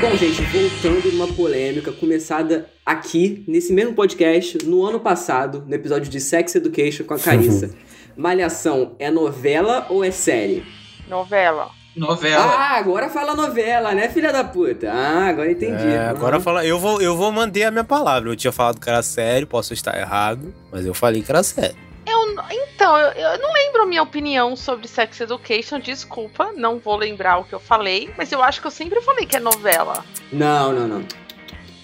Bom, gente, voltando numa polêmica começada aqui, nesse mesmo podcast, no ano passado, no episódio de Sex Education com a Carissa. Malhação é novela ou é série? Novela. Novela. Ah, agora fala novela, né, filha da puta? Ah, agora entendi. É, agora Uhum. fala, eu vou, eu vou manter a minha palavra. Eu tinha falado que era sério, posso estar errado, mas eu falei que era sério. Então, eu, eu não lembro a minha opinião sobre Sex Education, desculpa, não vou lembrar o que eu falei, mas eu acho que eu sempre falei que é novela. Não, não, não.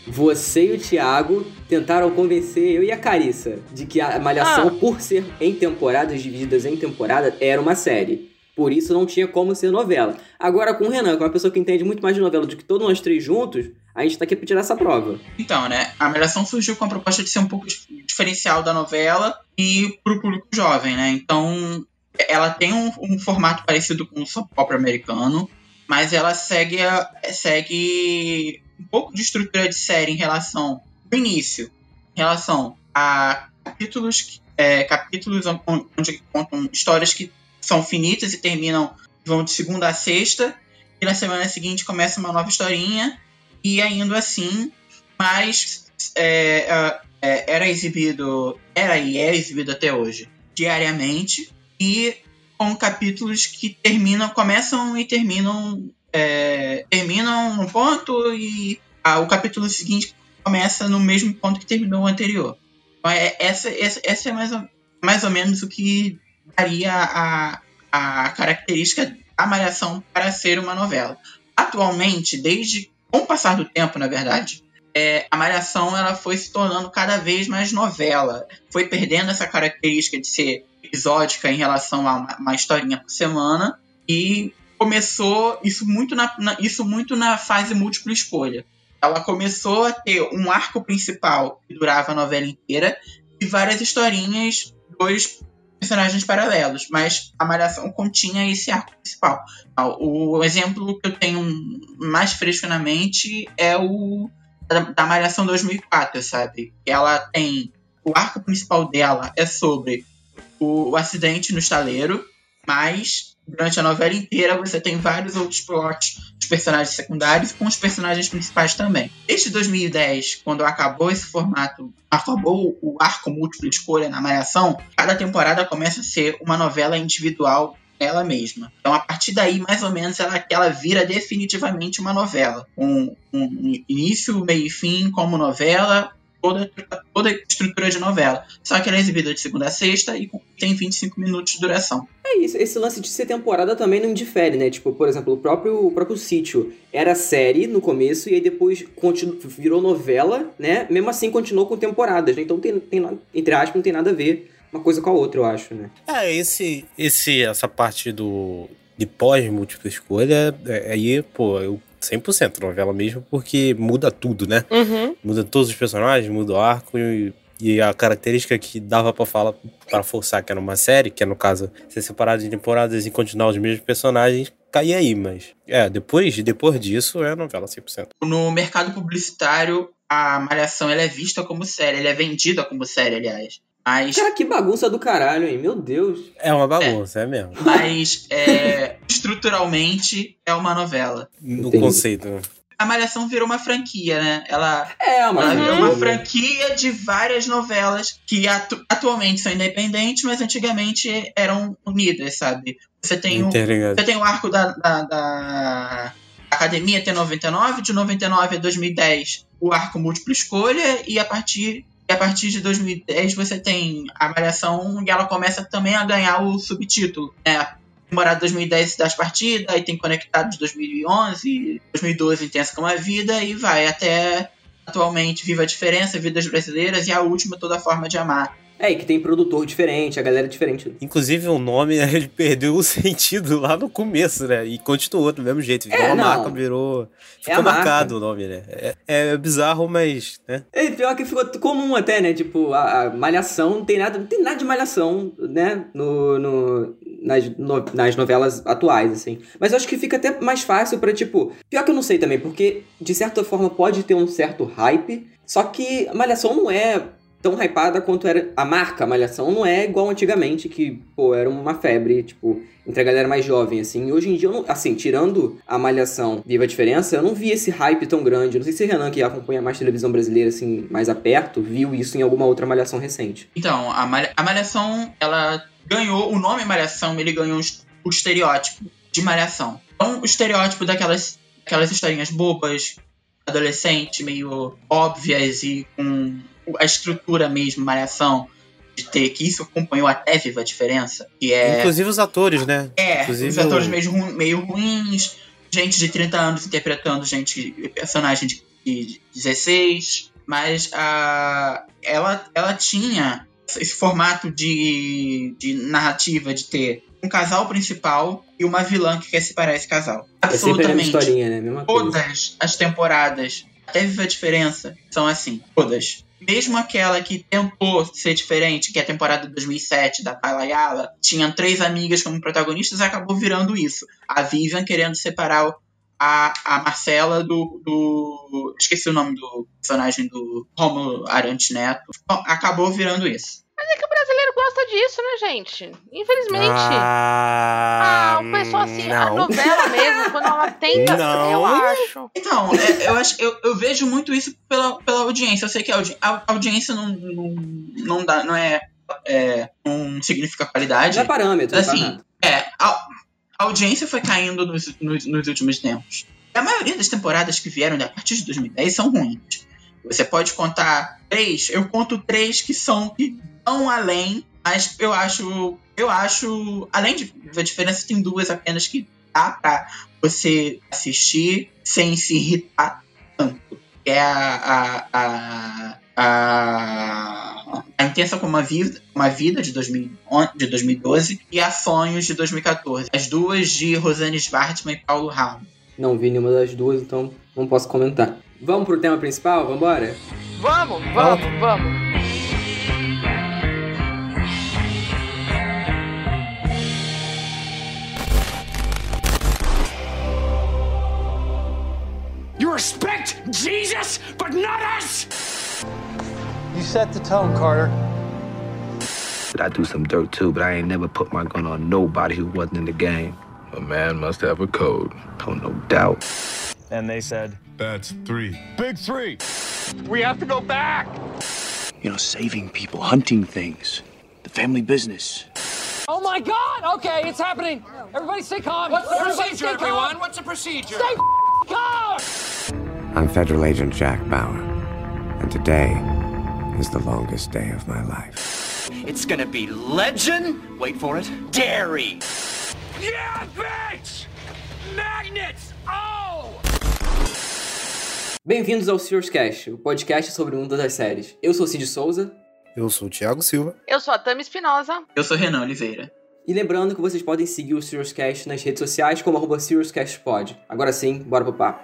Você e o Thiago tentaram convencer eu e a Carissa de que a Malhação, Ah. por ser em temporadas divididas em temporada, era uma série. Por isso não tinha como ser novela. Agora com o Renan, que é uma pessoa que entende muito mais de novela do que todos nós três juntos, a gente tá aqui pra tirar essa prova. Então, né? A Malhação surgiu com a proposta de ser um pouco dif- diferencial da novela e pro público jovem, né? Então, ela tem um, um formato parecido com o soap opera americano, mas ela segue, a- segue um pouco de estrutura de série em relação no início, em relação a capítulos, é, capítulos on- onde contam histórias que são finitas e terminam vão de segunda a sexta e na semana seguinte começa uma nova historinha e indo assim, mas é, é, é, era exibido, era e é exibido até hoje, diariamente, e com capítulos que terminam, começam e terminam, é, terminam num ponto e ah, o capítulo seguinte começa no mesmo ponto que terminou o anterior. Então, é, essa, essa, essa é mais ou, mais ou menos o que daria a, a característica da Malhação para ser uma novela. Atualmente, desde com o passar do tempo, na verdade, é, a Malhação ela foi se tornando cada vez mais novela. Foi perdendo essa característica de ser episódica em relação a uma, uma historinha por semana e começou isso muito na, na- isso muito na fase múltipla escolha. Ela começou a ter um arco principal que durava a novela inteira e várias historinhas dos personagens paralelos, mas a Malhação continha esse arco principal. O exemplo que eu tenho mais fresco na mente é o da, da Malhação 2004, sabe? Ela tem o arco principal dela é sobre o, o acidente no estaleiro, mas durante a novela inteira você tem vários outros plots dos personagens secundários com os personagens principais também. Desde 2010, quando acabou esse formato, acabou o arco múltiplo escolha na Malhação, cada temporada começa a ser uma novela individual ela mesma. Então, a partir daí, mais ou menos, ela, ela vira definitivamente uma novela. Com um início, meio e fim como novela, toda, toda estrutura de novela. Só que ela é exibida de segunda a sexta e tem 25 minutos de duração. É isso, esse lance de ser temporada também não difere, né? Tipo, por exemplo, o próprio, o próprio sítio era série no começo e aí depois continu, virou novela, né? Mesmo assim continuou com temporadas, né? Então tem, tem, entre aspas, não tem nada a ver uma coisa com a outra, eu acho, né? É, esse, esse, essa parte do de pós-múltipla escolha, é, aí, pô, eu 100% novela mesmo, porque muda tudo, né? Uhum. Muda todos os personagens, muda o arco e, e a característica que dava pra falar, para forçar que era uma série, que é no caso ser separado de temporadas e continuar os mesmos personagens, caía aí, mas é, depois, depois disso é novela 100%. No mercado publicitário, a Malhação ela é vista como série, ela é vendida como série, aliás. Mas, Cara, que bagunça do caralho, hein? Meu Deus. É uma bagunça, é, mesmo. mas é, estruturalmente é uma novela. No Entendi. conceito. A Malhação virou uma franquia, né? Ela, É, uma, ela virou uma franquia. de várias novelas que atu- atualmente são independentes, mas antigamente eram unidas, sabe? Você tem o. Você tem o arco da, da, da Academia até 99, de 99 a 2010 o arco múltiplo escolha, e a partir, e a partir de 2010 você tem a Malhação e ela começa também a ganhar o subtítulo. Né? Temporada 2010 das partidas, aí tem Conectado de 2011, 2012 Intensa como a Vida, e vai até atualmente Viva a Diferença, Vidas Brasileiras e a última Toda Forma de Amar. É, e que tem produtor diferente, a galera é diferente. Inclusive o nome, ele perdeu o sentido lá no começo, né? E continuou do mesmo jeito. Virou É, uma não. marca, virou. Ficou a marca. marcado o nome, né? É, é bizarro, mas. Né? É, pior que ficou comum até, né? Tipo, a, a malhação não tem nada, não tem nada de malhação, né? No, no, nas, no- nas novelas atuais, assim. Mas eu acho que fica até mais fácil pra, tipo. Pior que eu não sei também, porque de certa forma pode ter um certo hype, só que malhação não é tão hypada quanto era a marca Malhação. Não é igual antigamente, que, pô, era uma febre, tipo, entre a galera mais jovem, assim. E hoje em dia, não, assim, tirando a Malhação Viva a Diferença, eu não vi esse hype tão grande. Não sei se Renan, que acompanha mais televisão brasileira, assim, mais a perto, viu isso em alguma outra Malhação recente. Então, a, malha, a Malhação, ela ganhou, o nome Malhação, ele ganhou o estereótipo de Malhação. Então, o estereótipo daquelas, aquelas historinhas bobas, adolescente, meio óbvias e com a estrutura mesmo, malhação, de ter que isso acompanhou até Viva a Diferença, que é... Inclusive os atores, né? É, Inclusive os atores o- meio, ru- meio ruins, gente de 30 anos interpretando gente, personagem de, de 16, mas a, ela, ela tinha esse formato de, de narrativa de ter um casal principal e uma vilã que quer separar esse casal. É sempre a mesma Absolutamente historinha, né? Mesma coisa. todas as temporadas, até Viva a Diferença, são assim. Todas. Mesmo aquela que tentou ser diferente, que é a temporada de 2007 da Paila Yala, tinham três amigas como protagonistas, acabou virando isso. A Vivian querendo separar a, a Marcela do, do. Esqueci o nome do personagem do Romulo Arantes Neto. Bom, acabou virando isso. É que o brasileiro gosta disso, né, gente? Infelizmente. Ah, Ah, o pessoal assim, a não. novela mesmo, quando ela tenta, Não. eu acho. Então, é, eu, acho, eu, eu vejo muito isso pela, pela audiência. Eu sei que a, audi- a audiência não, não, não, dá, não é, é. não significa qualidade. Não é parâmetro, Assim, tá errado. É, a, a audiência foi caindo nos, nos, nos últimos tempos. E a maioria das temporadas que vieram a partir de 2010 são ruins. Você pode contar três, eu conto três que são que vão além, mas eu acho. Eu acho. Além de a diferença, tem duas apenas que dá pra você assistir sem se irritar tanto. Que é a. a, a a, a Intensa como uma Vida, uma vida de, 2011, de 2012 e a Sonhos de 2014. As duas de Rosane Svartman e Paulo Raul. Não vi nenhuma das duas, então não posso comentar. Vamos pro tema principal? Vambora? Vamos, vamos, vamos. You respect Jesus, but not us! You set the tone, Carter. I do some dirt too, but I ain't never put my gun on nobody who wasn't in the game. A man must have a code. Oh, no doubt. And they said, That's three. Big three. We have to go back! You know, saving people, hunting things, the family business. Oh my god! Okay, it's happening! Everybody stay calm! What's the Procedure, everyone! What's the procedure? Stay calm! I'm Federal Agent Jack Bauer, and today is the longest day of my life. It's gonna be legend, wait for it, dairy! Yeah, bitch! Magnets! Oh! Bem-vindos ao Serious Cast, o podcast sobre o mundo das séries. Eu sou Cid Souza, Eu sou o Thiago Silva. Eu sou a Tami Espinosa. Eu sou Renan Oliveira. E lembrando que vocês podem seguir o Serious Cast nas redes sociais como arroba SeriousCastPod. Agora sim, bora pro papo.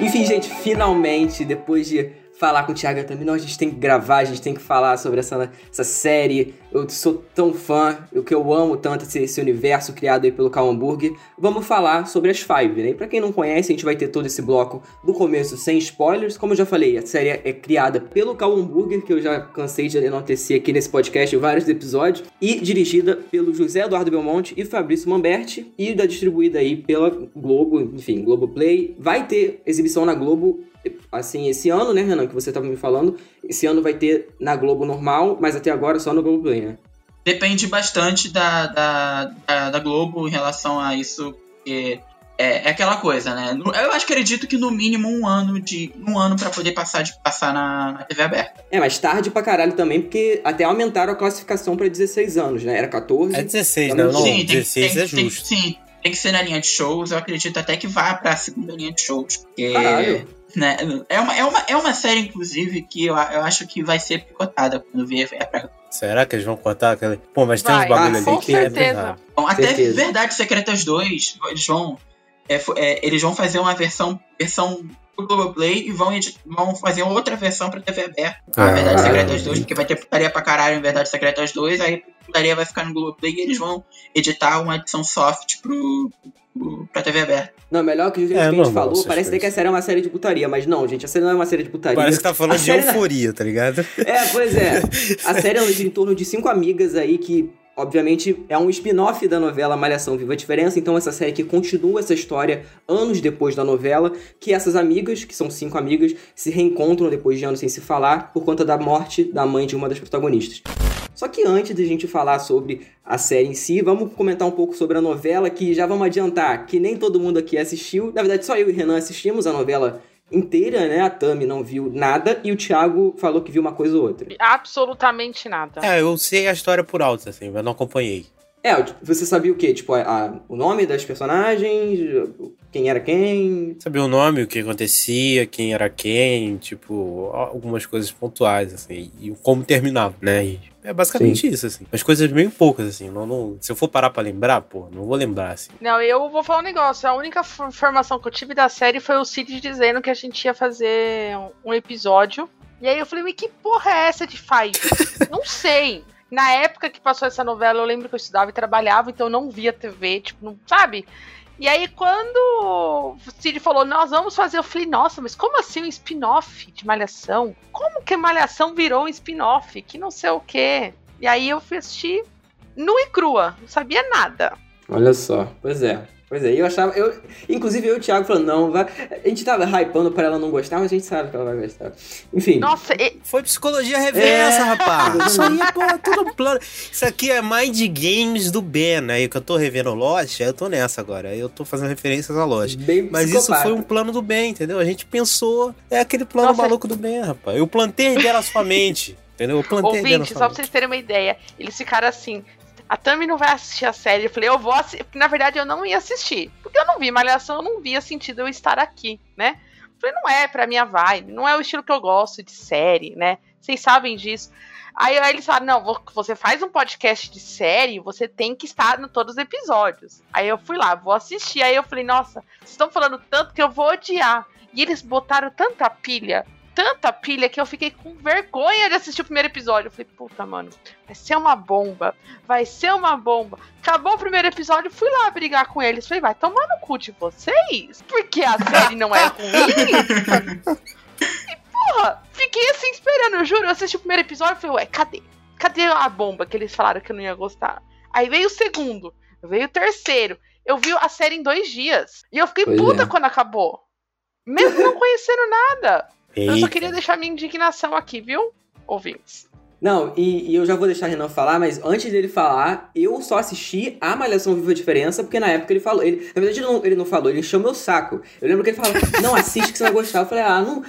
Enfim, gente, finalmente, depois de falar com o Thiago também, nós a gente tem que gravar, a gente tem que falar sobre essa, essa série. Eu sou tão fã, o que eu amo tanto esse, esse universo criado aí pelo Cal Hamburger. Vamos falar sobre as Five, né? E pra quem não conhece, a gente vai ter todo esse bloco do começo sem spoilers. Como eu já falei, a série é criada pelo Cal Hamburger, que eu já cansei de enaltecer aqui nesse podcast em vários episódios, e dirigida pelo José Eduardo Belmonte e Fabrício Mamberti, e da distribuída aí pela Globo, enfim, Globoplay. Vai ter exibição na Globo assim, esse ano, né, Renan, que você tava me falando, esse ano vai ter na Globo normal, mas até agora só no Globoplay, né? Depende bastante da, da, da, da Globo em relação a isso, porque é, é aquela coisa, né? Eu acho que acredito que no mínimo um ano de um ano para poder passar de passar na, na TV aberta. É, mas tarde pra caralho também, porque até aumentaram a classificação pra 16 anos, né? Era 14. É 16, Eu não, sei. 16 tem, é tem- justo. sim, tem que ser na linha de shows. Eu acredito até que vá pra segunda linha de shows. Porque, Caralho. Né, é, uma, é, uma, é uma série, inclusive, que eu, eu acho que vai ser picotada quando vier é pra Será que eles vão cortar aquele. Pô, mas tem Vai, uns bagulho ah, ali com que é certeza. pesado. Bom, até Certeza. Verdades Secretas 2, eles vão, é, é, eles vão fazer uma versão, versão pro Globoplay e vão, vão fazer outra versão pra TV aberta. Ah, a Verdade caralho. Secretas 2, porque vai ter putaria pra caralho em Verdade Secretas 2, aí a putaria vai ficar no Globoplay e eles vão editar uma edição soft pro, pra TV aberta. Não, melhor que o jeito É, que a gente normal falou, parece até que a série é uma série de putaria, mas não, gente, a série não é uma série de putaria. Parece que tá A falando de série não- euforia, tá ligado? É, pois é. A série é em torno de cinco amigas aí que, obviamente, é um spin-off da novela Malhação Viva a Diferença. Então, essa série que continua essa história anos depois da novela, que essas amigas, que são cinco amigas, se reencontram depois de anos sem se falar por conta da morte da mãe de uma das protagonistas. Só que antes de a gente falar sobre a série em si, vamos comentar um pouco sobre a novela, que já vamos adiantar que nem todo mundo aqui assistiu. Na verdade, só eu e Renan assistimos a novela inteira, né? A Tami não viu nada e o Thiago falou que viu uma coisa ou outra. Absolutamente nada. É, eu sei a história por alto, assim, mas não acompanhei. É, você sabia o quê? Tipo, a- a- o nome das personagens, quem era quem. Sabia o nome, o que acontecia, quem era quem, tipo, algumas coisas pontuais, assim, e como terminava, né? E é basicamente isso, assim. As coisas bem poucas, assim. Não, não- se eu for parar pra lembrar, pô, não vou lembrar, assim. Não, eu vou falar um negócio. A única informação que eu tive da série foi o Cid dizendo que a gente ia fazer um- um episódio. E aí eu falei, mas que porra é essa de Five? não sei. Na época que passou essa novela, eu lembro que eu estudava e trabalhava, então eu não via TV, tipo, não, sabe? E aí, quando o Cid falou, nós vamos fazer, eu falei, nossa, mas como assim um spin-off de Malhação? Como que Malhação virou um spin-off? Que não sei o quê. E aí eu fui assistir nua e crua, não sabia nada. Olha só. Pois é. Pois é, eu achava. Eu, inclusive eu e o Thiago falando, não, vai. A gente tava hypando pra ela não gostar, mas a gente sabe que ela vai gostar. Enfim. Nossa, e- Foi psicologia reversa, É. rapaz. Isso aí é pô, tudo um plano. Isso aqui é Mind Games do Ben, aí que eu tô revendo Lost, aí eu tô nessa agora. Aí eu tô fazendo referências a Lost. Bem Mas isso psicopata. foi um plano do bem, entendeu? A gente pensou, é aquele plano Nossa. maluco do bem, rapaz. Eu plantei a ideia na sua mente, entendeu? Eu plantei Ouvinte, sua só pra mente. vocês terem uma ideia, eles ficaram assim. A Tami não vai assistir a série. Eu falei, eu vou assistir. Na verdade eu não ia assistir. Porque eu não vi Malhação, eu não via sentido eu estar aqui, né? Eu falei, não é pra minha vibe, não é o estilo que eu gosto de série, né? Vocês sabem disso. Aí, aí eles falaram, não, vo- você faz um podcast de série, você tem que estar em todos os episódios. Aí eu fui lá, vou assistir. Aí eu falei, nossa, vocês estão falando tanto que eu vou odiar. E eles botaram tanta pilha, tanta pilha, que eu fiquei com vergonha de assistir o primeiro episódio. Eu falei, puta, mano, vai ser uma bomba. Vai ser uma bomba. Acabou o primeiro episódio, fui lá brigar com eles. Falei, vai tomar no cu de vocês? Porque a série não é ruim? e, porra, fiquei assim esperando, eu juro. Eu assisti o primeiro episódio e falei, ué, cadê? Cadê a bomba que eles falaram que eu não ia gostar? Aí veio o segundo, veio o terceiro. Eu vi a série em dois dias. E eu fiquei Pois puta é. quando acabou. Mesmo não conhecendo nada. Eu só Eita. queria deixar minha indignação aqui, viu? Ouvintes. Não, e, e eu já vou deixar o Renan falar, mas antes dele falar, eu só assisti a Malhação Viva a Diferença, porque na época ele falou. Ele, na verdade, ele não, ele não falou, ele encheu meu saco. Eu lembro que ele falou, não, assiste que você vai gostar. Eu falei, ah, não.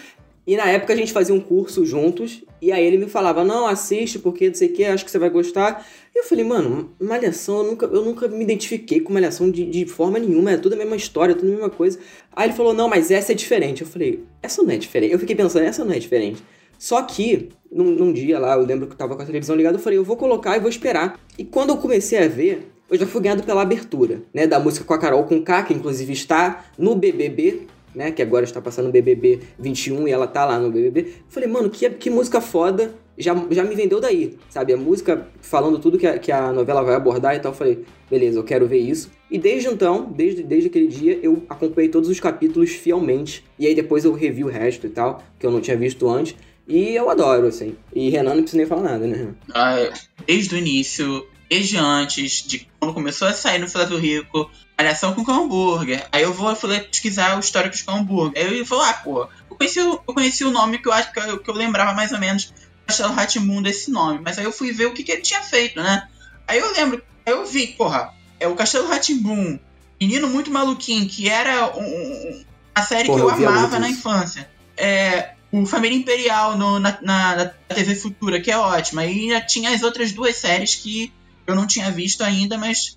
E na época a gente fazia um curso juntos, e aí ele me falava, não, assiste, porque não sei o que, acho que você vai gostar. E eu falei, mano, Malhação, eu nunca, eu nunca me identifiquei com Malhação de, de forma nenhuma, é tudo a mesma história, tudo a mesma coisa. Aí ele falou, não, mas essa é diferente. Eu falei, essa não é diferente. Eu fiquei pensando, essa não é diferente. Só que, num, num dia lá, eu lembro que eu tava com a televisão ligada, eu falei, eu vou colocar e vou esperar. E quando eu comecei a ver, eu já fui ganhado pela abertura, né, da música com a Carol com K, que inclusive está no BBB, né, que agora está passando BBB 21 e ela tá lá no BBB. Falei, mano, que, que música foda, já, já me vendeu daí, sabe? A música falando tudo que a, que a novela vai abordar e tal, falei, beleza, eu quero ver isso. E desde então, desde, desde aquele dia, eu acompanhei todos os capítulos fielmente. E aí depois eu revi o resto e tal, que eu não tinha visto antes. E eu adoro, assim. E Renan não precisa nem falar nada, né? Ah, desde o início, desde antes, de quando começou a sair no do Rico, Malhação com Cão Hambúrguer. Aí eu vou eu falei, pesquisar o histórico de Cão Hambúrguer. Aí eu falei, ah, pô, eu conheci, o- eu conheci o nome que eu acho que eu, que eu lembrava mais ou menos Castelo Ratimundo desse nome. Mas aí eu fui ver o que, que ele tinha feito, né? Aí eu lembro, aí eu vi, porra, é o Castelo Ratimbum, Menino Muito Maluquinho, que era um- um- uma série Porra, que eu eu amava na infância. É, o Família Imperial no- na, na- na TV Futura, que é ótima. E tinha as outras duas séries que eu não tinha visto ainda, mas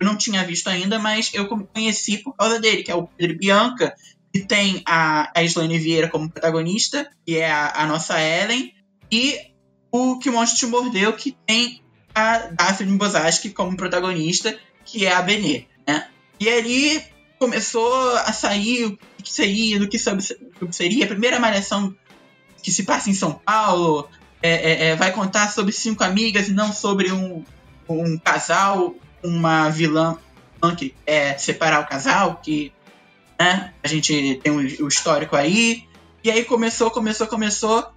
eu não tinha visto ainda, mas eu conheci por causa dele, que é o Pedro Bianca, que tem a, Islane Vieira como protagonista, que é a, a nossa Ellen, e o Que Monstro Te Mordeu, que tem a Daphne Bozaski como protagonista, que é a Benê, né? E ali começou a sair o que seria, do que seria a primeira malhação que se passa em São Paulo. É, é, é, vai contar sobre cinco amigas e não sobre um, um casal, uma vilã que é separar o casal, que né, a gente tem o, o histórico aí. E aí começou, começou, começou.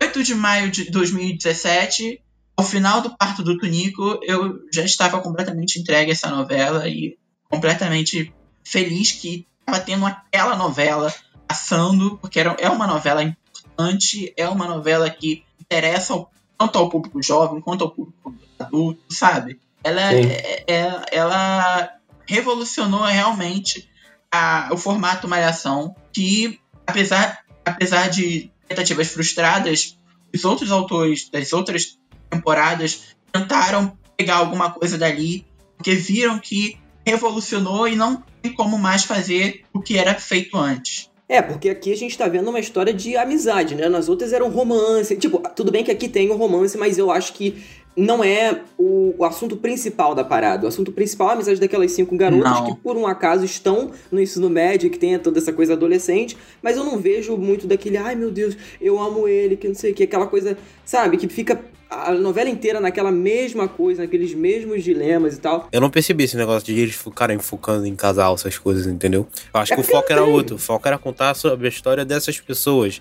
8 de maio de 2017, ao final do parto do Tunico, eu já estava completamente entregue a essa novela e completamente feliz que estava tendo aquela novela passando, porque era, é uma novela importante, é uma novela que interessa ao, tanto ao público jovem quanto ao público adulto, sabe? Ela, é, é, ela revolucionou realmente a, o formato Malhação, que apesar, apesar de tentativas frustradas, os outros autores das outras temporadas tentaram pegar alguma coisa dali, porque viram que revolucionou e não tem como mais fazer o que era feito antes. É, porque aqui a gente tá vendo uma história de amizade, né? Nas outras era um romance. Tipo, tudo bem que aqui tem um romance, mas eu acho que não é o, o, assunto principal da parada. O assunto principal é a amizade daquelas cinco garotas não. que, por um acaso, estão no ensino médio, que tem toda essa coisa adolescente, mas eu não vejo muito daquele, ai meu Deus, eu amo ele, que não sei o que, aquela coisa, sabe, que fica a novela inteira naquela mesma coisa, naqueles mesmos dilemas e tal. Eu não percebi esse negócio de eles ficarem focando em casal, essas coisas, entendeu? Eu acho é que o foco era outro. O foco era contar sobre a história dessas pessoas.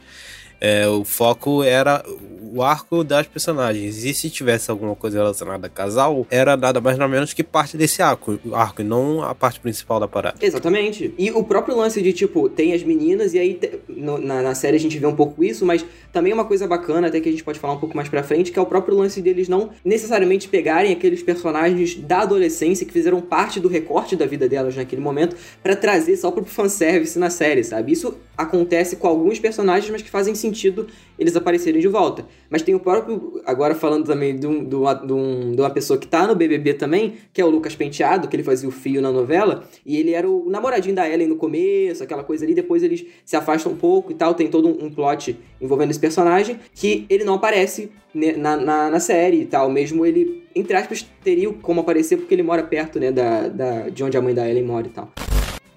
É, o foco era o arco das personagens. E se tivesse alguma coisa relacionada a casal, era nada mais nada menos que parte desse arco, arco e não a parte principal da parada. Exatamente. E o próprio lance de, tipo, tem as meninas, e aí no, na, na série a gente vê um pouco isso, mas também uma coisa bacana, até que a gente pode falar um pouco mais pra frente, que é o próprio lance deles não necessariamente pegarem aqueles personagens da adolescência que fizeram parte do recorte da vida delas naquele momento para trazer só pro fanservice na série, sabe? Isso acontece com alguns personagens, mas que fazem sentido eles aparecerem de volta. Mas tem o próprio, agora falando também de, um, de, uma, de, um, de uma pessoa que tá no BBB também, que é o Lucas Penteado, que ele fazia o fio na novela, e ele era o namoradinho da Ellen no começo, aquela coisa ali, depois eles se afastam um pouco e tal, tem todo um, plot envolvendo esse personagem, que ele não aparece na, na, na, série e tal, mesmo ele, entre aspas, teria como aparecer porque ele mora perto, né, da, da, de onde a mãe da Ellen mora e tal.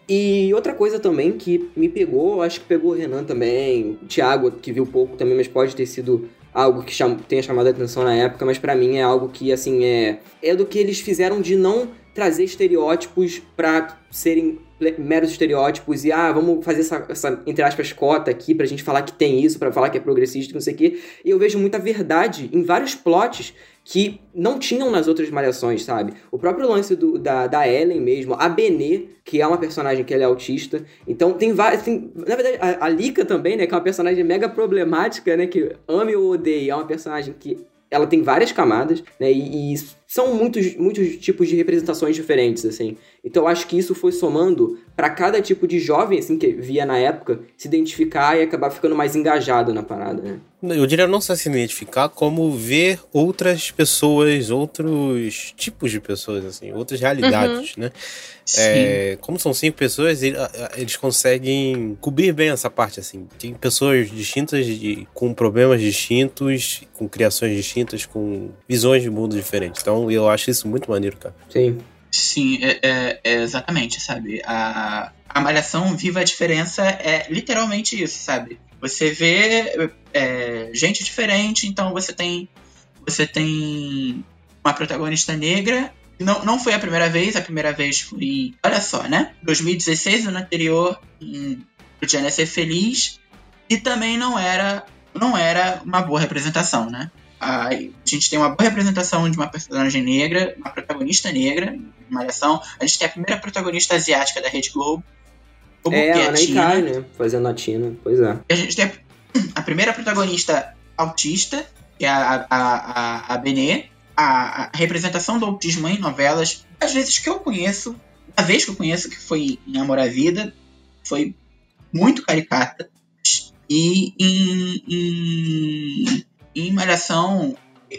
E outra coisa também que me pegou, acho que pegou o Renan também, o Thiago, que viu pouco também, mas pode ter sido algo que cham tenha chamado a atenção na época, mas para mim é algo que, assim, é, é do que eles fizeram de não trazer estereótipos para serem meros estereótipos e, ah, vamos fazer essa, essa, entre aspas, cota aqui pra gente falar que tem isso, para falar que é progressista, não sei o quê. E eu vejo muita verdade em vários plots que não tinham nas outras malhações, sabe? O próprio lance do, da, da Ellen mesmo, a Benê, que é uma personagem que ela é autista. Então tem várias. Na verdade, a, a Lika também, né? Que é uma personagem mega problemática, né? Que ame ou odeia. É uma personagem que ela tem várias camadas, né? E, e, são muitos, muitos tipos de representações diferentes, assim. Então eu acho que isso foi somando para cada tipo de jovem, assim, que via na época, se identificar e acabar ficando mais engajado na parada, né? Eu diria não só se identificar, como ver outras pessoas, outros tipos de pessoas, assim, outras realidades, uhum. né? É, como são cinco pessoas, eles conseguem cobrir bem essa parte, assim. Tem pessoas distintas, de, com problemas distintos, com criações distintas, com visões de mundo diferentes. Então eu acho isso muito maneiro, cara. Sim. Sim, é, é, é, exatamente, sabe? A, a Malhação Viva a Diferença é literalmente isso, sabe? Você vê é, gente diferente, então você tem você tem uma protagonista negra. Não, não foi a primeira vez, a primeira vez foi. Olha só, né? 2016, ano anterior, em O Dia Ser Feliz. E também não era, não era uma boa representação, né? a gente tem uma boa representação de uma personagem negra, uma protagonista negra, Malhação. A gente tem a primeira protagonista asiática da Rede Globo. é, a Ana Ikai, né? Fazendo a Tina, pois é. E a gente tem a, a, primeira protagonista autista, que é a, a, a, a Benê. A, a, representação do autismo em novelas, às vezes que eu conheço, a vez que eu conheço, que foi em Amor à Vida, foi muito caricata. E em, em em Malhação,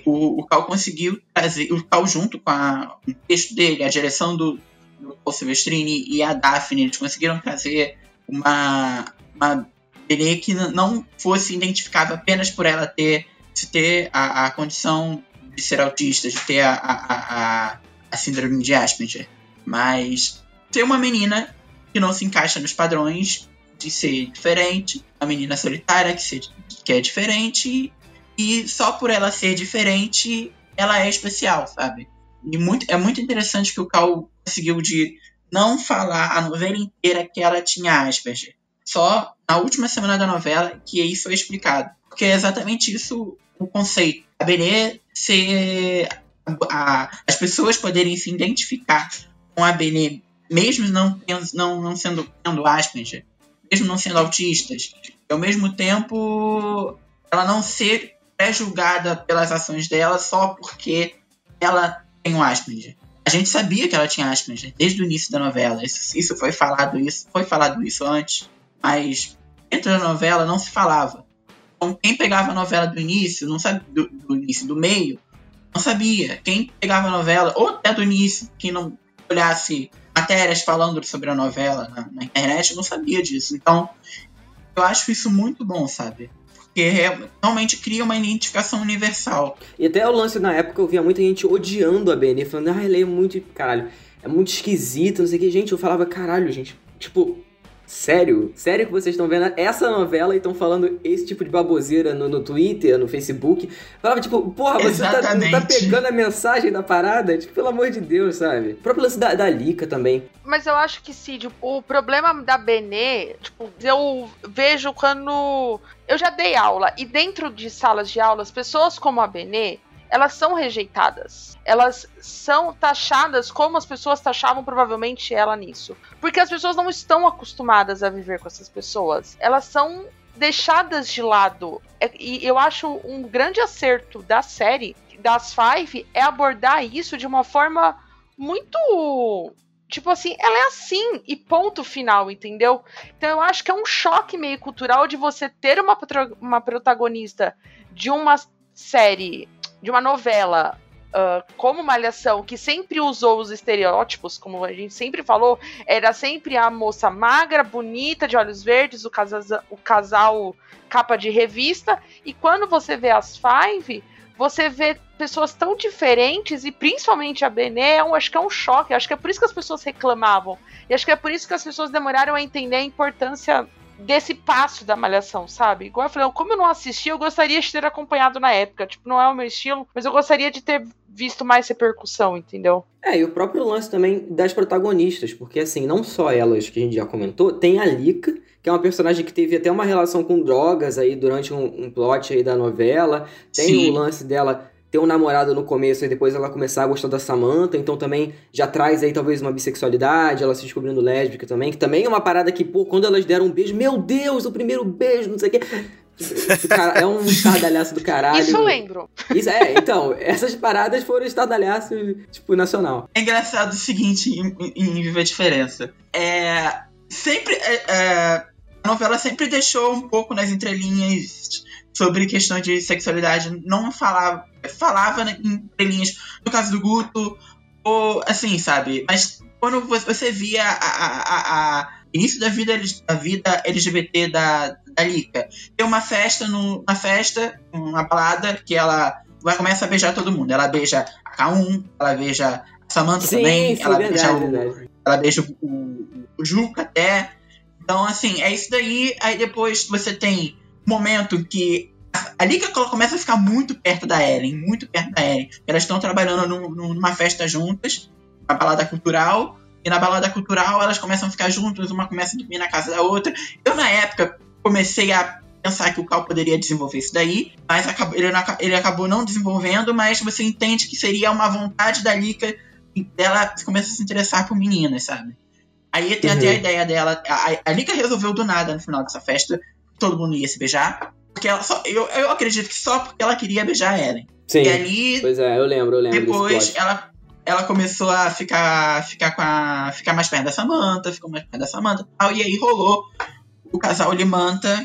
o, o Cal conseguiu trazer, o Cal junto com a, o texto dele, a direção do, do Paul Silvestrini e a Daphne, eles conseguiram trazer uma, uma Benê que não fosse identificável apenas por ela ter, ter a, a condição de ser autista, de ter a, a, a, a síndrome de Asperger, mas ter uma menina que não se encaixa nos padrões de ser diferente, a menina solitária que, ser, que é diferente, e só por ela ser diferente, ela é especial, sabe? E muito, é muito interessante que o Cal conseguiu de não falar a novela inteira que ela tinha Asperger. Só na última semana da novela que isso foi explicado. Porque é exatamente isso o conceito. A Benê ser. A, as pessoas poderem se identificar com a Benê, mesmo não, não, não sendo tendo Asperger, mesmo não sendo autistas, e ao mesmo tempo ela não ser pré-julgada pelas ações dela só porque ela tem o Asperger. A gente sabia que ela tinha Asperger desde o início da novela. Isso, isso foi falado isso foi falado isso antes, mas dentro da novela não se falava. Então quem pegava a novela do início, não sabe do, do início, do meio, não sabia. Quem pegava a novela ou até do início, quem não olhasse matérias falando sobre a novela na, na internet, não sabia disso. Então eu acho isso muito bom, sabe? Porque realmente cria uma identificação universal. E até o lance na época eu via muita gente odiando a BN, falando, ah, ele é muito. Caralho, é muito esquisito, não sei o que. Gente, eu falava, caralho, gente. Tipo, Sério? Sério que vocês estão vendo essa novela e estão falando esse tipo de baboseira no, no Twitter, no Facebook? Falava, tipo, porra, você tá, tá pegando a mensagem da parada? Tipo, pelo amor de Deus, sabe? O próprio lance da, da Lika também. Mas eu acho que, Cid, o problema da Benê, tipo, eu vejo quando. Eu já dei aula, e dentro de salas de aulas, pessoas como a Benê, elas são rejeitadas. Elas são taxadas como as pessoas taxavam provavelmente ela nisso. Porque as pessoas não estão acostumadas a viver com essas pessoas. Elas são deixadas de lado. É, e eu acho um grande acerto da série, das Five, é abordar isso de uma forma muito. Tipo assim, ela é assim e ponto final, entendeu? Então eu acho que é um choque meio cultural de você ter uma, uma protagonista de uma série de uma novela uh, como Malhação, que sempre usou os estereótipos, como a gente sempre falou, era sempre a moça magra, bonita, de olhos verdes, o, casa, o casal capa de revista, e quando você vê as Five, você vê pessoas tão diferentes e principalmente a Benê, eu acho que é um choque. Acho que é por isso que as pessoas reclamavam. E acho que é por isso que as pessoas demoraram a entender a importância desse passo da malhação, sabe? Igual eu falei, como eu não assisti, eu gostaria de ter acompanhado na época. Tipo, não é o meu estilo, mas eu gostaria de ter visto mais repercussão, entendeu? É, e o próprio lance também das protagonistas, porque assim, não só elas que a gente já comentou, tem a Lika, que é uma personagem que teve até uma relação com drogas aí durante um, um plot aí da novela. Tem Sim. o lance dela ter um namorado no começo e depois ela começar a gostar da Samantha, então também já traz aí talvez uma bissexualidade, ela se descobrindo lésbica também, que também é uma parada que, pô, quando elas deram um beijo, meu Deus, o primeiro beijo, não sei o quê. É um estardalhaço do caralho. Isso eu lembro. Isso, é, então, essas paradas foram estardalhaço, tipo, nacional. É engraçado o seguinte, em, em Viva a Diferença. É. Sempre. É, é, a novela sempre deixou um pouco nas entrelinhas sobre questão de sexualidade, não falava, falava em linhas, no caso do Guto, ou assim, sabe? Mas quando você via a, a, a início da vida, da vida LGBT da, da Lika, tem uma festa, no, uma festa, uma balada, que ela vai começa a beijar todo mundo. Ela beija a K1, ela beija a Samantha sim, também, sim, ela, verdade, beija o, ela beija o, o, o Juca até. Então, assim, é isso daí. Aí depois você tem momento que ali que ela começa a ficar muito perto da Ellen, muito perto da Ellen. Elas estão trabalhando num, numa festa juntas, uma balada cultural, e na balada cultural elas começam a ficar juntas, uma começa a dormir na casa da outra. Eu, na época, comecei a pensar que o Cal poderia desenvolver isso daí, mas ele, ele, acabou não desenvolvendo, mas você entende que seria uma vontade da Lika dela começa a se interessar por meninas, sabe? Aí tem uhum. até a ideia dela. A, a Lika resolveu do nada no final dessa festa, todo mundo ia se beijar. Porque ela só, eu, eu acredito que só porque ela queria beijar a Ellen. Sim. E ali. Pois é, eu lembro, eu lembro. Depois ela, ela começou a ficar, ficar, com a, ficar mais perto da Samantha, ficou mais perto da Samantha tal, e aí rolou o casal Limanta.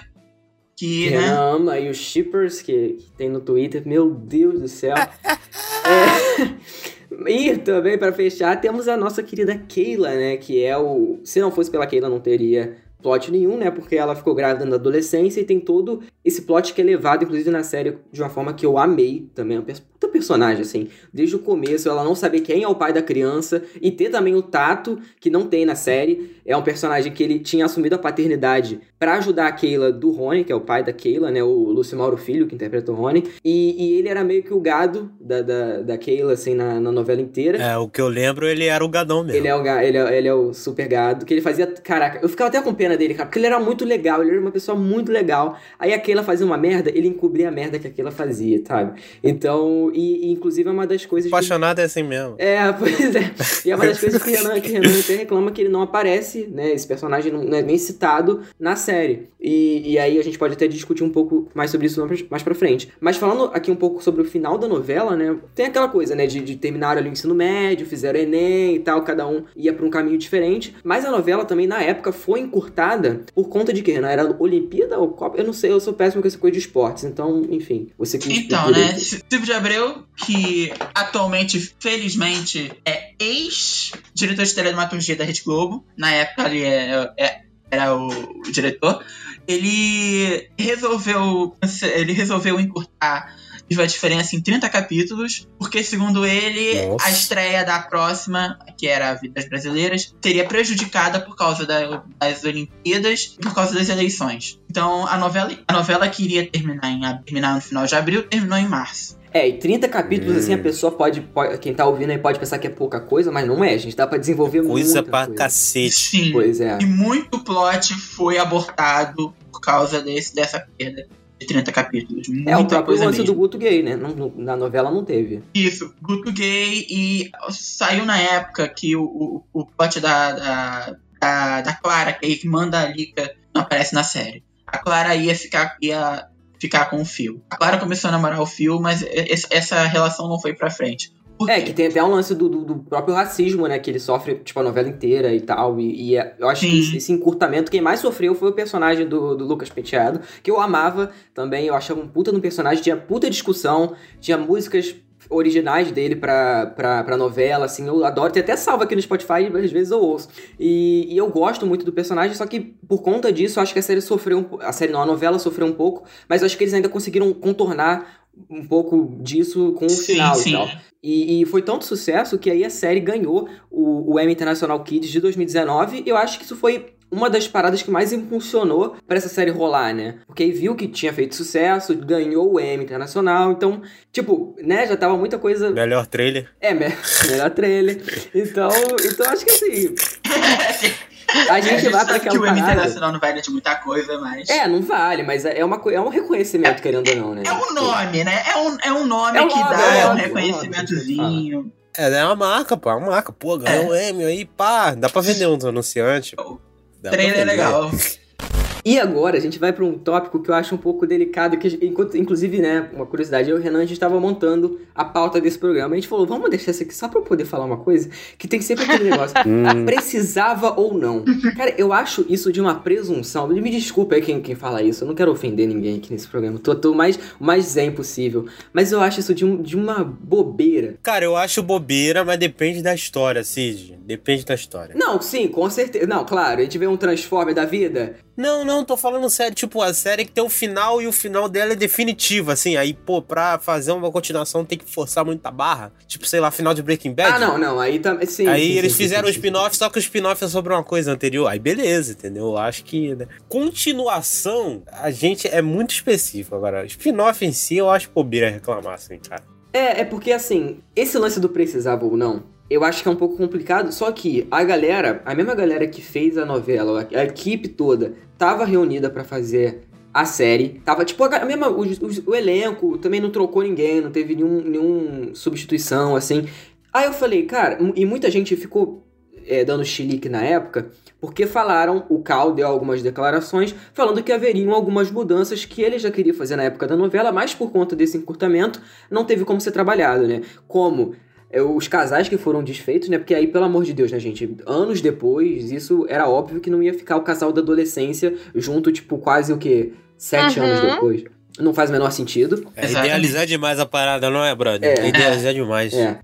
Que, né? ama, e os shippers que, que tem no Twitter, meu Deus do céu. é, e também, para fechar, temos a nossa querida Keila, né? Que é o. Se não fosse pela Keila, não teria plot nenhum, né? Porque ela ficou grávida na adolescência e tem todo esse plot que é levado, inclusive, na série de uma forma que eu amei também. É uma puta personagem, assim. Desde o começo, ela não saber quem é o pai da criança e ter também o tato que não tem na série. É um personagem que ele tinha assumido a paternidade para ajudar a Keila do Rony, que é o pai da Keila, né? O Lúcio Mauro Filho, que interpreta o Rony. E, e ele era meio que o gado da, da, da Keila, assim, na, na novela inteira. É, o que eu lembro, ele era o gadão mesmo. Ele é o, ele é, ele é o super gado, que ele fazia. Caraca, eu ficava até com pena dele, cara, porque ele era muito legal, ele era uma pessoa muito legal. Aí a Keila fazia uma merda, ele encobria a merda que a Keila fazia, sabe? Então, e, e, inclusive é uma das coisas. que- Apaixonado é assim mesmo. É, pois é. E é uma das coisas que o Renan, que Renan até reclama que ele não aparece, né? Esse personagem não não é nem citado na série. E, e aí a gente pode até discutir um pouco mais sobre isso mais pra frente. Mas falando aqui um pouco sobre o final da novela, né? Tem aquela coisa, né? De, de terminar ali o ensino médio, fizeram Enem e tal, cada um ia pra um caminho diferente. Mas a novela também, na época, foi encurtada por conta de que, Renan? Era Olimpíada ou Copa? Eu não sei, eu sou péssimo com essa coisa de esportes. Então, enfim, você que Então, né? Silvio de Abreu, que atualmente, felizmente, é ex-diretor de telematurgia da Rede Globo. Na época ele é- é- era o, o diretor. Ele resolveu. Ele resolveu encurtar Viva a Diferença em 30 capítulos, porque, segundo ele, Nossa. a estreia da próxima, que era Vidas Brasileiras, seria prejudicada por causa da- das Olimpíadas e por causa das eleições. Então, a novela, a novela que iria terminar, em, terminar no final de abril terminou em março. É, e 30 capítulos, Hum. assim, a pessoa pode, pode- Quem tá ouvindo aí pode pensar que é pouca coisa, mas não é, gente. Dá pra desenvolver Coisa muita pra coisa. cacete. Sim. Pois é. E muito plot foi abortado por causa desse, dessa perda 30 capítulos. Muita É o próprio coisa lance mesmo. do Guto Gay, né? Não- na novela não teve. Isso, Guto Gay e saiu na época que o, o, o plot da, da, da, da Clara, que é que manda a Lika, não aparece na série. A Clara ia ficar, ia ficar com o Phil. A Clara começou a namorar o Phil, mas essa relação não foi pra frente. É, que tem até um lance do, do, do próprio racismo, né? Que ele sofre, tipo, a novela inteira e tal. E, e é- eu acho que Sim. esse, esse encurtamento, quem mais sofreu foi o personagem do, do Lucas Penteado, que eu amava também. Eu achava um puta no personagem, tinha puta discussão, tinha músicas originais dele pra, pra, pra novela, assim, eu adoro, tem até salva aqui no Spotify, às vezes eu ouço. E, e eu gosto muito do personagem, só que por conta disso, acho que a série sofreu, um, a série não, a novela sofreu um pouco, mas acho que eles ainda conseguiram contornar um pouco disso com o Sim, final sim. e tal. E, e foi tanto sucesso que aí a série ganhou o, o Emmy International Kids de 2019. E eu acho que isso foi uma das paradas que mais impulsionou pra essa série rolar, né? Porque aí viu que tinha feito sucesso, ganhou o Emmy Internacional. Então, tipo, né, já tava muita coisa. Melhor trailer. É, me- melhor trailer. Então, então acho que assim. A gente vai pra sabe que aquela o parada. Internacional não vale de muita coisa, mas... É, não vale, mas é, uma, co- é um reconhecimento, querendo ou não, né? É um nome, né? É um, é um nome É um que nome, dá é um óbvio, reconhecimentozinho. É, é uma marca, pô. É uma marca. Pô, ganhou o Emmy aí, pá. Dá pra vender uns anunciantes. Trailer é legal. E agora a gente vai para um tópico que eu acho um pouco delicado, que enquanto- inclusive, né, uma curiosidade, eu e o Renan a gente estava montando a pauta desse programa. A gente falou, vamos deixar isso aqui só para eu poder falar uma coisa, que tem sempre aquele negócio, ah, precisava ou não. Cara, eu acho isso de uma presunção. Me desculpa aí quem, quem fala isso, eu não quero ofender ninguém aqui nesse programa. Tô, tô o mais, o mais zen possível. Mas eu acho isso de, um, de uma bobeira. Cara, eu acho bobeira, mas depende da história, Cid. Depende da história. Não, sim, com certeza. Não, claro, a gente vê um Transformer da vida. Não, não, tô falando sério. Tipo, a série que tem o final e o final dela é definitivo, assim. Aí, pô, pra fazer uma continuação tem que forçar muita barra. Tipo, sei lá, final de Breaking Bad. Ah, não, não, aí também. Sim, Aí sim, eles sim, fizeram o sim, sim. spin-off, só que o spin-off é sobre uma coisa anterior. Aí beleza, entendeu? Eu acho que. né? Continuação, a gente é muito específico. Agora, spin-off em si, eu acho bobeira reclamar, assim, cara. É, é porque assim, esse lance do precisava ou não, eu acho que é um pouco complicado, só que a galera, a mesma galera que fez a novela, a, equipe toda, tava reunida pra fazer a série. Tava, tipo, a mesma. O, o- o elenco também não trocou ninguém, não teve nenhum, nenhum substituição, assim. Aí eu falei, cara, e muita gente ficou é, dando chilique na época, porque falaram, o Cal deu algumas declarações, falando que haveriam algumas mudanças que ele já queria fazer na época da novela, mas por conta desse encurtamento, não teve como ser trabalhado, né? Como é, os casais que foram desfeitos, né? Porque aí, pelo amor de Deus, né, gente? Anos depois, isso era óbvio que não ia ficar o casal da adolescência junto, tipo, quase o quê? Sete Uhum. anos depois. Não faz o menor sentido. É idealizar demais a parada, não é, brother? É. Idealizar demais. É.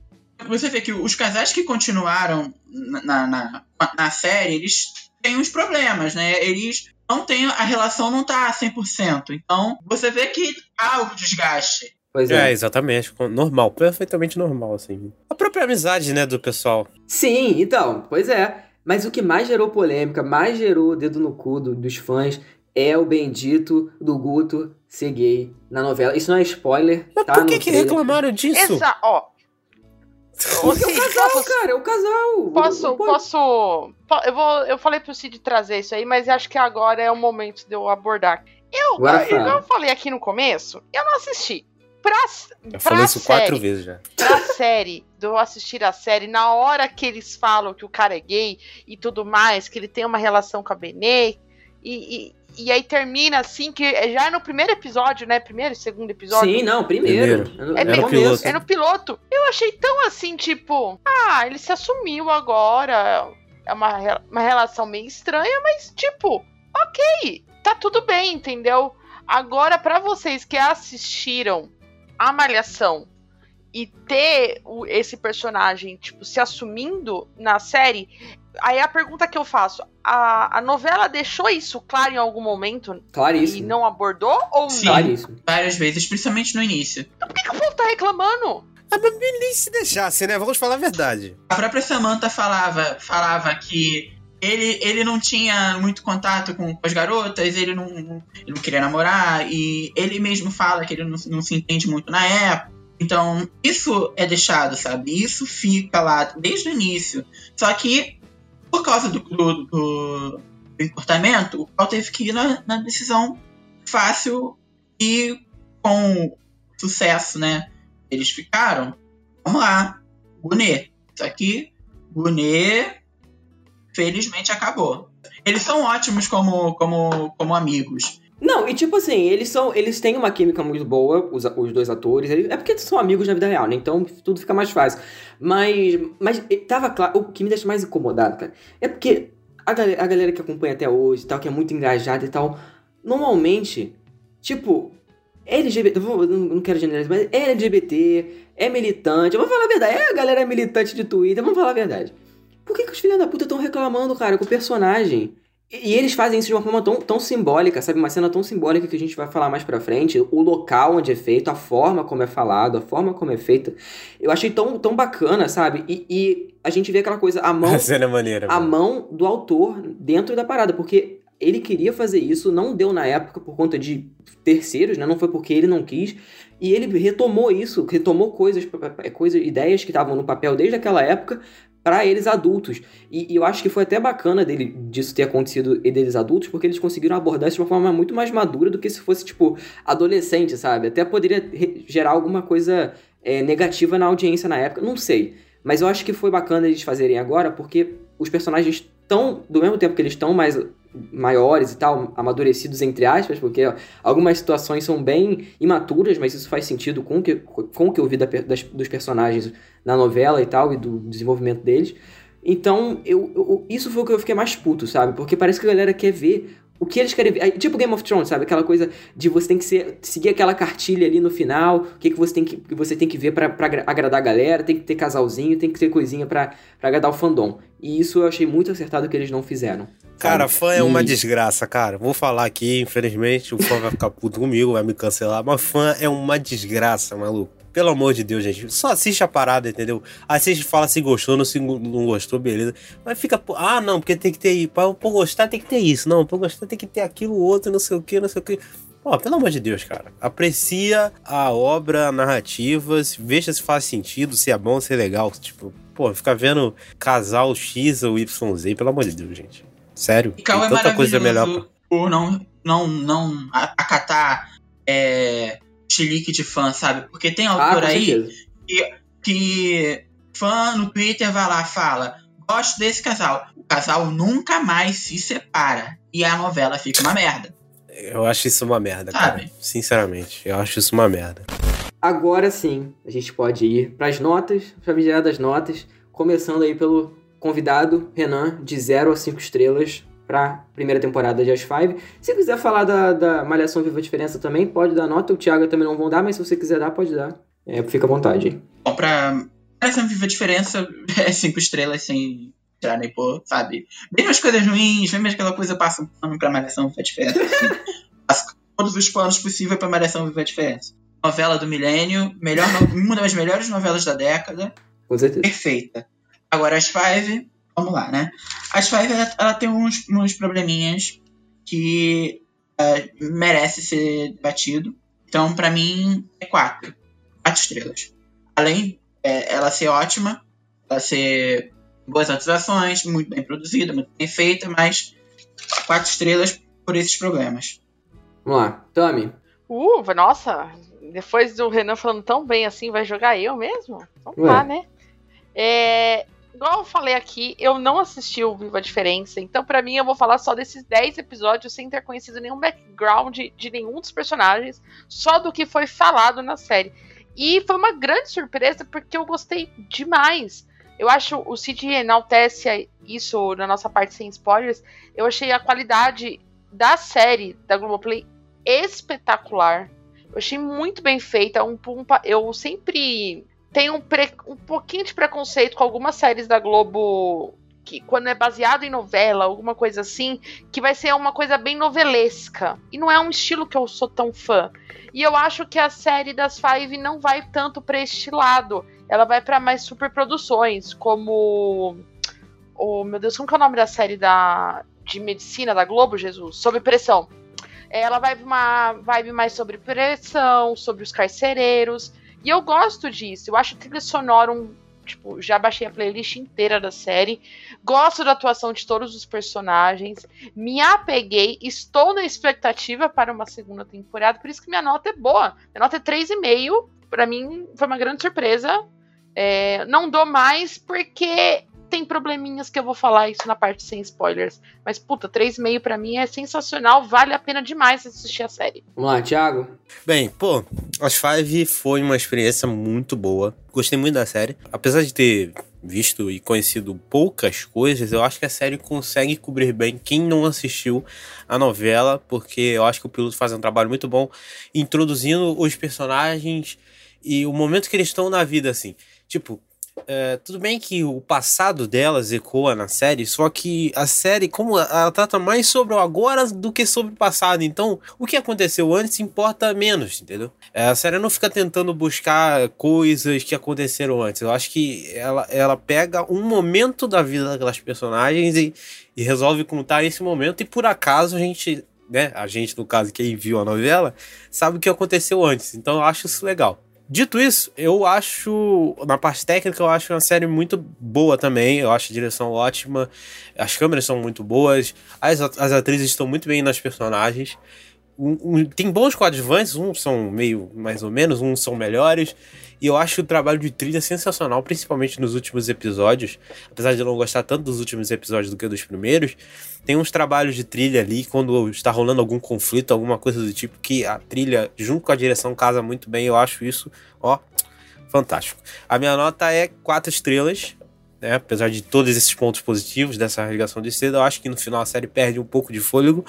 Você vê que os casais que continuaram na, na, na, na série, eles têm uns problemas, né? Eles não têm. A relação não tá 100%. Então, você vê que há o desgaste. Pois É, é. exatamente. Normal, perfeitamente normal, assim. A própria amizade, né, do pessoal. Sim, então, pois é. Mas o que mais gerou polêmica, mais gerou dedo no cu do- dos fãs é o bendito do Guto ser gay na novela. Isso não é spoiler, Mas tá? por que, que reclamaram disso? Essa, ó. Porque é o casal, posso- cara, é o casal. Posso, posso. po- Eu, vou, eu falei pro Cid trazer isso aí, mas acho que agora é o momento de eu abordar. Eu, fala. eu falei aqui no começo, eu não assisti. Pra, Eu pra falei isso série, quatro vezes já. Pra série, eu assistir a série, na hora que eles falam que o cara é gay e tudo mais, que ele tem uma relação com a Benê, e, e, e aí termina assim, que é já é no primeiro episódio, né? Primeiro e segundo episódio. Sim, não, primeiro. Primeiro. É no bem- começo. É no piloto. Eu achei tão assim, tipo, ah, ele se assumiu agora. É uma, uma relação meio estranha, mas, tipo, ok, tá tudo bem, entendeu? Agora, pra vocês que assistiram a Malhação e ter o- esse personagem, tipo, se assumindo na série, aí a pergunta que eu faço: a, a novela deixou isso claro em algum momento e Claríssimo. não abordou ou Sim. não? Claríssimo. Várias vezes, principalmente no início. Então por que, que o povo tá reclamando? Ah, mas nem se deixasse, né? Vamos falar a verdade. A própria Samantha falava, falava que ele, ele não tinha muito contato com, as garotas, ele não, ele não queria namorar, e ele mesmo fala que ele não, não se entende muito na época. Então, isso é deixado, sabe? Isso fica lá desde o início. Só que, por causa do, do, do- encurtamento, o Paul teve que ir na, na decisão fácil e com sucesso, né? Eles ficaram. Vamos lá, Gunet. Só que Gunet, felizmente, acabou. Eles são ótimos como, como, como amigos. Não, e tipo assim, eles são. Eles têm uma química muito boa, os, os dois atores. É porque são amigos na vida real, né? Então tudo fica mais fácil. Mas. Mas tava claro. O que me deixa mais incomodado, cara, é porque a galera, a galera que acompanha até hoje e tal, que é muito engajada e tal, normalmente, tipo. LGBT, vou- não quero generalizar, mas é LGBT, é militante, vamos falar a verdade, é a galera militante de Twitter, vamos falar a verdade. Por que, que os filhos da puta estão reclamando, cara, com o personagem? E e eles fazem isso de uma forma tão, tão simbólica, sabe? Uma cena tão simbólica que a gente vai falar mais pra frente. O local onde é feito, a forma como é falado, a forma como é feita. Eu achei tão, tão bacana, sabe? E, e a gente vê aquela coisa, a mão, A cena é maneira. a mano. mão do autor dentro da parada. Porque ele queria fazer isso, não deu na época por conta de terceiros, né? Não foi porque ele não quis. E ele retomou isso, retomou coisas, coisas ideias que estavam no papel desde aquela época para eles adultos. E, e eu acho que foi até bacana dele, disso ter acontecido e deles adultos, porque eles conseguiram abordar isso de uma forma muito mais madura do que se fosse, tipo, adolescente, sabe? Até poderia gerar alguma coisa é, negativa na audiência na época, não sei. Mas eu acho que foi bacana eles fazerem agora, porque os personagens estão, do mesmo tempo que eles estão mais maiores e tal, amadurecidos entre aspas, porque ó, algumas situações são bem imaturas, mas isso faz sentido com o que, com que eu vi da das- dos personagens na novela e tal, e do desenvolvimento deles. Então, eu, eu- isso foi o que eu fiquei mais puto, sabe? Porque parece que a galera quer ver o que eles querem ver. Tipo Game of Thrones, sabe? Aquela coisa de você tem que ser, seguir aquela cartilha ali no final, o que, que, você, tem que, que você tem que ver pra, pra agra- agradar a galera, tem que ter casalzinho, tem que ter coisinha pra, pra agradar o fandom. E isso eu achei muito acertado que eles não fizeram. Cara, fã é uma desgraça, cara. Vou falar aqui, infelizmente, o fã vai ficar puto comigo, vai me cancelar, mas fã é uma desgraça, maluco. Pelo amor de Deus, gente. Só assiste a parada, entendeu? Assiste e fala se gostou, não se não gostou, beleza. Mas fica, ah, não, porque tem que ter. Pra, pra gostar tem que ter isso. Não, pra gostar tem que ter aquilo, outro, não sei o que, não sei o que. Pô, pelo amor de Deus, cara. Aprecia a obra, a narrativa, veja se faz sentido, se é bom, se é legal. Tipo, pô, ficar vendo casal X ou YZ, pelo amor de Deus, gente. Sério. E Cal é tanta coisa melhor pra... por não, não, não acatar é, chilique de fã, sabe? Porque tem Ah, autor com aí certeza. que fã no Twitter vai lá fala gosto desse casal. O casal nunca mais se separa. E a novela fica uma merda. Eu acho isso uma merda, Sabe? cara. Sinceramente, eu acho isso uma merda. Agora sim, a gente pode ir pras notas, famigeradas notas, começando aí pelo convidado Renan, de 0 a 5 estrelas pra primeira temporada de As Five. Se quiser falar da, da Malhação Viva a Diferença também, pode dar nota. O Thiago também não vão dar, mas se você quiser dar, pode dar. É, fica à vontade. Bom, pra essa viva a diferença é cinco estrelas sem, tirar nem pôr, sabe? Mesmo as coisas ruins, mesmo aquela coisa passa um pano pra Malhação Viva Diferença. Assim, passa todos os planos possíveis pra Malhação Viva Diferença. Novela do milênio, melhor, uma das melhores novelas da década, Com certeza. perfeita. Agora, as Five, vamos lá, né? As Five, ela, ela tem uns, uns probleminhas que eh, merece ser debatido. Então, pra mim, é quatro. Quatro estrelas. Além é, ela ser ótima, ela ser boas atuações, muito bem produzida, muito bem feita, mas quatro estrelas por esses problemas. Vamos lá. Tami. Uh, nossa, depois do Renan falando tão bem assim, vai jogar eu mesmo? Então Ué. tá, né? É, igual eu falei aqui, eu não assisti o Viva a Diferença, então pra mim eu vou falar só desses 10 episódios sem ter conhecido nenhum background de nenhum dos personagens, só do que foi falado na série. E foi uma grande surpresa porque eu gostei demais. Eu acho o Cid enaltece isso na nossa parte sem spoilers. Eu achei a qualidade da série da Globoplay espetacular. Eu achei muito bem feita. Um, eu sempre tenho um, pre- um pouquinho de preconceito com algumas séries da Globo que quando é baseado em novela, alguma coisa assim, que vai ser uma coisa bem novelesca. E não é um estilo que eu sou tão fã. E eu acho que a série das Five não vai tanto pra este lado. Ela vai pra mais superproduções, como o meu Deus, como que é o nome da série da de medicina da Globo, Jesus? Sob pressão. Ela vai uma vibe mais sobre pressão, sobre os carcereiros. E eu gosto disso. Eu acho a trilha sonora um. Tipo, já baixei a playlist inteira da série. Gosto da atuação de todos os personagens. Me apeguei. Estou na expectativa para uma segunda temporada. Por isso que minha nota é boa. Minha nota é 3,5. Pra mim, foi uma grande surpresa. É, não dou mais porque tem probleminhas que eu vou falar isso na parte sem spoilers. Mas, puta, 3,5 pra mim é sensacional. Vale a pena demais assistir a série. Vamos lá, Thiago. Bem, pô, As Five foi uma experiência muito boa. Gostei muito da série. Apesar de ter visto e conhecido poucas coisas, eu acho que a série consegue cobrir bem quem não assistiu a novela, porque eu acho que o piloto faz um trabalho muito bom introduzindo os personagens e o momento que eles estão na vida, assim. Tipo, é, tudo bem que o passado delas ecoa na série, só que a série, como ela trata mais sobre o agora do que sobre o passado, então o que aconteceu antes importa menos, entendeu? É, A série não fica tentando buscar coisas que aconteceram antes. Eu acho que ela, ela pega um momento da vida daquelas personagens e, e resolve contar esse momento, e por acaso a gente. Né, a gente, no caso, quem viu a novela, sabe o que aconteceu antes. Então eu acho isso legal. Dito isso, eu acho, na parte técnica, eu acho uma série muito boa também. Eu acho a direção ótima, as câmeras são muito boas, as, as atrizes estão muito bem nas personagens. Um- tem bons coadjuvantes, uns são meio mais ou menos, uns são melhores. E eu acho o trabalho de trilha sensacional, principalmente nos últimos episódios. Apesar de eu não gostar tanto dos últimos episódios do que dos primeiros, tem uns trabalhos de trilha ali, quando está rolando algum conflito, alguma coisa do tipo, que a trilha, junto com a direção, casa muito bem. Eu acho isso, ó, fantástico. A minha nota é quatro estrelas. Né, apesar de todos esses pontos positivos dessa ligação de seda, eu acho que no final a série perde um pouco de fôlego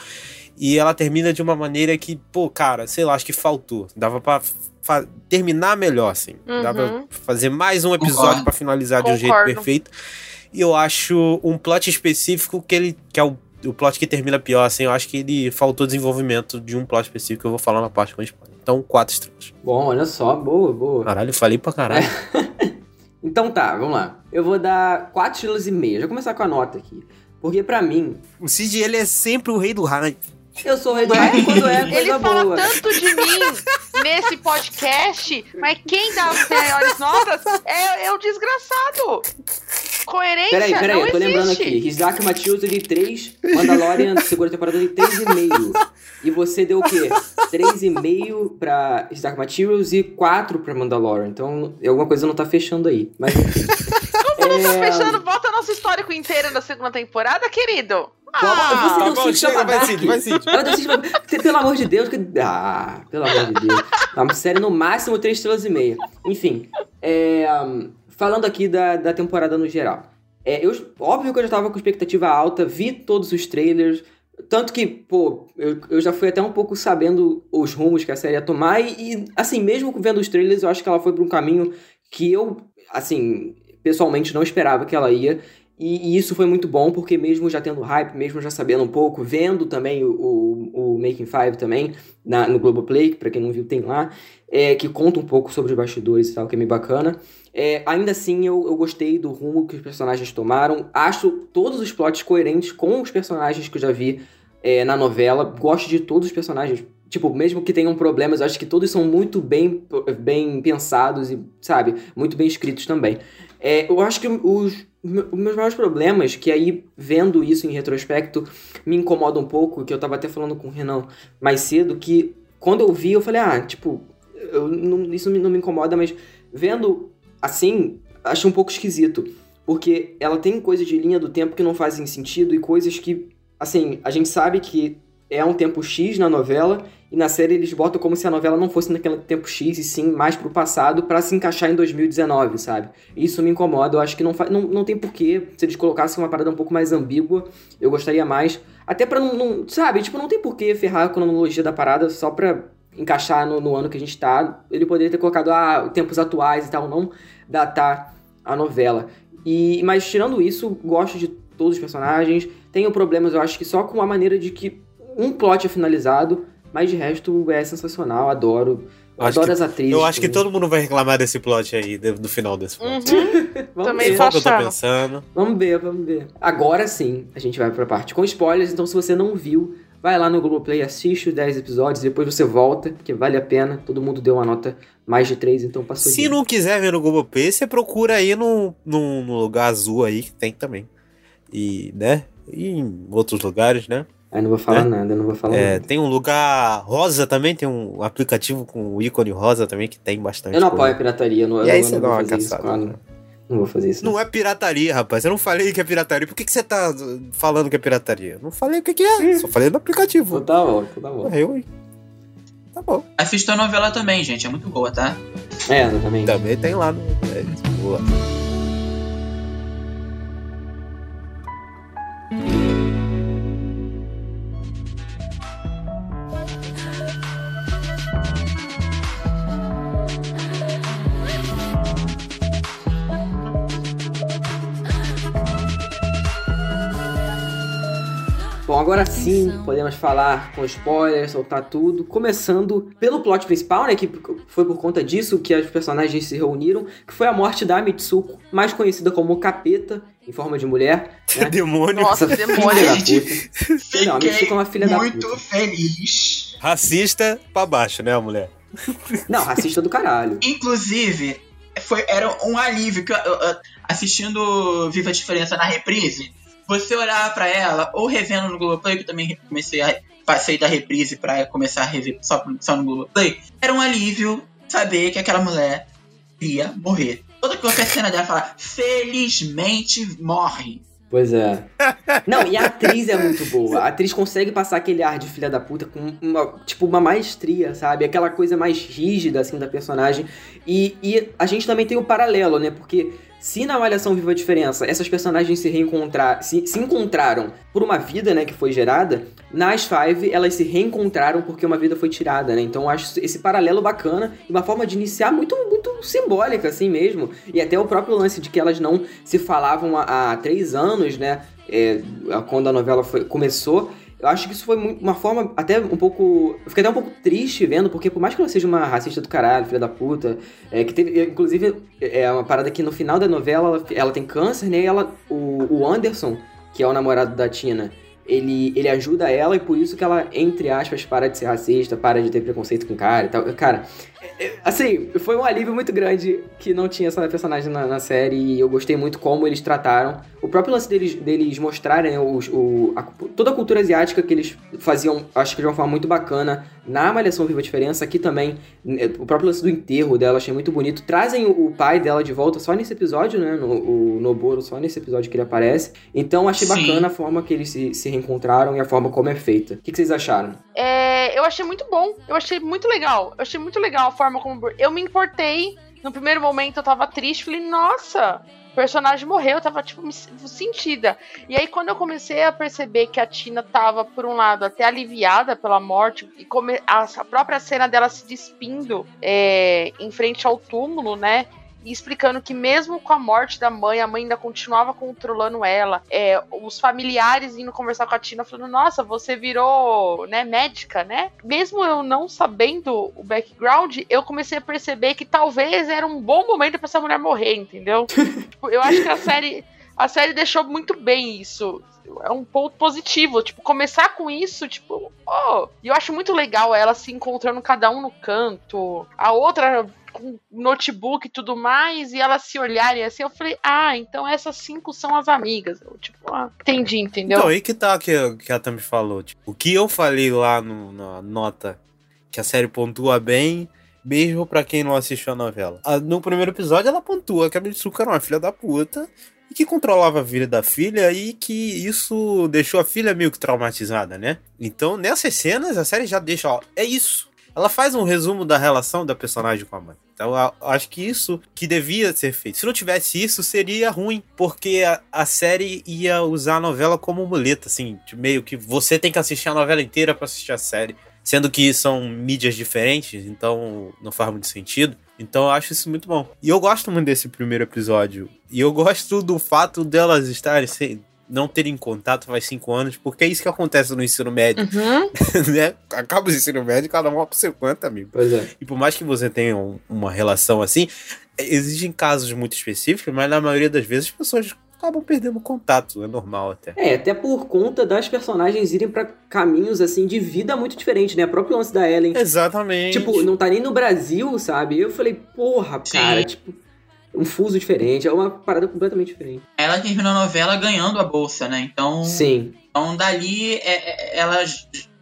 e ela termina de uma maneira que, pô, cara, sei lá, acho que faltou. Dava pra terminar melhor, assim. Uhum. Dava pra fazer mais um episódio Concordo. pra finalizar de um jeito Concordo. perfeito. E eu acho um plot específico que ele que é o, o plot que termina pior, assim. Eu acho que ele faltou desenvolvimento de um plot específico que eu vou falar na parte com spoiler. Então, quatro estrelas. Bom, olha só, boa, boa. Caralho, eu falei pra caralho. Então tá, vamos lá. Eu vou dar 4 estrelas e meia. Já vou começar com a nota aqui. Porque pra mim, O Cid, ele é sempre o rei do hype. Eu sou o hype quando é coisa Ele fala boa. tanto de mim nesse podcast, mas quem dá as melhores notas é, é o desgraçado. Coerência Peraí, peraí, não eu tô existe. lembrando aqui. Isaac Matheus eu dei 3, Mandalorian, segunda temporada, dei 3,5. E você deu o quê? 3,5 pra Isaac Materials e 4 pra Mandalorian. Então, alguma coisa não tá fechando aí. Mas enfim. Não tá É, fechando? Bota nosso histórico inteiro da segunda temporada, querido. Pô, você Ah, deu bom, chega, vai. Cid, vai, Cid. Pelo amor de Deus. Que... Ah, pelo amor de Deus. Uma série no máximo 3 estrelas e meia. Enfim, é, um, falando aqui da, da temporada no geral. É, eu, óbvio que eu já tava com expectativa alta, vi todos os trailers. Tanto que, pô, eu, eu já fui até um pouco sabendo os rumos que a série ia tomar. E, e, assim, mesmo vendo os trailers, eu acho que ela foi pra um caminho que eu, assim, pessoalmente não esperava que ela ia. E, e isso foi muito bom, porque mesmo já tendo hype, mesmo já sabendo um pouco, vendo também o, o, o Making Five também, na, no Globoplay, que pra quem não viu tem lá, é, que conta um pouco sobre os bastidores e tal, que é meio bacana. É, ainda assim, eu, eu gostei do rumo que os personagens tomaram. Acho todos os plots coerentes com os personagens que eu já vi é, na novela. Gosto de todos os personagens. Tipo, mesmo que tenham problemas, eu acho que todos são muito bem, bem pensados e, sabe, muito bem escritos também. É, eu acho que os, os meus maiores problemas, que aí, vendo isso em retrospecto, me incomoda um pouco, que eu tava até falando com o Renan mais cedo, que quando eu vi, eu falei, ah, tipo, eu, não, isso não me incomoda, mas vendo assim, acho um pouco esquisito. Porque ela tem coisas de linha do tempo que não fazem sentido e coisas que, assim, a gente sabe que é um tempo X na novela e na série eles botam como se a novela não fosse naquele tempo X e sim mais pro passado para se encaixar em 2019, sabe? Isso me incomoda, eu acho que não, não, não tem porquê se eles colocassem uma parada um pouco mais ambígua, eu gostaria mais. Até pra não, não sabe, tipo, não tem porquê ferrar a cronologia da parada só pra encaixar no, no, ano que a gente tá. Ele poderia ter colocado ah, tempos atuais e tal, não datar a novela. E, mas tirando isso, gosto de todos os personagens. Tenho problemas, eu acho que só com a maneira de que um plot é finalizado, mas de resto é sensacional, adoro. Adoro que, as atrizes. Eu acho que todo mundo vai reclamar desse plot aí, do final desse plot. Uhum. Também ver. que eu tô pensando. Vamos ver, vamos ver. Agora sim, a gente vai pra parte com spoilers, então se você não viu, vai lá no Globoplay, assiste os 10 episódios, depois você volta, porque vale a pena. Todo mundo deu uma nota mais de 3, então passou Se de- não quiser ver no Globoplay, você procura aí no, no, no lugar azul aí, que tem também. E, né? E em outros lugares, né? Aí não vou falar É. nada, não vou falar É, nada. tem um lugar rosa também, tem um aplicativo com o ícone rosa também, que tem bastante. Eu não apoio a pirataria, não, E aí eu você não dá vou uma fazer isso. caçada, né? Não vou fazer isso. Não é pirataria, rapaz. Eu não falei que é pirataria. Por que, que você tá falando que é pirataria? Não falei o que, que é. Só falei no aplicativo. Então tá bom, então tá bom. Eu, hein? Tá bom. Assista a novela também, gente. É muito boa, tá? É, exatamente. Também tem lá no. É, boa. Agora sim, podemos falar com spoilers, soltar tudo. Começando pelo plot principal, né? Que foi por conta disso que os personagens se reuniram, que foi a morte da Mitsuko, mais conhecida como Capeta, em forma de mulher. Né? Demônio. Nossa, Essa demônio. filha da Gente, puta. Não, a Mitsuko é uma filha da muito puta. feliz. Racista pra baixo, né, a mulher? Não, racista do caralho. Inclusive, foi, era um alívio que eu- eu- eu- assistindo Viva a Diferença na reprise, você olhar pra ela, ou revendo no Globoplay, que eu também comecei a passei da reprise pra começar a rever só, só no Globoplay, era um alívio saber que aquela mulher ia morrer. Toda qualquer cena dela fala, felizmente morre. Pois é. Não, e a atriz é muito boa. A atriz consegue passar aquele ar de filha da puta com uma, tipo, uma maestria, sabe? Aquela coisa mais rígida, assim, da personagem. E, e a gente também tem o paralelo, né? Porque se na Malhação Viva a Diferença essas personagens se reencontrar, se, se encontraram por uma vida, né, que foi gerada, nas Five elas se reencontraram porque uma vida foi tirada, né? Então acho esse paralelo bacana e uma forma de iniciar muito, muito simbólica, assim mesmo. E até o próprio lance de que elas não se falavam há, há três anos, né? É, quando a novela foi- começou. Eu acho que isso foi muito- uma forma até um pouco. Eu fiquei até um pouco triste vendo, porque por mais que ela seja uma racista do caralho, filha da puta, é, que teve. Inclusive, é uma parada que no final da novela ela, ela tem câncer, né? E ela, o, o Anderson, que é o namorado da Tina, ele, ele ajuda ela e por isso que ela, entre aspas, para de ser racista, para de ter preconceito com o cara e tal. Cara, assim, foi um alívio muito grande que não tinha essa personagem na, na série e eu gostei muito como eles trataram. O próprio lance deles, deles mostrarem os, o, a- toda a cultura asiática que eles faziam, acho que de uma forma muito bacana na Malhação Viva a Diferença, aqui também, né, o próprio lance do enterro dela, achei muito bonito. Trazem o, pai dela de volta só nesse episódio, né? No, o Noboro, só nesse episódio que ele aparece. Então achei Sim. bacana a forma que eles se, se reencontraram e a forma como é feita. O que, que vocês acharam? É, eu achei muito bom. Eu achei muito legal. Eu achei muito legal a forma como. Eu me importei. No primeiro momento eu tava triste. Falei, nossa, personagem morreu. Eu tava, tipo, sentida. E aí, quando eu comecei a perceber que a Tina tava, por um lado, até aliviada pela morte, e come... a a própria cena dela se despindo é, em frente ao túmulo, né? E explicando que mesmo com a morte da mãe, a mãe ainda continuava controlando ela. É, os familiares indo conversar com a Tina falando, nossa, você virou, né, médica, né? Mesmo eu não sabendo o background, eu comecei a perceber que talvez era um bom momento para essa mulher morrer, entendeu? tipo, eu acho que a série a série deixou muito bem isso. É um ponto positivo. Tipo, começar com isso, tipo, oh. E eu acho muito legal ela se encontrando cada um no canto. A outra com notebook e tudo mais, e elas se olharem assim, eu falei, ah, então essas cinco são as amigas. Eu, tipo, ah, entendi, entendeu? Então, aí que tá que, que a Tami falou. Tipo, o que eu falei lá no, na nota que a série pontua bem, mesmo pra quem não assistiu a novela. No primeiro episódio, ela pontua que a Mitsuko era uma filha da puta e que controlava a vida da filha e que isso deixou a filha meio que traumatizada, né? Então, nessas cenas, a série já deixa, ó, é isso. Ela faz um resumo da relação da personagem com a mãe. Então, acho que isso que devia ser feito. Se não tivesse isso, seria ruim, porque a, a série ia usar a novela como muleta, assim, meio que você tem que assistir a novela inteira para assistir a série. Sendo que são mídias diferentes, então não faz muito sentido. Então eu acho isso muito bom. E eu gosto muito desse primeiro episódio. E eu gosto do fato delas estarem não terem contato faz cinco anos, porque é isso que acontece no ensino médio. Uhum. né? Acaba o ensino médio, cada um vai pro seu canto, amigo. Pois é. E por mais que você tenha um- uma relação assim, existem casos muito específicos, mas na maioria das vezes as pessoas acabam perdendo contato, é normal até. É, até por conta das personagens irem pra caminhos, assim, de vida muito diferentes, né? O próprio lance da Ellen. Exatamente. Tipo, não tá nem no Brasil, sabe? Eu falei, porra, cara, tipo, um fuso diferente, é uma parada completamente diferente. Ela terminou a novela ganhando a bolsa, né? Então, Sim. então dali é- é- ela,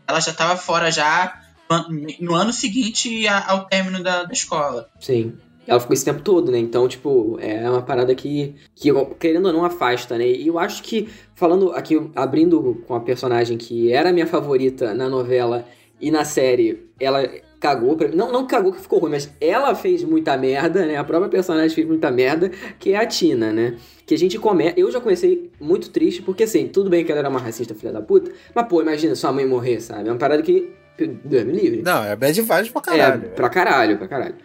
ela já tava fora já no an- no ano seguinte ao término da, da escola. Sim. Ela ficou esse tempo todo, né? Então, tipo, é uma parada que, que querendo ou não, afasta, né? E eu acho que, falando aqui, abrindo com a personagem que era a minha favorita na novela e na série, ela cagou pra. Não, não cagou que ficou ruim, mas ela fez muita merda, né? A própria personagem fez muita merda, que é a Tina, né? Que a gente começa. Eu já comecei muito triste, porque assim, tudo bem que ela era uma racista filha da puta, mas pô, imagina sua mãe morrer, sabe? É uma parada que. Deus me livre. Não, é bad vibes pra caralho. É, pra caralho, pra caralho.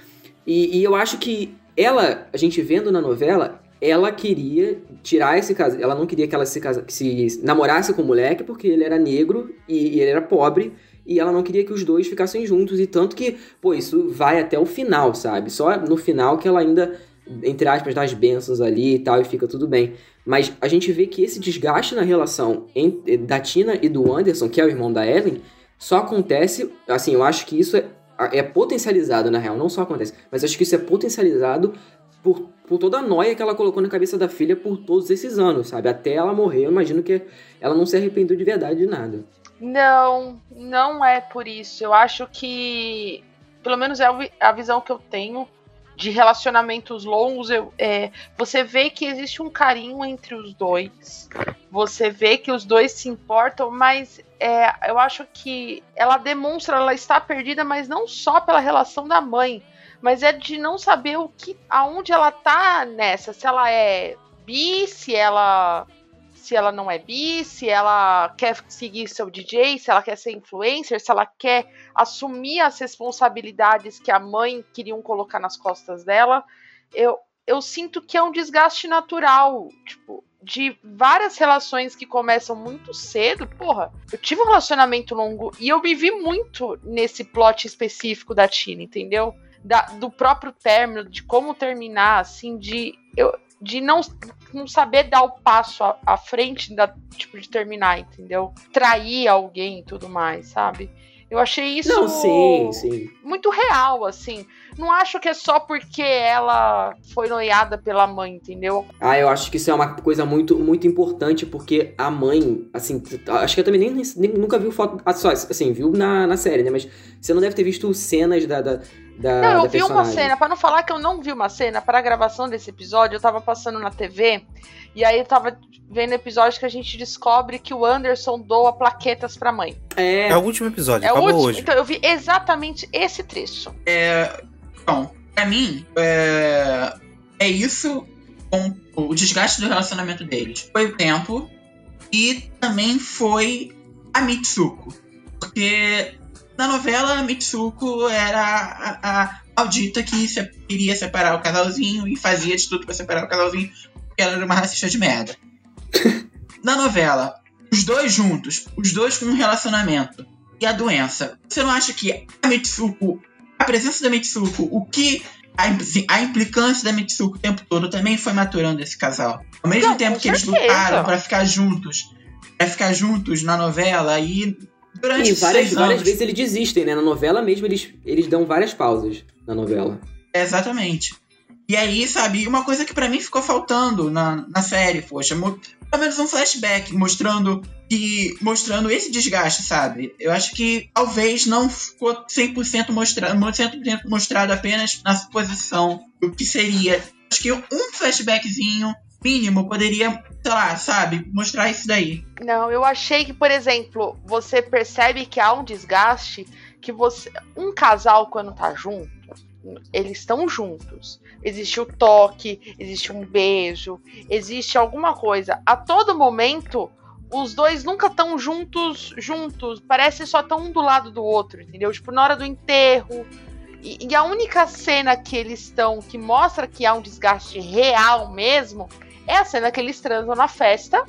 E, e eu acho que ela, a gente vendo na novela, ela queria tirar esse caso. Ela não queria que ela se, casa, se namorasse com o moleque porque ele era negro e, e ele era pobre. E ela não queria que os dois ficassem juntos. E tanto que, pô, isso vai até o final, sabe? Só no final que ela ainda, entre aspas, dá as bênçãos ali e tal, e fica tudo bem. Mas a gente vê que esse desgaste na relação entre, da Tina e do Anderson, que é o irmão da Ellen, só acontece. Assim, eu acho que isso é, é potencializado, na real. Não só acontece, mas acho que isso é potencializado por, por toda a noia que ela colocou na cabeça da filha por todos esses anos, sabe? Até ela morrer, eu imagino que ela não se arrependeu de verdade de nada. Não, não é por isso. Eu acho que, pelo menos é a vi- a visão que eu tenho de relacionamentos longos. Eu, é, você vê que existe um carinho entre os dois. Você vê que os dois se importam, mas é, eu acho que ela demonstra ela está perdida, mas não só pela relação da mãe, mas é de não saber o que, aonde ela tá nessa. Se ela é bi, se ela se ela não é bi, se ela quer seguir seu DJ, se ela quer ser influencer, se ela quer assumir as responsabilidades que a mãe queriam colocar nas costas dela. Eu, eu sinto que é um desgaste natural, tipo, de várias relações que começam muito cedo. Porra, eu tive um relacionamento longo e eu me vi muito nesse plot específico da Tina, entendeu? Da, do próprio término, de como terminar, assim, de. Eu, de não, não saber dar o passo à, à frente da, tipo, de terminar, entendeu? Trair alguém e tudo mais, sabe? Eu achei isso Não, sim, sim. muito real, assim. Não acho que é só porque ela foi noiada pela mãe, entendeu? Ah, eu acho que isso é uma coisa muito, muito importante, porque a mãe, assim, acho que eu também nem, nem- nunca viu foto. ah, Só, assim, viu na, na série, né? Mas você não deve ter visto cenas da. da, da Não, eu vi uma personagem. cena, pra não falar que eu não vi uma cena, para a gravação desse episódio, eu tava passando na TV, e aí eu tava vendo episódio que a gente descobre que o Anderson doa plaquetas pra mãe. É. É o último episódio, É o acabou último. hoje. Então eu vi exatamente esse trecho. É, bom, pra mim, é, é isso com o desgaste do relacionamento deles. Foi o tempo e também foi a Mitsuko. Porque na novela, a Mitsuko era a, a maldita que se, queria separar o casalzinho e fazia de tudo pra separar o casalzinho, porque ela era uma racista de merda. na novela, os dois juntos, os dois com um relacionamento e a doença. Você não acha que a Mitsuko, a presença da Mitsuko, o que a, a implicância da Mitsuko o tempo todo também foi maturando esse casal. Ao mesmo Não, tempo que eles lutaram pra ficar juntos, pra ficar juntos na novela e durante E várias, seis várias anos. vezes eles desistem, né? Na novela mesmo, eles, eles dão várias pausas na novela. Exatamente. E aí, sabe, uma coisa que pra mim ficou faltando na, na série, poxa, pelo menos um flashback mostrando que mostrando esse desgaste, sabe? Eu acho que talvez não ficou 100% mostrado, 100% mostrado apenas na suposição do que seria. Acho que um flashbackzinho mínimo poderia, sei lá, sabe, mostrar isso daí. Não, eu achei que, por exemplo, você percebe que há um desgaste que você. Um casal, quando tá junto, eles estão juntos. Existe o toque, existe um beijo, existe alguma coisa. A todo momento, os dois nunca estão juntos, juntos. Parece só estão um do lado do outro, entendeu? Tipo, na hora do enterro. E, e a única cena que eles estão que mostra que há um desgaste real mesmo é a cena que eles transam na festa.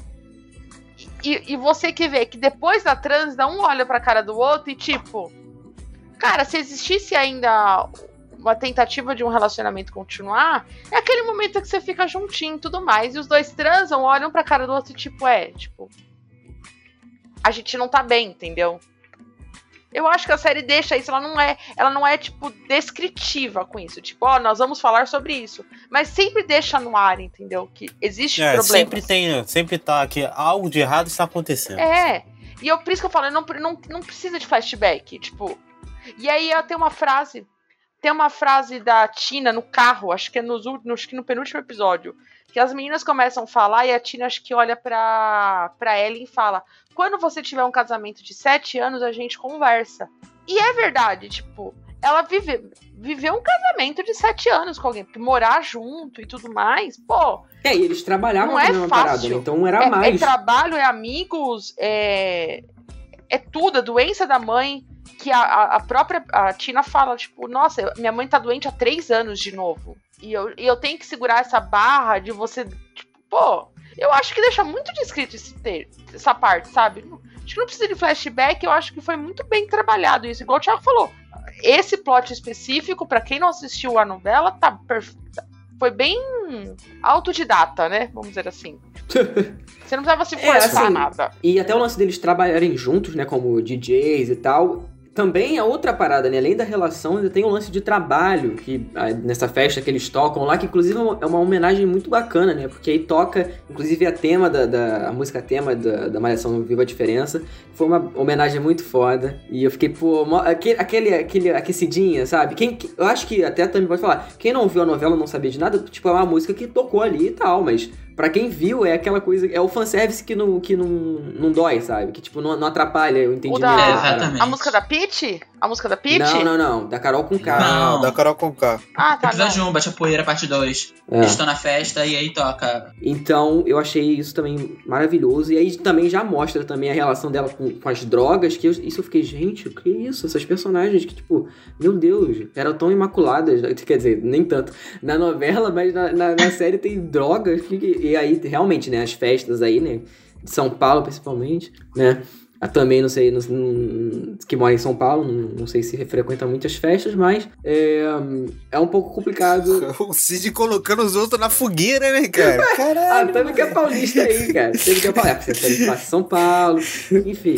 E, e você que vê que depois da transa, um olha pra cara do outro e tipo. Cara, se existisse ainda uma tentativa de um relacionamento continuar, é aquele momento que você fica juntinho e tudo mais. E os dois transam, olham pra cara do outro e tipo, é, tipo. A gente não tá bem, entendeu? Eu acho que a série deixa isso, ela não é, ela não é tipo descritiva com isso, tipo, ó, nós vamos falar sobre isso, mas sempre deixa no ar, entendeu? Que existe É, problema. sempre tem, sempre tá que algo de errado está acontecendo. É. E eu, por isso que eu falo, não, não, não precisa de flashback, tipo. E aí ela tem uma frase. Tem uma frase da Tina no carro, acho que é nos, acho que no penúltimo episódio. Que as meninas começam a falar e a Tina acho que olha pra, pra Ellen e fala: Quando você tiver um casamento de sete anos, a gente conversa. E é verdade, tipo, ela vive, viveu um casamento de sete anos com alguém, porque morar junto e tudo mais, pô, É, e eles trabalhavam Não é fácil. parada, né? Então era é, mais. é trabalho, é amigos, é, é tudo, a doença da mãe. Que a, a- própria a Tina fala, tipo, nossa, minha mãe tá doente há três anos de novo. E eu, e eu tenho que segurar essa barra de você. Tipo, pô, eu acho que deixa muito descrito esse ter, essa parte, sabe? Acho que não precisa de flashback, eu acho que foi muito bem trabalhado isso, igual o Thiago falou. Esse plot específico, pra quem não assistiu a novela, tá perfeito. Foi bem autodidata, né? Vamos dizer assim. Você não precisava se É, forçar assim, nada. E até o lance deles trabalharem juntos, né, como DJs e tal. Também é outra parada, né? Além da relação, ainda tem o lance de trabalho, que ah, nessa festa que eles tocam lá, que inclusive é uma, é uma homenagem muito bacana, né? Porque aí toca, inclusive, a tema da, da- a música tema da, da Malhação Viva a Diferença. Foi uma homenagem muito foda. E eu fiquei, pô, aquele, aquele, aquele aquecidinha, sabe? Quem, que- eu acho que até também pode falar, quem não viu a novela não sabia de nada, tipo, é uma música que tocou ali e tal, mas Pra quem viu, é aquela coisa. É o fanservice que não, que não, não dói, sabe? Que, tipo, não, não atrapalha o entendimento. O da, da parada. a música da Peach? A música da Peach? Não, não, não. Da Carol com K. Não. da Carol Conká. Ah, tá. Episódio Não. 1, Bate a Poeira, parte 2. É. Eles estão na festa e aí toca. Então, eu achei isso também maravilhoso. E aí também já mostra também a relação dela com, com as drogas, que eu- isso eu fiquei, gente, o que é isso? Essas personagens que, tipo, meu Deus, eram tão imaculadas. Quer dizer, nem tanto na novela, mas na, na, na série tem drogas. que- e aí, realmente, né, as festas aí, né, de São Paulo principalmente, né, a também, não sei, não- que mora em São Paulo, não, não sei se frequenta muitas festas, mas é, é um pouco complicado. O Cid colocando os outros na fogueira, né, cara? Ah, Caralho. também que é paulista aí, cara. Teve que é paulista. É, você faz São Paulo, enfim.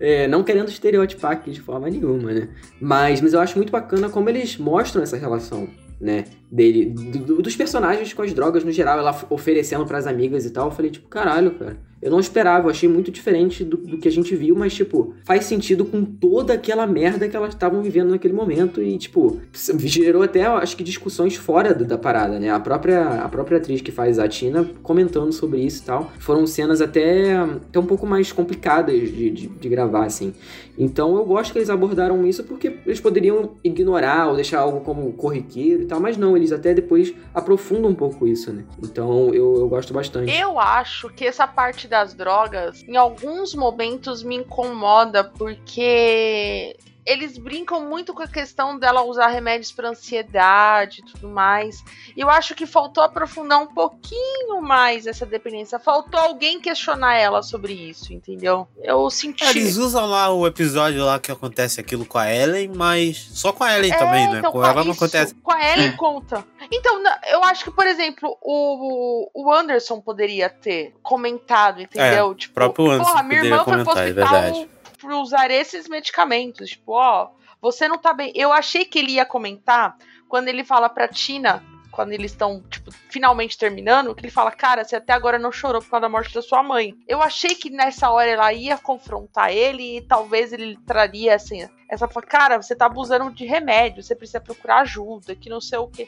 É, não querendo estereotipar aqui de forma nenhuma, né? Mas, mas eu acho muito bacana como eles mostram essa relação, né? Dele, do- do- dos personagens com as drogas no geral, ela oferecendo pras amigas e tal. Eu falei, tipo, caralho, cara. Eu não esperava, eu achei muito diferente do, do que a gente viu, mas, tipo, faz sentido com toda aquela merda que elas estavam vivendo naquele momento e, tipo, gerou até, acho que, discussões fora do- da parada, né? A própria, a própria atriz que faz a Tina comentando sobre isso e tal. Foram cenas até, até um pouco mais complicadas de, de, de gravar, assim. Então eu gosto que eles abordaram isso porque eles poderiam ignorar ou deixar algo como corriqueiro e tal, mas não, eles até depois aprofundam um pouco isso, né? Então eu, eu gosto bastante. Eu acho que essa parte das drogas, em alguns momentos, me incomoda, porque eles brincam muito com a questão dela usar remédios para ansiedade e tudo mais. E eu acho que faltou aprofundar um pouquinho mais essa dependência. Faltou alguém questionar ela sobre isso, entendeu? Eu senti. É, Eles usam lá o episódio lá que acontece aquilo com a Ellen, mas só com a Ellen também, né? então, Com ela não acontece. Com a Ellen É. conta. Então, eu acho que, por exemplo, o, o Anderson poderia ter comentado, entendeu? tipo, É, próprio Anderson porra, minha irmã foi pro é hospital verdade. Por usar esses medicamentos. Tipo, ó, você não tá bem. Eu achei que ele ia comentar quando ele fala pra Tina, quando eles estão, tipo, finalmente terminando, que ele fala, cara, você até agora não chorou por causa da morte da sua mãe. Eu achei que nessa hora ela ia confrontar ele e talvez ele traria, assim, essa cara, você tá abusando de remédio, você precisa procurar ajuda, que não sei o quê.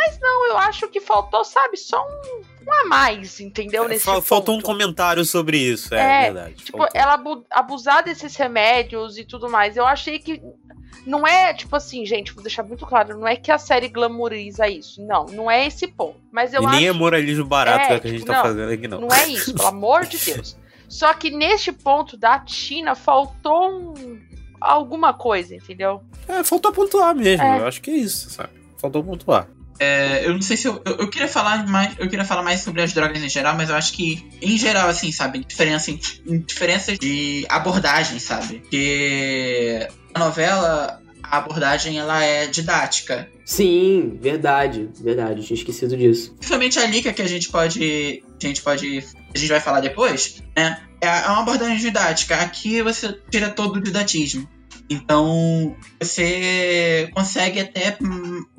Mas não, eu acho que faltou, sabe, só um, um a mais, entendeu? Nesse Fa- Faltou um ponto. comentário sobre isso, é, É, verdade. Tipo, Faltou. ela abu- abusar desses remédios e tudo mais. Eu achei que. Não é, tipo assim, gente, vou deixar muito claro, não é que a série glamoriza isso. Não, não é esse ponto. Mas eu e acho. nem é moralismo barato É, que a gente tipo, tá não, fazendo aqui, não. Não é isso, pelo amor de Deus. Só que neste ponto da Tina faltou um- alguma coisa, entendeu? É, faltou pontuar mesmo. É. Eu acho que é isso, sabe? Faltou pontuar. É, eu não sei se eu, eu. eu queria falar mais. Eu queria falar mais sobre as drogas em geral, mas eu acho que, em geral, assim, sabe, diferença, em- diferenças de abordagem, sabe? Porque a novela, a abordagem ela é didática. Sim, verdade, verdade. Tinha esquecido disso. Principalmente a Lika que a gente pode. A gente pode. A gente vai falar depois, né? É é uma abordagem didática. Aqui você tira todo o didatismo. Então, você consegue até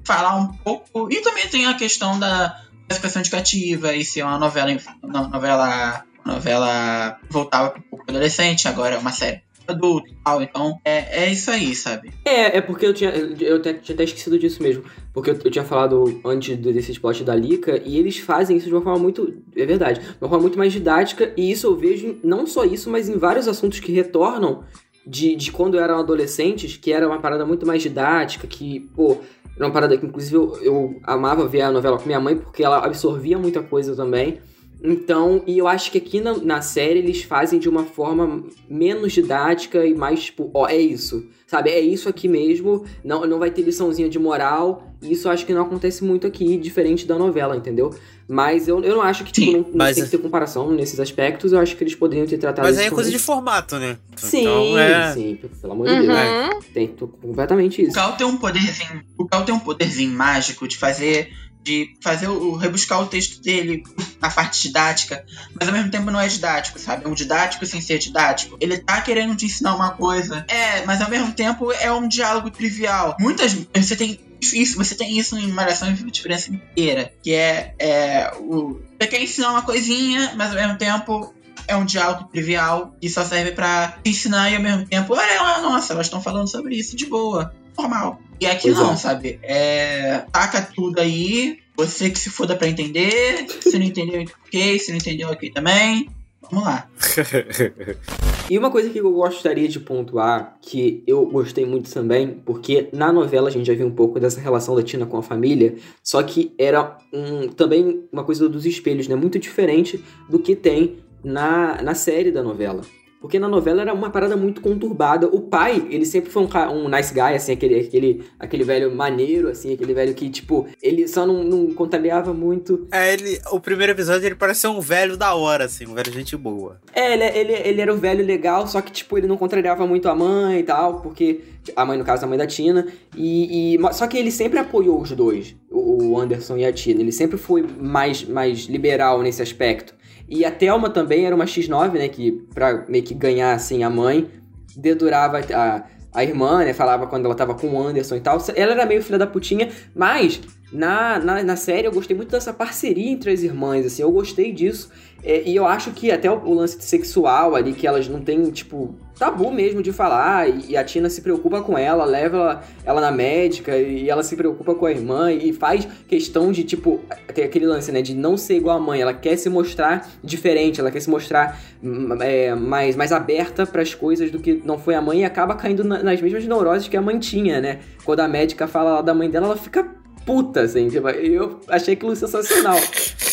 falar um pouco. E também tem a questão da expressão educativa e ser uma novela. Uma novela. Uma novela voltava para o público adolescente, agora é uma série adulto e tal. Então, é, é isso aí, sabe? É, é porque eu tinha. Eu tinha até esquecido disso mesmo. Porque eu, eu tinha falado antes desse plot da Lika, e eles fazem isso de uma forma muito. É verdade. De uma forma muito mais didática, e isso eu vejo não só isso, mas em vários assuntos que retornam de, de quando eram adolescentes, que era uma parada muito mais didática, que, pô. Era uma parada que, inclusive, eu, eu amava ver a novela com minha mãe, porque ela absorvia muita coisa também. Então, e eu acho que aqui na, na série eles fazem de uma forma menos didática e mais tipo, ó, é isso. Sabe, é isso aqui mesmo, não, não vai ter liçãozinha de moral, isso eu acho que não acontece muito aqui, diferente da novela, entendeu? Mas eu, eu não acho que, tipo, não, não mas- tem que ter comparação nesses aspectos, eu acho que eles poderiam ter tratado Mas isso aí é coisa de formato, né? Sim, Então, é... sim, pelo amor de Deus. Uhum. Tem completamente O isso. Cal tem um poderzinho. O Cal tem um poderzinho mágico de fazer. De fazer o. rebuscar o texto dele na parte didática, mas ao mesmo tempo não é didático, sabe? É um didático sem ser didático. Ele tá querendo te ensinar uma coisa. É, mas ao mesmo tempo é um diálogo trivial. Muitas. Você tem. Isso, você tem isso em Malhação e Diferença inteira. Que é, é o. Você quer ensinar uma coisinha, mas ao mesmo tempo é um diálogo trivial que só serve te ensinar e ao mesmo tempo, olha nossa, elas estão falando sobre isso de boa, normal. E aqui Pois não, é. sabe? É, taca tudo aí, você que se foda pra entender, se não entendeu, ok, se não entendeu, ok também. Vamos lá. E uma coisa que eu gostaria de pontuar, que eu gostei muito também, porque na novela a gente já viu um pouco dessa relação da Tina com a família, só que era um, também uma coisa dos espelhos, né? Muito diferente do que tem na, na série da novela. Porque na novela era uma parada muito conturbada. O pai, ele sempre foi um, um nice guy, assim, aquele, aquele, aquele velho maneiro, assim, aquele velho que, tipo, ele só não, não contrariava muito. É, ele, o primeiro episódio ele parece ser um velho da hora, assim, um velho gente boa. É, ele, ele, ele era o velho legal, só que, tipo, ele não contrariava muito a mãe e tal, porque. A mãe, no caso, a mãe da Tina. E, e- só que ele sempre apoiou os dois, o, o Anderson e a Tina. Ele sempre foi mais, mais liberal nesse aspecto. E a Thelma também era uma X9, né? Que pra meio que ganhar, assim, a mãe, dedurava a, a irmã, né? Falava quando ela tava com o Anderson e tal. Ela era meio filha da putinha, mas na, na, na série eu gostei muito dessa parceria entre as irmãs, assim. Eu gostei disso. É, e eu acho que até o, o lance sexual ali, que elas não têm, tipo, tabu mesmo de falar, e, a Tina se preocupa com ela, leva ela, ela na médica, e ela se preocupa com a irmã, e faz questão de, tipo, aquele lance, né, de não ser igual a mãe, ela quer se mostrar diferente, ela quer se mostrar hum, é, mais, mais aberta para as coisas do que não foi a mãe, e acaba caindo na- nas mesmas neuroses que a mãe tinha, né? Quando a médica fala lá da mãe dela, ela fica puta, assim. Tipo, eu achei aquilo sensacional.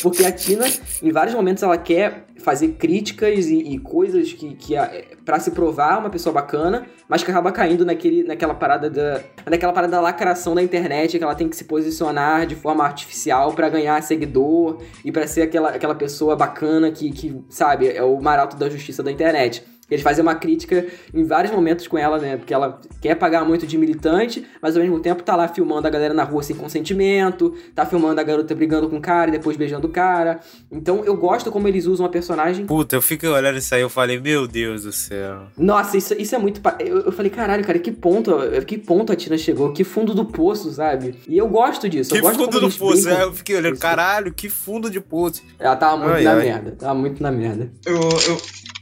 Porque a Tina, em vários momentos, ela quer fazer críticas e, e coisas que, que a, pra se provar uma pessoa bacana, mas que acaba caindo naquele, naquela parada da. naquela parada da lacração da internet, que ela tem que se posicionar de forma artificial para ganhar seguidor e para ser aquela, aquela pessoa bacana que, que, sabe, é o maralto da justiça da internet. Eles fazem uma crítica em vários momentos com ela, né? Porque ela quer pagar muito de militante, mas ao mesmo tempo tá lá filmando a galera na rua sem consentimento, tá filmando a garota brigando com o cara e depois beijando o cara. Então eu gosto como eles usam a personagem. Puta, eu fiquei olhando isso aí eu falei, meu Deus do céu. Nossa, isso, isso é muito. Eu, eu falei, caralho, cara, que ponto, que ponto a Tina chegou, que fundo do poço, sabe? E eu gosto disso. Que eu gosto fundo do poço, é, eu fiquei olhando, caralho, que fundo de poço. Ela tava muito ai, na ai. merda, tava muito na merda. Eu, eu,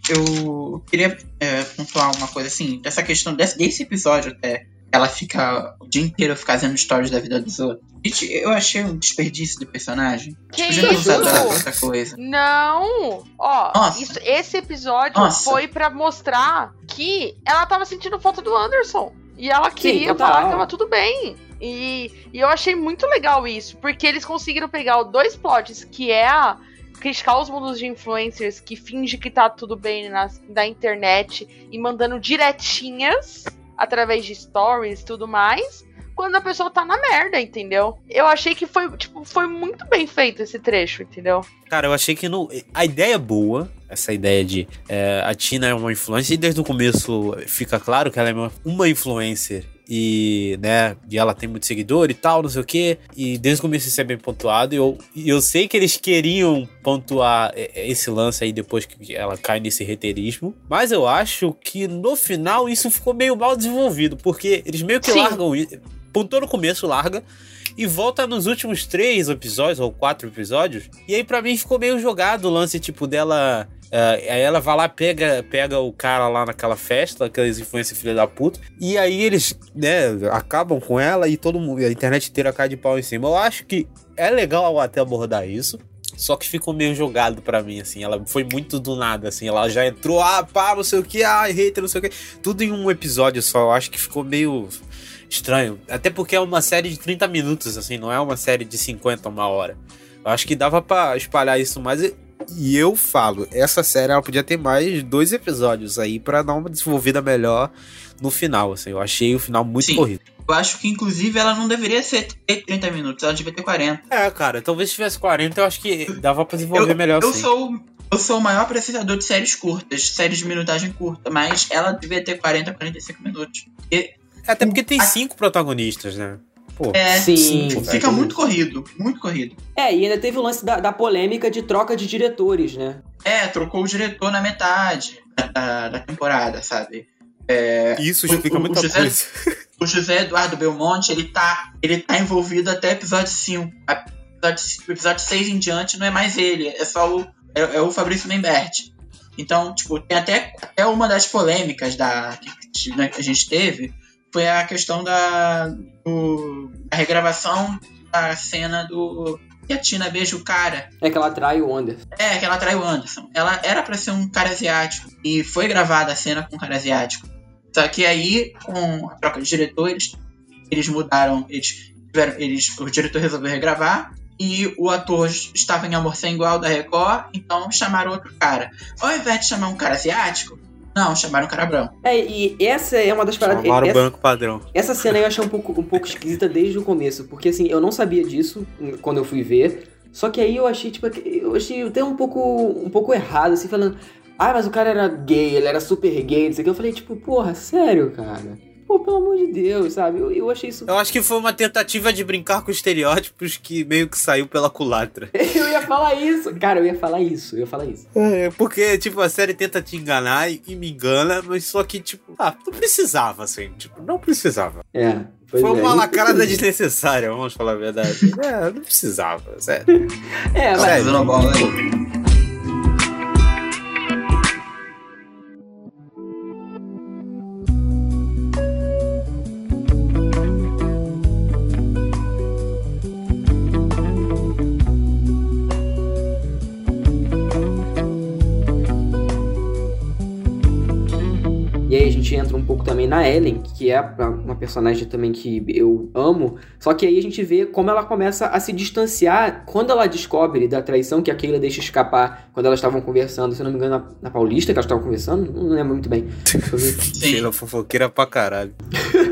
eu queria é, pontuar uma coisa assim, dessa questão desse, desse episódio até. Ela fica o dia inteiro fazendo stories da vida dos outros. Gente, eu achei um desperdício de personagem. Que Podia ter usado ela pra outra coisa. Não! Ó, isso, esse episódio Nossa. foi pra mostrar que ela tava sentindo falta do Anderson. E ela queria total. falar que tava tudo bem. E, e eu achei muito legal isso, porque eles conseguiram pegar os dois plots, que é a criticar os mundos de influencers que finge que tá tudo bem na, na internet e mandando diretinhas através de stories e tudo mais, quando a pessoa tá na merda, entendeu? Eu achei que foi, tipo, foi muito bem feito esse trecho, entendeu? Cara, eu achei que no, a ideia é boa, essa ideia de é, a Tina é uma influencer, e desde o começo fica claro que ela é uma, uma influencer e, né, e ela tem muito seguidor e tal, não sei o que, e desde o começo isso é bem pontuado, e eu, e eu sei que eles queriam pontuar esse lance aí depois que ela cai nesse reiterismo, mas eu acho que no final isso ficou meio mal desenvolvido, porque eles meio que Sim. largam, pontuou no começo, larga, e volta nos últimos três episódios, ou quatro episódios, e aí para mim ficou meio jogado o lance, tipo, dela... Uh, aí ela vai lá, pega, pega o cara lá naquela festa, aqueles influencers filha da puta, e aí eles, né, acabam com ela e todo mundo, a internet inteira cai de pau em cima. Eu acho que é legal até abordar isso, só que ficou meio jogado pra mim, assim. Ela foi muito do nada, assim. Ela já entrou, ah, pá, não sei o que, ah, hater, não sei o que. Tudo em um episódio só. Eu acho que ficou meio estranho. Até porque é uma série de 30 minutos, assim, não é uma série de 50, uma hora. Eu acho que dava pra espalhar isso mais. E eu falo, essa série ela podia ter mais dois episódios aí para dar uma desenvolvida melhor no final, assim. Eu achei o final muito Sim. corrido. Eu acho que, inclusive, ela não deveria ser ter 30 minutos, ela devia ter 40. É, cara, talvez se tivesse 40, eu acho que dava pra desenvolver eu, melhor eu assim. Sou, eu sou o maior apreciador de séries curtas, séries de minutagem curta, mas ela devia ter 40, 45 minutos. E, Até porque tem cinco protagonistas, né? Pô, é, Sim, fica muito corrido, muito corrido. É, e ainda teve o lance da, da polêmica de troca de diretores, né? É, trocou o diretor na metade da, da temporada, sabe? É, Isso o- explica o- o muita José- coisa. o José Eduardo Belmonte, ele tá, ele tá envolvido até episódio 5. A- Episódio, episódio 6 em diante não é mais ele, é só o, é, é o Fabrício Membert. Então, tipo, tem até, até uma das polêmicas da, que, né, que a gente teve foi a questão da, do, da regravação da cena do que a Tina beija o cara. É que ela atrai o Anderson. É, que ela traiu o Anderson. Ela era pra ser um cara asiático. E foi gravada a cena com um cara asiático. Só que aí, com a troca de diretores, eles mudaram. Eles, tiveram, eles O diretor resolveu regravar. E o ator estava em Amor Sem Igual da Record. Então chamaram outro cara. Ao invés de chamar um cara asiático, não, chamaram um cara branco. É, e essa é uma das paradas. Chamaram o essa- banco padrão. Essa cena eu achei um pouco, um pouco esquisita desde o começo, porque assim, eu não sabia disso quando eu fui ver. Só que aí eu achei, tipo, eu achei até um pouco, um pouco errado, assim, falando, ah, mas o cara era gay, ele era super gay, não sei o que. Eu falei, tipo, porra, sério, cara? Pô, pelo amor de Deus, sabe? Eu, eu achei isso. Eu acho que foi uma tentativa de brincar com estereótipos que meio que saiu pela culatra. Eu ia falar isso. Cara, eu ia falar isso, eu ia falar isso. É, porque, tipo, a série tenta te enganar e, e me engana, mas só que, tipo, ah, não precisava, assim, tipo, não precisava. É. Pois Foi é. uma lacrada desnecessária, vamos falar a verdade. É, não precisava, sério. É, mas. Tá dando bola aí. Também na Ellen, que é uma personagem também que eu amo. Só que aí a gente vê como ela começa a se distanciar quando ela descobre da traição que a Keila deixa escapar quando elas estavam conversando, se não me engano, na, na Paulista que elas estavam conversando. Não lembro muito bem. Keila fofoqueira pra caralho.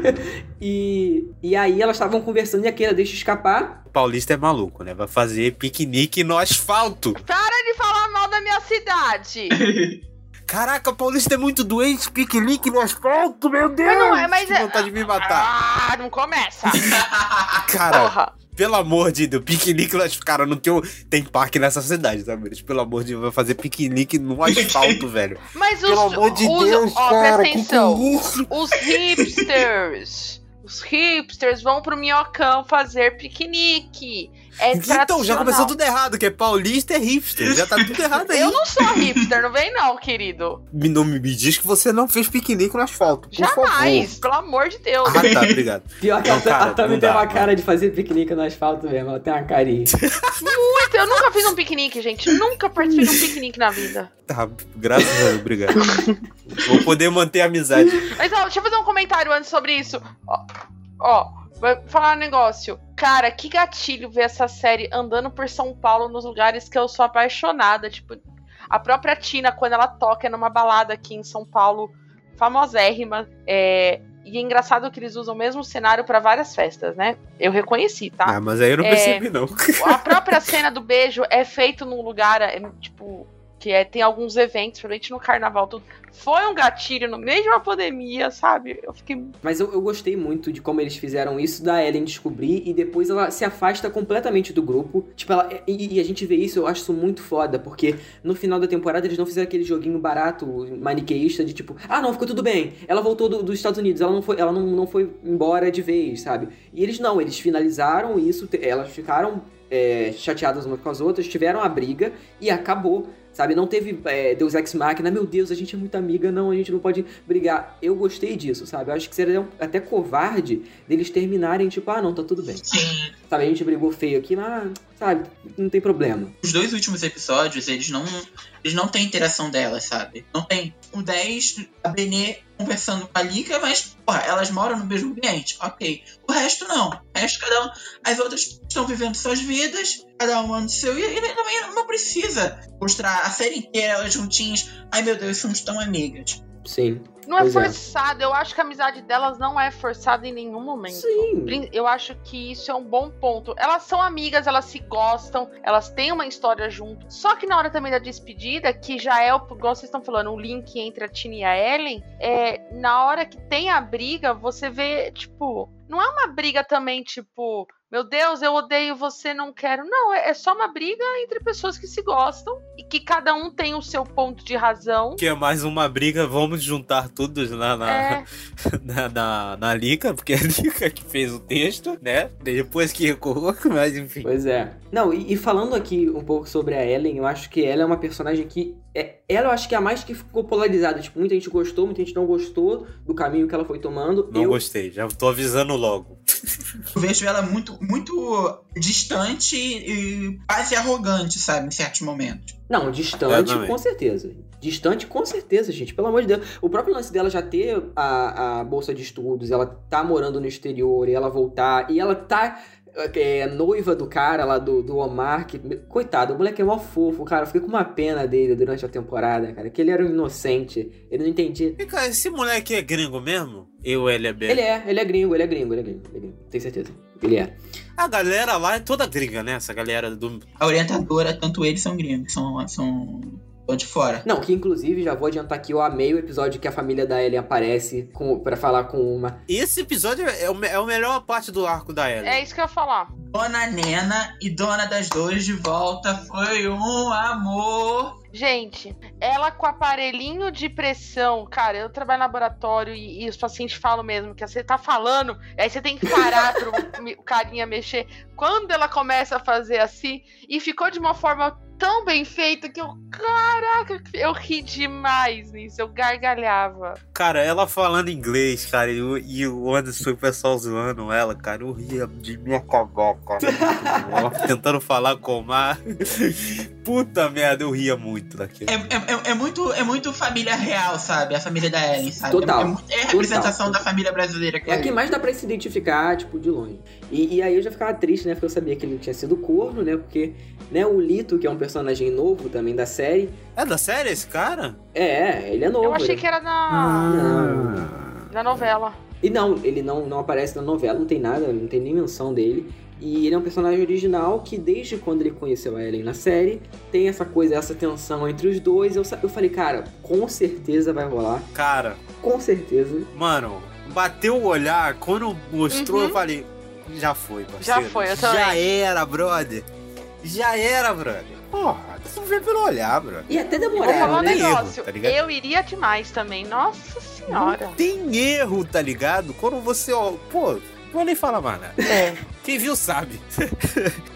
e, e aí elas estavam conversando e a Keila deixa escapar. Paulista é maluco, né? Vai fazer piquenique no asfalto. Para de falar mal da minha cidade. Caraca, Paulista é muito doente, piquenique no asfalto, meu Deus! Mas não é, mas que vontade é... de me matar. Ah, não começa! Cara, Porra. pelo amor de Deus, piquenique no asfalto. Cara, não tem, tem parque nessa cidade, tá, Miris? Pelo amor de Deus, vai fazer piquenique no asfalto, velho. Mas pelo os, amor de os, Deus, ó, cara, presta atenção. que que é isso? Os hipsters. Os hipsters vão pro Minhocão fazer piquenique. É então, já começou tudo errado, que é paulista é hipster. Já tá tudo errado aí. Eu não sou hipster, não vem não, querido. Me, não me diz que você não fez piquenique no asfalto. Por Jamais, favor. pelo amor de Deus. Ah, tá, obrigado. Pior que Não, a, cara, a Tami tem dá, uma mano. cara de fazer piquenique no asfalto mesmo. Ela tem uma carinha. Muito, eu nunca fiz um piquenique, gente. Nunca participei de um piquenique na vida. Tá, graças a Deus, obrigado. Vou poder manter a amizade. Mas ó, deixa eu fazer um comentário antes sobre isso. Ó, ó, vou falar um negócio. Cara, que gatilho ver essa série andando por São Paulo nos lugares que eu sou apaixonada. Tipo, a própria Tina, quando ela toca numa balada aqui em São Paulo, famosérrima. É, e é engraçado que eles usam o mesmo cenário pra várias festas, né? Eu reconheci, tá? Ah, mas aí eu não É, percebi, não. A própria cena do beijo é feito num lugar, é, tipo, que é, tem alguns eventos, principalmente no carnaval, tudo. Foi um gatilho no meio de uma pandemia, sabe? Eu fiquei. Mas eu, eu gostei muito de como eles fizeram isso da Ellen descobrir e depois ela se afasta completamente do grupo. Tipo, ela. E, e a gente vê isso, eu acho isso muito foda, porque no final da temporada eles não fizeram aquele joguinho barato, maniqueísta, de tipo, ah, não, ficou tudo bem. Ela voltou do- dos Estados Unidos, ela não foi, ela não, não foi embora de vez, sabe? E eles não, eles finalizaram isso, elas ficaram é, chateadas umas com as outras, tiveram a briga e acabou. Sabe, não teve é, Deus Ex Machina, meu Deus, a gente é muito amiga, não, a gente não pode brigar. Eu gostei disso, sabe? Eu acho que seria até covarde deles terminarem, tipo, ah, não, tá tudo bem. Sim. Sabe, a gente brigou feio aqui, mas, sabe, não tem problema. Os dois últimos episódios, eles não. Eles não têm interação delas, sabe? Não tem. O 10, a Benê conversando com a Lika, mas, porra, elas moram no mesmo ambiente. Ok. O resto não. O resto, cada um. As outras estão vivendo suas vidas, cada uma no seu. E, e também não precisa mostrar a série inteira elas juntinhas. Ai meu Deus, somos tão amigas. Sim. Não é é. forçado, eu acho que a amizade delas não é forçada em nenhum momento. Sim. Eu acho que isso é um bom ponto. Elas são amigas, elas se gostam, elas têm uma história junto. Só que na hora também da despedida, que já é o, igual vocês estão falando, o link entre a Tina e a Ellen, é, na hora que tem a briga, você vê, tipo, não é uma briga também, tipo, meu Deus, eu odeio você, não quero. Não, é, é só uma briga entre pessoas que se gostam e que cada um tem o seu ponto de razão. Que é mais uma briga, vamos juntar todos lá na, É. na, na, na Lica, porque é a Lica que fez o texto, né? Depois que recuou, mas enfim. Pois é. Não, e, e falando aqui um pouco sobre a Ellen, eu acho que ela é uma personagem que. É, ela eu acho que é a mais que ficou polarizada. Tipo, muita gente gostou, muita gente não gostou do caminho que ela foi tomando. Não eu, gostei, já tô avisando logo. Eu vejo ela muito, muito distante e quase arrogante, sabe? Em certos momentos. Não, distante, com certeza. Distante, com certeza, gente. Pelo amor de Deus. O próprio lance dela já ter a, a bolsa de estudos, ela tá morando no exterior e ela voltar, e ela tá é, noiva do cara lá do, do Omar, que, coitado, o moleque é mó fofo, cara. Eu fiquei com uma pena dele durante a temporada, cara, que ele era um inocente. Ele não entendia. E, cara, esse moleque é gringo mesmo? Eu, ele é bem. Ele é, ele é gringo, ele é gringo, ele é gringo, ele é gringo. Tenho certeza. Ele é. A galera lá é toda gringa, né? Essa galera do. A orientadora, tanto eles são gringos, são, são são de fora. Não, que inclusive, já vou adiantar aqui, eu amei o episódio que a família da Ellen aparece com, pra falar com uma. Esse episódio é, o, é a melhor parte do arco da Ellie. É isso que eu ia falar. Dona Nena e Dona das Dores de volta foi um amor. Gente, ela com aparelhinho de pressão, cara, eu trabalho no laboratório e, e os pacientes falam mesmo que você tá falando, aí você tem que parar pro o carinha mexer. Quando ela começa a fazer assim, e ficou de uma forma tão bem feita que eu, caraca, eu ri demais nisso, eu gargalhava. Cara, ela falando inglês, cara, e o, e o Anderson e o pessoal zoando ela, cara, eu ria de minha cagoca. Ela tentando falar com o Mar. Puta merda, eu ria muito daquilo. É, é, é- é muito, é muito família real, sabe? A família da Ellen, sabe? Total. É, muito- é a representação Total. da família brasileira. que É a que mais dá pra se identificar, tipo, de longe. E, e aí eu já ficava triste, né? Porque eu sabia que ele tinha sido corno, né? Porque, né, o Lito, que é um personagem novo também da série. É da série esse cara? É, ele é novo. Eu achei ele- que era na, Não. na novela. E não, ele não, não aparece na novela, não tem nada, não tem nem menção dele. E ele é um personagem original que, desde quando ele conheceu a Ellen na série, tem essa coisa, essa tensão entre os dois. Eu, eu falei, cara, com certeza vai rolar. Cara, Com certeza. mano, bateu o olhar, quando mostrou, Uhum. eu falei, já foi, parceiro. Já foi, eu também. Já era, brother. Já era, brother. Porra, tu vê pelo olhar, brother. E até Vou demoraram, falar um né? erro, negócio. tá ligado? eu iria demais também. Nossa senhora. Não tem erro, tá ligado? Quando você, ó, pô, não vou nem falar mais nada. É. Quem viu sabe.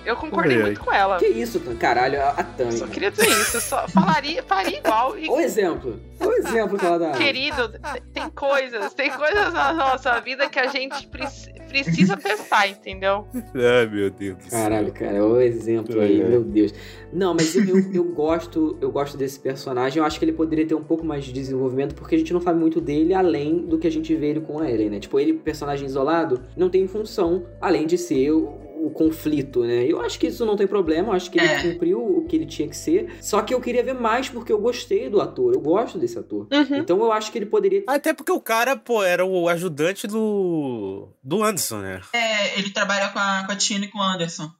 Eu concordei muito com ela. Que isso, caralho, a, a Tami. Só queria dizer isso. Eu só falaria, faria igual. E, O exemplo. O exemplo que ela dá. querido, tem coisas, tem coisas na nossa vida que a gente preci- precisa testar, entendeu? Ai, meu Deus do céu. Caralho, cara, o exemplo aí, É. meu Deus. Não, mas eu, eu, eu gosto, eu gosto desse personagem. Eu acho que ele poderia ter um pouco mais de desenvolvimento, porque a gente não sabe muito dele além do que a gente vê ele com a Ellen, né? Tipo, ele, personagem isolado, não tem função além de ser o, o conflito, né? Eu acho que isso não tem problema, eu acho que ele É. cumpriu o que ele tinha que ser. Só que eu queria ver mais porque eu gostei do ator, eu gosto desse ator. Uhum. Então eu acho que ele poderia. Até porque o cara, pô, era o ajudante do. do Anderson, né? É, ele trabalha com a, com a Tina e com o Anderson.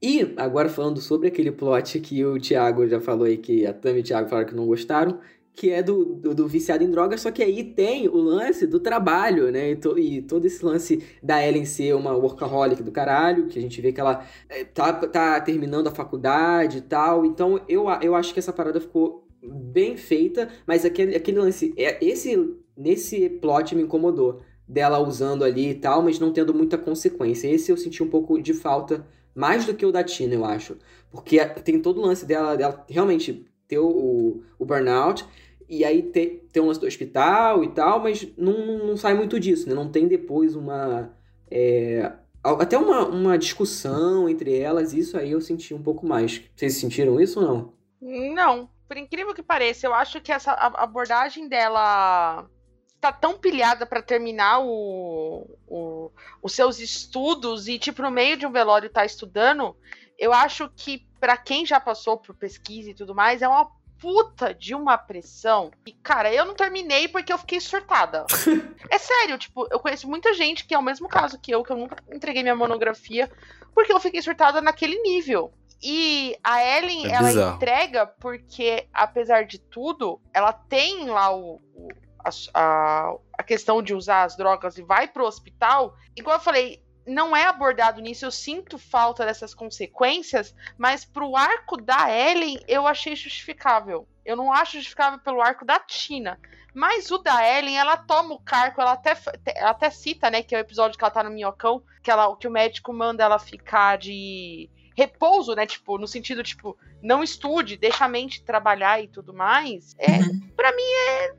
E agora falando sobre aquele plot que o Thiago já falou aí, que a Tami e o Thiago falaram que não gostaram, que é do, do, do viciado em drogas, só que aí tem o lance do trabalho, né? E, to- e todo esse lance da Ellen ser uma workaholic do caralho, que a gente vê que ela é, tá, tá terminando a faculdade e tal. Então eu, eu acho que essa parada ficou bem feita, mas aquele, aquele lance, é, esse, nesse plot me incomodou. Dela usando ali e tal, mas não tendo muita consequência. Esse eu senti um pouco de falta mais do que o da Tina, eu acho. Porque tem todo o lance dela, dela realmente ter o, o burnout, e aí ter, ter um lance do hospital e tal, mas não, não, sai muito disso, né? Não tem depois uma. é, até uma, uma discussão entre elas, isso aí eu senti um pouco mais. Vocês sentiram isso ou não? Não, por incrível que pareça, eu acho que essa abordagem dela tá tão pilhada pra terminar o, o- os seus estudos e, tipo, no meio de um velório tá estudando. Eu acho que pra quem já passou por pesquisa e tudo mais, é uma puta de uma pressão. E, cara, eu não terminei porque eu fiquei surtada. é sério, tipo, eu conheço muita gente que é o mesmo caso que eu, que eu nunca entreguei minha monografia, porque eu fiquei surtada naquele nível. E a Ellen, É ela bizarro. entrega porque, apesar de tudo, ela tem lá o, o- a, a, a questão de usar as drogas e vai pro hospital. Igual eu falei, não é abordado nisso, eu sinto falta dessas consequências, mas pro arco da Ellen eu achei justificável. Eu não acho justificável pelo arco da Tina. Mas o da Ellen, ela toma o cargo, ela até, ela até cita, né, que é o episódio que ela tá no minhocão, que, ela, que o médico manda ela ficar de repouso, né, tipo, no sentido, tipo, não estude, deixa a mente trabalhar e tudo mais. É, pra mim é...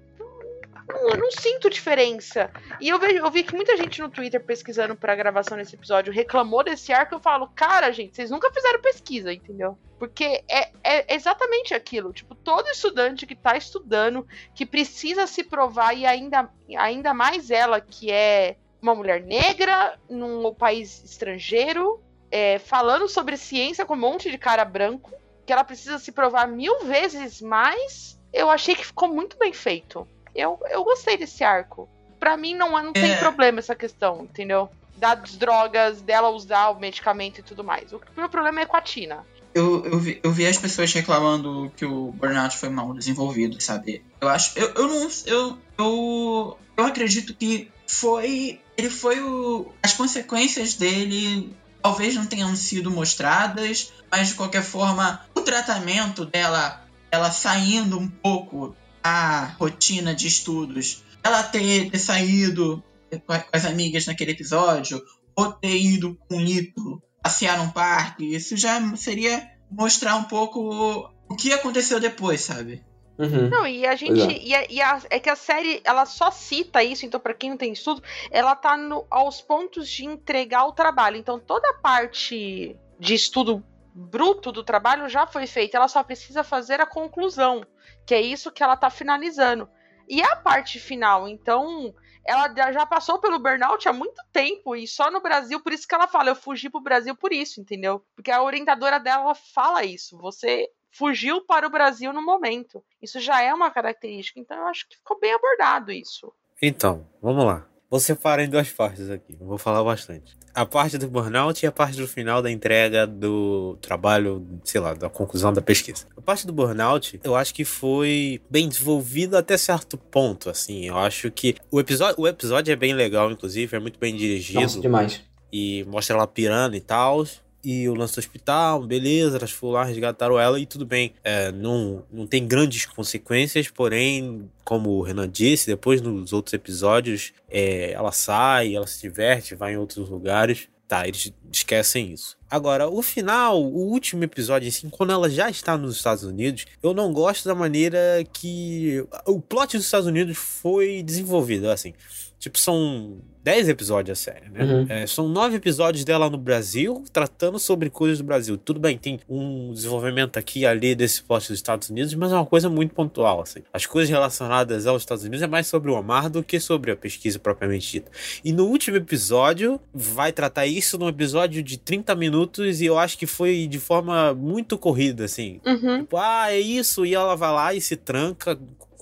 Eu não sinto diferença. E eu, vejo, eu vi que muita gente no Twitter pesquisando pra gravação desse episódio reclamou desse arco. Eu falo, cara, gente, vocês nunca fizeram pesquisa, entendeu? Porque é, é exatamente aquilo. Tipo, todo estudante que tá estudando, que precisa se provar, e ainda, ainda mais ela, que é uma mulher negra, num país estrangeiro, é, falando sobre ciência com um monte de cara branco, que ela precisa se provar mil vezes mais. Eu achei que ficou muito bem feito. Eu, eu gostei desse arco. Pra mim não, não tem É. problema essa questão, entendeu? Das drogas, dela usar o medicamento e tudo mais. O meu problema é com a Tina. Eu, eu, vi, eu vi as pessoas reclamando que o burnout foi mal desenvolvido, sabe? Eu acho. Eu, eu não. Eu, eu, eu acredito que foi. Ele foi o. As consequências dele talvez não tenham sido mostradas, mas de qualquer forma, o tratamento dela, ela saindo um pouco da rotina de estudos, ela ter, ter saído com a- as amigas naquele episódio, ou ter ido com o Lito passear num parque, isso já seria mostrar um pouco o que aconteceu depois, sabe? Uhum. Não, e a gente. É. E, a- e a- é que a série, ela só cita isso, então, pra quem não tem estudo, ela tá no- aos pontos de entregar o trabalho. Então, toda a parte de estudo bruto do trabalho já foi feito, ela só precisa fazer a conclusão, que é isso que ela tá finalizando. E a parte final, então, ela já passou pelo burnout há muito tempo e só no Brasil, por isso que ela fala, eu fugi pro Brasil por isso, entendeu? Porque a orientadora dela fala isso, você fugiu para o Brasil no momento. Isso já é uma característica, então eu acho que ficou bem abordado isso. Então, vamos lá. Vou separar em duas partes aqui, vou falar bastante. A parte do burnout e a parte do final da entrega do trabalho, sei lá, da conclusão da pesquisa. A parte do burnout, eu acho que foi bem desenvolvida até certo ponto, assim. Eu acho que o episódio, o episódio é bem legal, inclusive, é muito bem dirigido. Nossa, demais. E mostra ela pirando e tal e o lance do hospital, beleza, elas foram lá, resgataram ela e tudo bem. É, não, não tem grandes consequências, porém, como o Renan disse, depois nos outros episódios, é, ela sai, ela se diverte, vai em outros lugares. Tá, eles esquecem isso. Agora, o final, o último episódio, assim, quando ela já está nos Estados Unidos, eu não gosto da maneira que o plot dos Estados Unidos foi desenvolvido, assim. Tipo, são 10 episódios a série, né? Uhum. É, são nove episódios dela no Brasil, tratando sobre coisas do Brasil. Tudo bem, tem um desenvolvimento aqui e ali desse plot dos Estados Unidos, mas é uma coisa muito pontual, assim. As coisas relacionadas aos Estados Unidos é mais sobre o Omar do que sobre a pesquisa propriamente dita. E no último episódio, vai tratar isso num episódio de 30 minutos e eu acho que foi de forma muito corrida, assim. Uhum. Tipo, ah, é isso, e ela vai lá e se tranca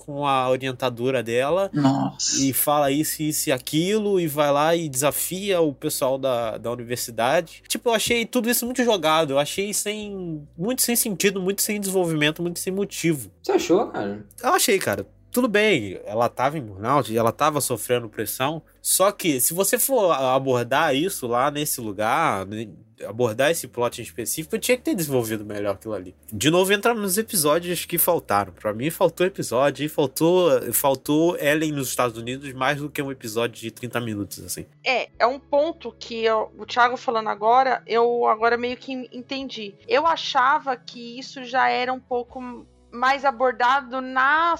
com a orientadora dela Nossa. e fala isso, isso e aquilo, e vai lá e desafia o pessoal da, da universidade. Tipo, eu achei tudo isso muito jogado, eu achei sem. muito sem sentido, muito sem desenvolvimento, muito sem motivo. Você achou, cara? Eu achei, cara. Tudo bem, ela tava em burnout, ela tava sofrendo pressão, só que se você for abordar isso lá nesse lugar, né, abordar esse plot em específico, eu tinha que ter desenvolvido melhor aquilo ali. De novo, entra nos episódios que faltaram. Para mim, faltou episódio e faltou, faltou Ellen nos Estados Unidos mais do que um episódio de 30 minutos, assim. É, é um ponto que eu, o Thiago falando agora, eu agora meio que entendi. Eu achava que isso já era um pouco mais abordado na,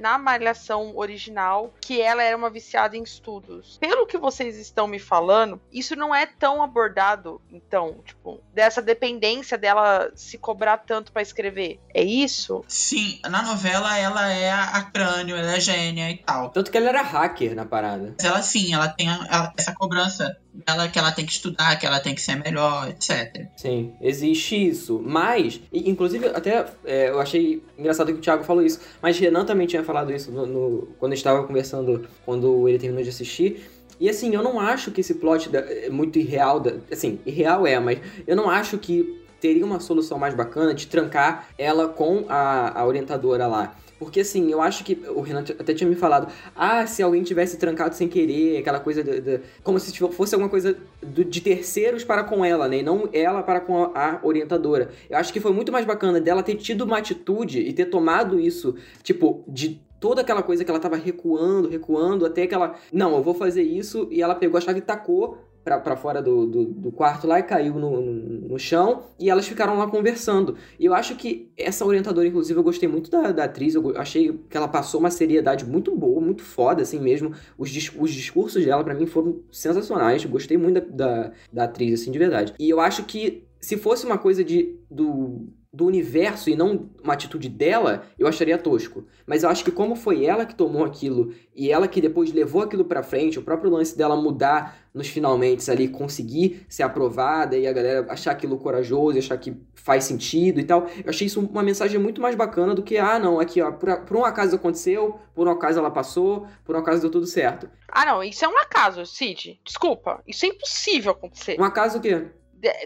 na malhação original, que ela era uma viciada em estudos. Pelo que vocês estão me falando, isso não é tão abordado, então, tipo, dessa dependência dela se cobrar tanto para escrever. É isso? Sim, na novela ela é a crânio, ela é gênia e tal. Tanto que ela era hacker na parada. Mas ela sim, ela tem a, a, essa cobrança dela que ela tem que estudar, que ela tem que ser melhor, etc. Sim, existe isso. Mas, inclusive, até é, eu achei engraçado que o Thiago falou isso, mas Renan também tinha falado isso no, no, quando estava conversando, quando ele terminou de assistir. E assim, eu não acho que esse plot da, é muito irreal, da, assim, irreal é, mas eu não acho que teria uma solução mais bacana de trancar ela com a, a orientadora lá. Porque assim, eu acho que o Renan até tinha me falado, ah, se alguém tivesse trancado sem querer, aquela coisa de, como se fosse alguma coisa do, de terceiros para com ela, né? E não ela para com a, a, orientadora. Eu acho que foi muito mais bacana dela ter tido uma atitude e ter tomado isso, tipo, de toda aquela coisa que ela tava recuando, recuando, até que ela, não, eu vou fazer isso, e ela pegou a chave e tacou para fora do, do, do, quarto lá e caiu no, no, chão e elas ficaram lá conversando. E eu acho que essa orientadora, inclusive, eu gostei muito da, da atriz, eu achei que ela passou uma seriedade muito boa, muito foda, assim mesmo. Os, os discursos dela, para mim, foram sensacionais. Eu gostei muito da, da, da atriz, assim, de verdade. E eu acho que se fosse uma coisa de do do universo e não uma atitude dela, eu acharia tosco. Mas eu acho que como foi ela que tomou aquilo e ela que depois levou aquilo para frente, o próprio lance dela mudar nos finalmente ali, conseguir ser aprovada e a galera achar aquilo corajoso, achar que faz sentido e tal. Eu achei isso uma mensagem muito mais bacana do que, ah, não, aqui, ó, por, por um acaso aconteceu, por um acaso ela passou, por um acaso deu tudo certo. Ah, não, isso é um acaso, Cid. Desculpa, isso é impossível acontecer. Um acaso o quê?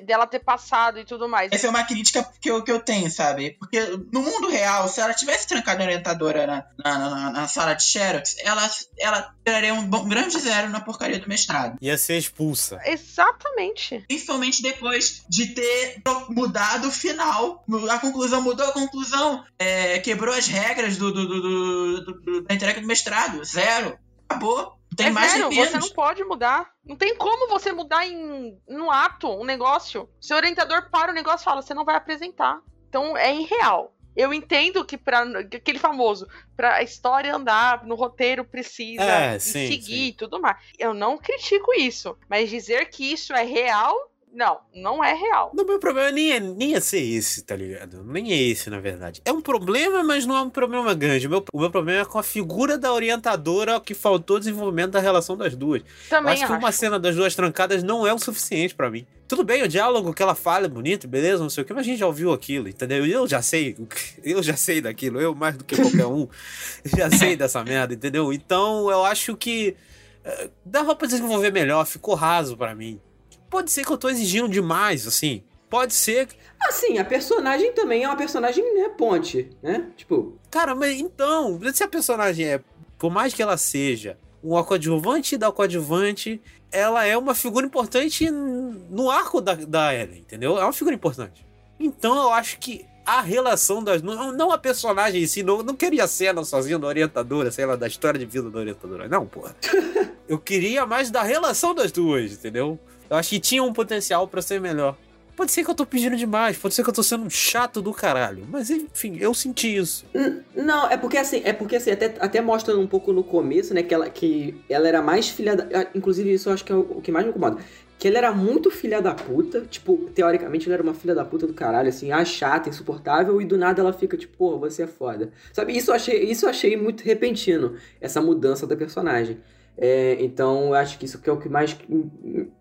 Dela ter passado e tudo mais. Essa é uma crítica que eu, que eu tenho, sabe? Porque no mundo real, se ela tivesse trancado a orientadora na, na, na, na sala de Xerox, ela, ela teria um, um, grande zero na porcaria do mestrado. Ia ser expulsa. Exatamente. Principalmente depois de ter mudado o final. A conclusão mudou, a conclusão é, quebrou as regras do, do, do, do, da entrega do mestrado. Zero. Acabou. Tem é mais zero, você não pode mudar. Não tem como você mudar em no ato um negócio. Seu orientador para o negócio e fala, você não vai apresentar. Então é irreal. Eu entendo que para aquele famoso, para a história andar no roteiro precisa é, sim, seguir sim. e tudo mais. Eu não critico isso, mas dizer que isso é real Não, não é real. O meu problema nem é, nem é ser esse, tá ligado? Nem é esse, na verdade. É um problema, mas não é um problema grande. O meu, o meu problema é com a figura da orientadora que faltou desenvolvimento da relação das duas. Também Eu acho, que uma acho. cena das duas trancadas não é o suficiente pra mim. Tudo bem, o diálogo que ela fala é bonito, beleza, não sei o que, mas a gente já ouviu aquilo, entendeu? Eu já sei, eu já sei daquilo, eu mais do que qualquer um, já sei dessa merda, entendeu? Então eu acho que eh, dava pra desenvolver melhor, ficou raso pra mim. Pode ser que eu tô exigindo demais, assim. Pode ser. Assim, a personagem também é uma personagem, né, ponte, né? Tipo, Cara, mas então, se a personagem é, por mais que ela seja um coadjuvante da coadjuvante, ela é uma figura importante no arco da, da Ellen, entendeu? É uma figura importante. Então eu acho que a relação das não, não a personagem em si, não, não queria a cena sozinha da orientadora, sei lá, da história de vida da orientadora. Não, porra. eu queria mais da relação das duas, entendeu? Eu acho que tinha um potencial pra ser melhor. Pode ser que eu tô pedindo demais, pode ser que eu tô sendo um chato do caralho. Mas enfim, eu senti isso. Não, é porque assim, é porque assim, até, até mostra um pouco no começo, né, que ela, que ela era mais filha da. ah, Inclusive, isso eu acho que é o, que mais me incomoda. Que ela era muito filha da puta, tipo, teoricamente ela era uma filha da puta do caralho, assim, ah, chata, insuportável, e do nada ela fica, tipo, pô, você é foda. Sabe, isso eu achei, isso eu achei muito repentino, essa mudança da personagem. É, então, eu acho que isso que é o que mais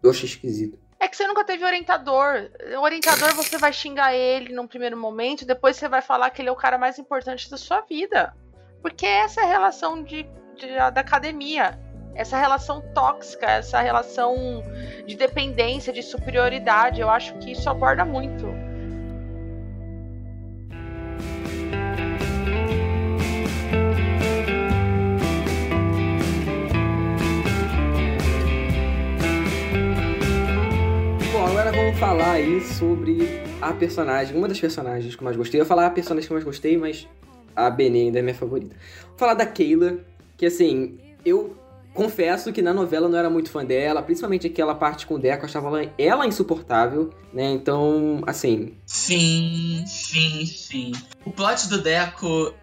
eu achei esquisito. É que você nunca teve orientador. O orientador você vai xingar ele num primeiro momento, depois você vai falar que ele é o cara mais importante da sua vida. Porque essa é a relação de, de- da academia. Essa relação tóxica, essa relação de dependência, de superioridade. Eu acho que isso aborda muito. Agora vamos falar aí sobre a personagem, uma das personagens que eu mais gostei. Eu ia falar a personagem que eu mais gostei, mas a Benê ainda é minha favorita. Vou falar da Keila, que assim, eu confesso que na novela não era muito fã dela, principalmente aquela parte com o Deco, eu achava ela insuportável, né? Então, assim, Sim, sim, sim. O plot do Deco,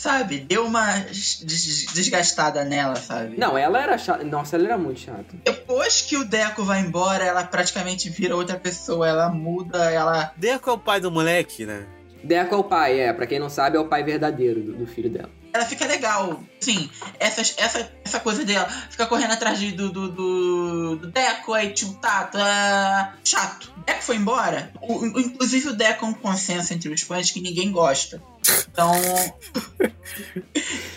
sabe, deu uma des- des- desgastada nela, sabe? não, ela era chata. Nossa, ela era muito chata. Depois que o Deco vai embora, ela praticamente vira outra pessoa. Ela muda, ela. Deco é o pai do moleque, né? Deco é o pai, é, pra quem não sabe, é o pai verdadeiro do, do filho dela. Ela fica legal. Sim, essa, essa, essa coisa dela. Fica correndo atrás de- do, do, do, do Deco, aí tio Tato. ah, chato. Deco foi embora. O- inclusive o Deco é um consenso entre os fãs que ninguém gosta. Então.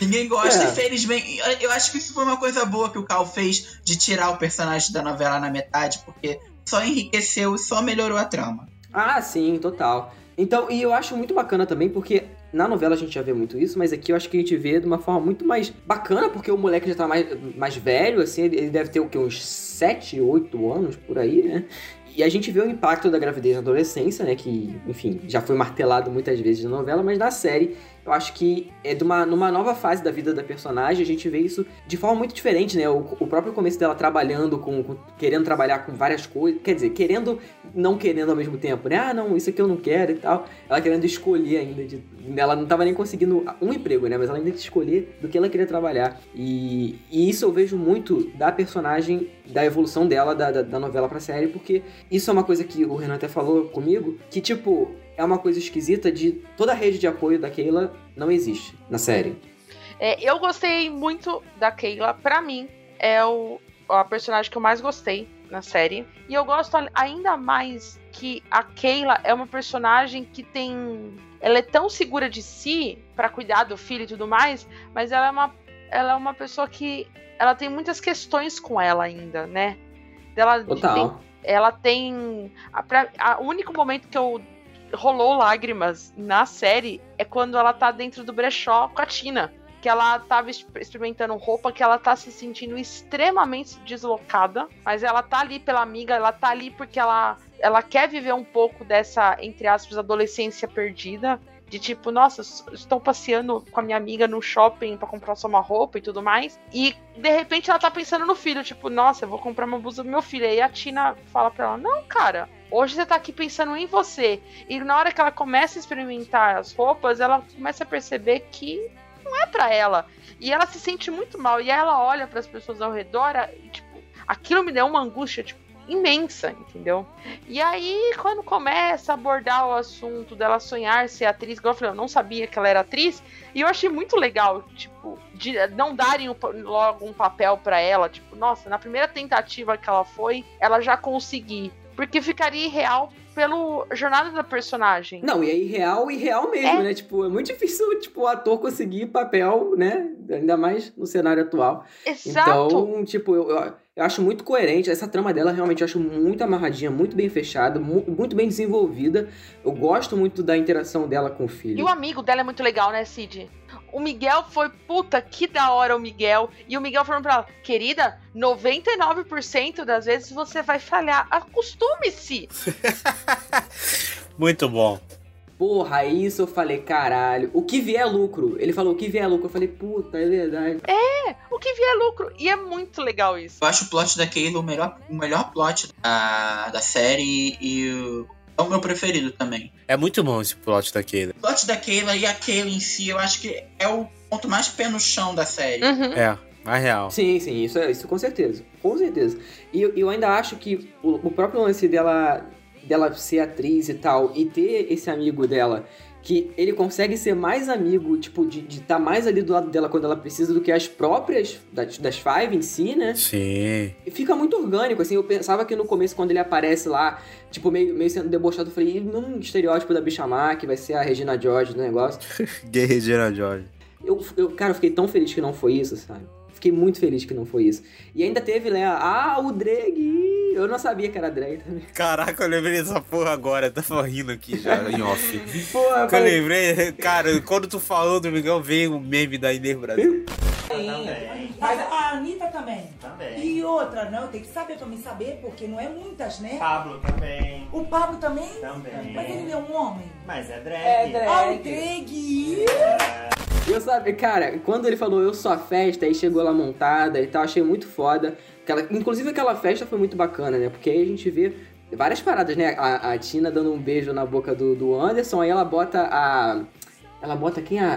ninguém gosta, É. infelizmente. Eu- Eu acho que isso foi uma coisa boa que o Cal fez de tirar o personagem da novela na metade, porque só enriqueceu e só melhorou a trama. Ah, sim, total. Então, e eu acho muito bacana também, porque na novela a gente já vê muito isso, mas aqui eu acho que a gente vê de uma forma muito mais bacana, porque o moleque já tá mais, mais velho, assim, ele deve ter o quê? Uns 7, 8 anos por aí, né? E a gente vê o impacto da gravidez na adolescência, né? Que, enfim, já foi martelado muitas vezes na novela, mas na série eu acho que é de uma, numa nova fase da vida da personagem, a gente vê isso de forma muito diferente, né? O, o próprio começo dela trabalhando com, com- querendo trabalhar com várias coisas, quer dizer, querendo, não querendo ao mesmo tempo, né? Ah, não, isso aqui eu não quero e tal. Ela querendo escolher ainda, de, ela não tava nem conseguindo um emprego, né? Mas ela ainda tinha que escolher do que ela queria trabalhar. E, e isso eu vejo muito da personagem, da evolução dela, da, da, da novela pra série, porque isso é uma coisa que o Renan até falou comigo, que tipo, é uma coisa esquisita de toda a rede de apoio da Keila não existe na série. É, eu gostei muito da Keila. Pra mim, é o, a personagem que eu mais gostei na série. E eu gosto ainda mais que a Keila é uma personagem que tem. Ela é tão segura de si pra cuidar do filho e tudo mais, mas ela é uma, ela é uma pessoa que. Ela tem muitas questões com ela ainda, né? Ela tem, Total. ela tem. A, a- o único momento que eu rolou lágrimas na série é quando ela tá dentro do brechó com a Tina. Que ela tava exp- experimentando roupa, que ela tá se sentindo extremamente deslocada, mas ela tá ali pela amiga, ela tá ali porque ela, ela quer viver um pouco dessa, entre aspas, adolescência perdida. De tipo, nossa, estou passeando com a minha amiga no shopping pra comprar só uma roupa e tudo mais. E de repente ela tá pensando no filho, tipo, nossa, eu vou comprar uma blusa pro meu filho. Aí a Tina fala pra ela: Não, cara, hoje você tá aqui pensando em você. E na hora que ela começa a experimentar as roupas, ela começa a perceber que é pra ela. E ela se sente muito mal. E ela olha para as pessoas ao redor e, tipo, aquilo me deu uma angústia, tipo, imensa, entendeu? E aí, quando começa a abordar o assunto dela sonhar ser atriz, igual eu falei, eu não sabia que ela era atriz, e eu achei muito legal, tipo, de não darem logo um papel pra ela, tipo, nossa, na primeira tentativa que ela foi, ela já conseguiu. Porque ficaria irreal pelo jornada da personagem. Não, e é irreal e real mesmo, né? Tipo, é muito difícil, tipo, o ator conseguir papel, né? Ainda mais no cenário atual. Exato. Então, tipo, eu, eu, eu acho muito coerente. Essa trama dela realmente eu acho muito amarradinha, muito bem fechada, mu- muito bem desenvolvida. Eu gosto muito da interação dela com o filho. E o amigo dela é muito legal, né, Cid? O Miguel foi, puta, que da hora o Miguel. E o Miguel falando pra ela, querida, 99% das vezes você vai falhar. Acostume-se. Muito bom. Porra, isso eu falei, caralho. O que vier é lucro. Ele falou, o que vier é lucro. Eu falei, puta, é verdade. É, o que vier é lucro. E é muito legal isso. Eu acho o plot da Kayla o melhor, o melhor plot da, da série e o- é o meu preferido também. É muito bom esse plot da Kayla. O plot da Kayla e a Kayla em si, eu acho que é o ponto mais pé no chão da série. Uhum. É, mais real. Sim, sim, isso, é, isso com certeza. Com certeza. E eu, eu ainda acho que o, o próprio lance dela, dela ser atriz e tal, e ter esse amigo dela, que ele consegue ser mais amigo, tipo, de estar mais ali do lado dela quando ela precisa do que as próprias das, das Five em si, né? Sim. E fica muito orgânico, assim. Eu pensava que no começo, quando ele aparece lá, tipo, meio, meio sendo debochado, eu falei, num estereótipo da bicha má, que vai ser a Regina George do negócio. Gay Regina George. Eu, eu, cara, eu fiquei tão feliz que não foi isso, sabe? Fiquei muito feliz que não foi isso. E ainda teve, né? Ah, o Dreg! Eu não sabia que era drag também. Caraca, eu lembrei dessa porra agora. Eu tava rindo aqui já em off. Porra, eu eu falei, lembrei, cara, quando tu falou do Miguel, veio o meme da Inês Brasil. Mas a Anitta também. Também. E outra, não, tem que saber também saber, porque não é muitas, né? Pablo também. O Pablo também? Também. Mas ele é um homem. Mas é drag. É drag. Ah, o drag. Eu sabe, cara, quando ele falou eu sou a festa, aí chegou lá montada e tal, achei muito foda. Aquela, inclusive aquela festa foi muito bacana, né? Porque aí a gente vê várias paradas, né? A, a Tina dando um beijo na boca do, do Anderson, aí ela bota a. Ela bota quem? A,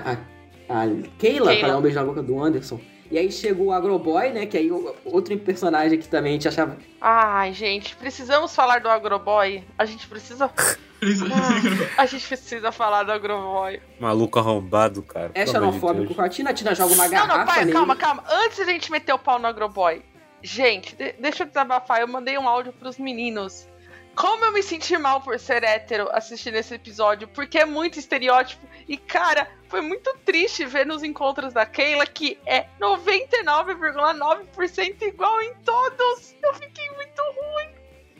a, a Keila, Keila. pra dar um beijo na boca do Anderson. E aí chegou o Agroboy, né? Que aí outro personagem que também a gente achava. Ai, gente, precisamos falar do Agroboy. A gente precisa. Ah, a gente precisa falar do Agroboy. Maluco arrombado, cara. É xenofóbico com a Tina, a Tina joga uma Não, garrafa não, pai, nele. calma, calma. Antes da gente meter o pau no Agroboy. Gente, de- deixa eu desabafar. Eu mandei um áudio pros meninos. Como eu me senti mal por ser hétero assistindo esse episódio, porque é muito estereótipo. E, cara, foi muito triste ver nos encontros da Keila que é 99,9% igual em todos. Eu fiquei muito ruim.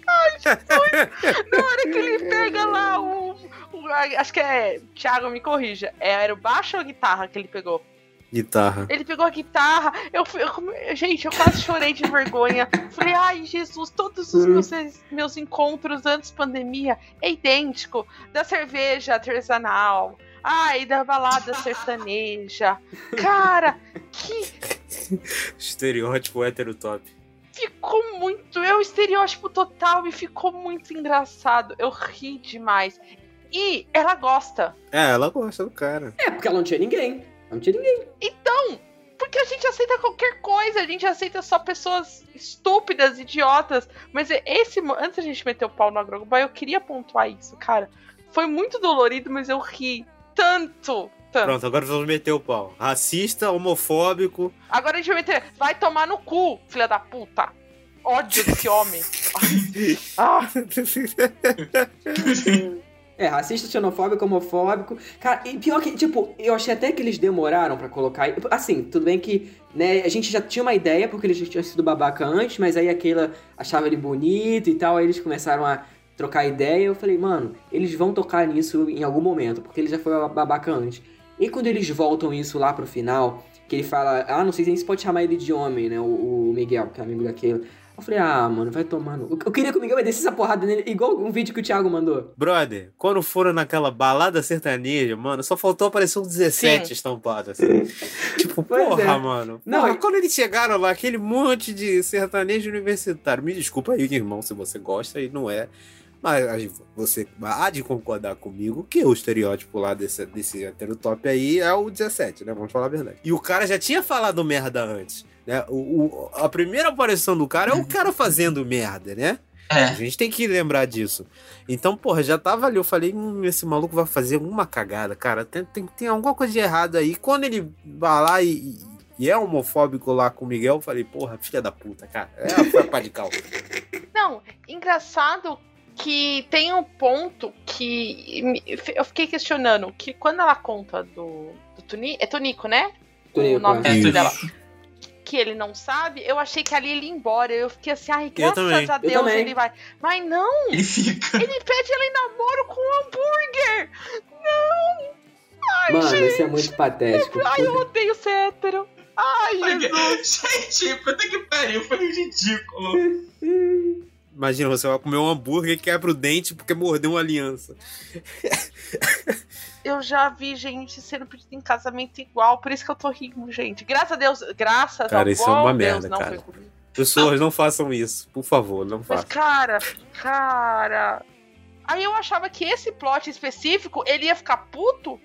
Ai, Jesus. Na hora que ele pega lá o. o- acho que é. Thiago, me corrija. É, Era o baixo ou a guitarra que ele pegou? Guitarra. Ele pegou a guitarra, eu, eu gente, eu quase chorei de vergonha. Falei, ai, Jesus, todos os meus, meus encontros antes pandemia é idêntico. Da cerveja artesanal, ai, da balada sertaneja. Cara, que Estereótipo hétero top. Ficou muito. É o estereótipo total e ficou muito engraçado. Eu ri demais. E ela gosta. É, ela gosta do cara. É, porque ela não tinha ninguém. Ela não tinha ninguém. Então, porque a gente aceita qualquer coisa, a gente aceita só pessoas estúpidas, idiotas. Mas é esse, antes da gente meter o pau no Agroboy, eu queria pontuar isso, cara. Foi muito dolorido, mas eu ri tanto, Pronto, agora vamos meter o pau. Racista, homofóbico. Agora a gente vai meter, vai tomar no cu, filha da puta. Ódio desse homem. Ah, É, racista, xenofóbico, homofóbico. Cara, e pior que, tipo, eu achei até que eles demoraram pra colocar. Assim, tudo bem que, né, a gente já tinha uma ideia, porque eles já tinham sido babaca antes, mas aí aquela achava ele bonito e tal, aí eles começaram a trocar ideia. Eu falei, mano, eles vão tocar nisso em algum momento, porque ele já foi babaca antes. E quando eles voltam isso lá pro final, que ele fala, ah, não sei nem se pode chamar ele de homem, né, o, o Miguel, que é amigo daquele. Eu falei, ah, mano, vai tomar no... Eu queria que o Miguel descesse essa porrada nele, igual um vídeo que o Thiago mandou. Brother, quando foram naquela balada sertaneja, mano, só faltou aparecer um 17 Sim. estampado assim. tipo, Pois porra, é. mano. Não, Porra, e- quando eles chegaram lá, aquele monte de sertanejo universitário. Me desculpa aí, irmão, se você gosta e não é. Mas você há de concordar comigo que o estereótipo lá desse, desse heterotop aí é o 17, né? Vamos falar a verdade. E o cara já tinha falado merda antes. Né? O, o- a primeira aparição do cara é o cara fazendo merda, né? É. A gente tem que lembrar disso. Então, porra, já tava ali. Eu falei, hum, esse maluco vai fazer uma cagada, cara. Tem, tem, tem alguma coisa de errado aí. Quando ele vai lá e, e é homofóbico lá com o Miguel, eu falei, porra, filha da puta, cara. É, foi a pá de cal. Não, engraçado que tem um ponto que eu fiquei questionando, que quando ela conta do, do é Tonico, né? Tonico, o nome é. dela. Que ele não sabe, eu achei que ali ele ia embora. Eu fiquei assim, ai, graças a Eu Deus ele vai. Mas não! Ele fica. Ele pede ela em namoro com um hambúrguer! Não! Ai, Mano, gente! isso é muito patético. Ai, eu odeio ser hétero! Ai, Jesus! Gente, puta que pariu, foi ridículo. Imagina, você vai comer um hambúrguer e quebra o dente porque mordeu uma aliança. Eu já vi gente sendo pedida em casamento igual, por isso que eu tô rindo, gente. Graças a Deus, graças Cara, isso é uma Deus, merda, não cara. Pessoas, não façam isso. Por favor, não Mas, façam. cara, cara. Aí eu achava que esse plot específico ele ia ficar puto.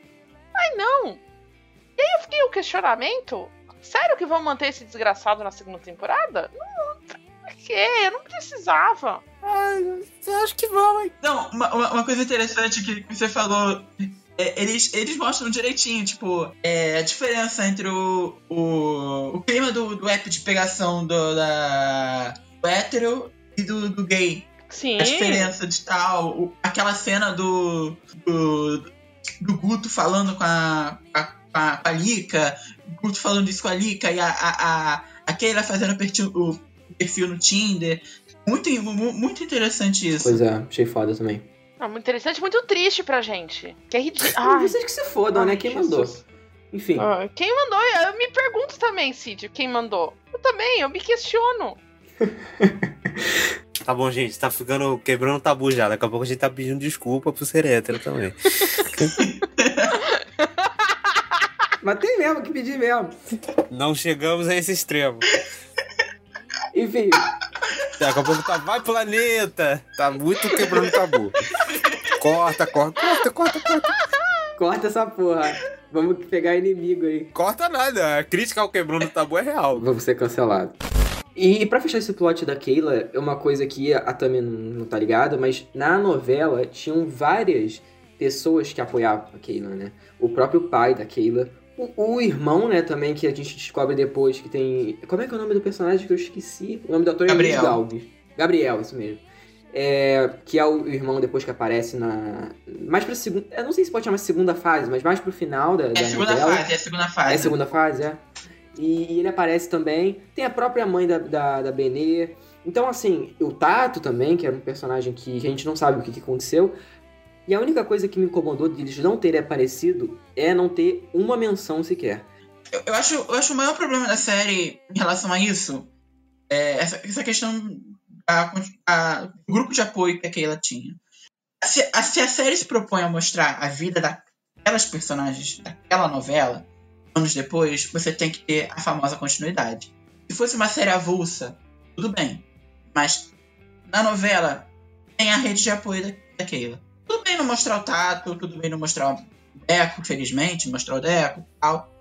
Ai, não. E aí eu fiquei o questionamento. Sério que vão manter esse desgraçado na segunda temporada? Não, por quê? Eu não precisava. Eu acho que vão, hein? Não, uma, uma- uma coisa interessante que você falou. é, eles, eles mostram direitinho, tipo, é, a diferença entre o, o, o clima do, do app de pegação do, da, do hétero e do, do gay. Sim. A diferença de tal. o- aquela cena do, do. do Guto falando com a. a, a, a Lika, o Guto falando isso com a Lika e a, a, a, a Keila fazendo o perfil, no Tinder. Muito, mu- muito interessante isso. Pois é, achei foda também. Não, muito interessante, muito triste pra gente. Que é ridículo. Ah, vocês que se fodam, né? Quem mandou? Jesus. Enfim. Ah, quem mandou? Eu me pergunto também, Cid, quem mandou. Eu também, eu me questiono. Tá bom, gente, tá ficando quebrando o tabu já. Daqui a pouco a gente tá pedindo desculpa pro ser hétero também. Mas tem mesmo que pedir mesmo. Não chegamos a esse extremo. Enfim, Daqui a pouco tá, vai planeta! Tá muito quebrando o tabu. Corta, corta, corta, corta, corta. corta essa porra. Vamos pegar inimigo aí. Corta nada. A crítica ao quebrando tabu é real. Vamos ser cancelado. E pra fechar esse plot da Keila, é uma coisa que a Tami não, não tá ligada, mas na novela tinham várias pessoas que apoiavam a Keila, né? O próprio pai da Keila, o, o irmão, né, também, que a gente descobre depois que tem... Como é que é o nome do personagem que eu esqueci? O nome do ator é Luiz Gabriel. Galves. Gabriel, isso mesmo. É, que é o irmão depois que aparece na... Mais pra segunda... Eu não sei se pode chamar segunda fase, mas mais pro final da, É da segunda novela. fase, é a segunda fase. É segunda fase, é. E, e ele aparece também. Tem a própria mãe da, da, da Benê. Então, assim, o Tato também, que era um personagem que a gente não sabe o que, que aconteceu. E a única coisa que me incomodou de eles não terem aparecido é não ter uma menção sequer. Eu, eu acho, eu acho o maior problema da série em relação a isso é essa, essa questão do grupo de apoio que a Keila tinha. Se a, se a série se propõe a mostrar a vida daquelas personagens daquela novela, anos depois, você tem que ter a famosa continuidade. Se fosse uma série avulsa, tudo bem. Mas na novela tem a rede de apoio da, da Keila. Tudo bem não mostrar o Tato, tudo bem não mostrar o Deco, felizmente, mostrar o Deco e tal.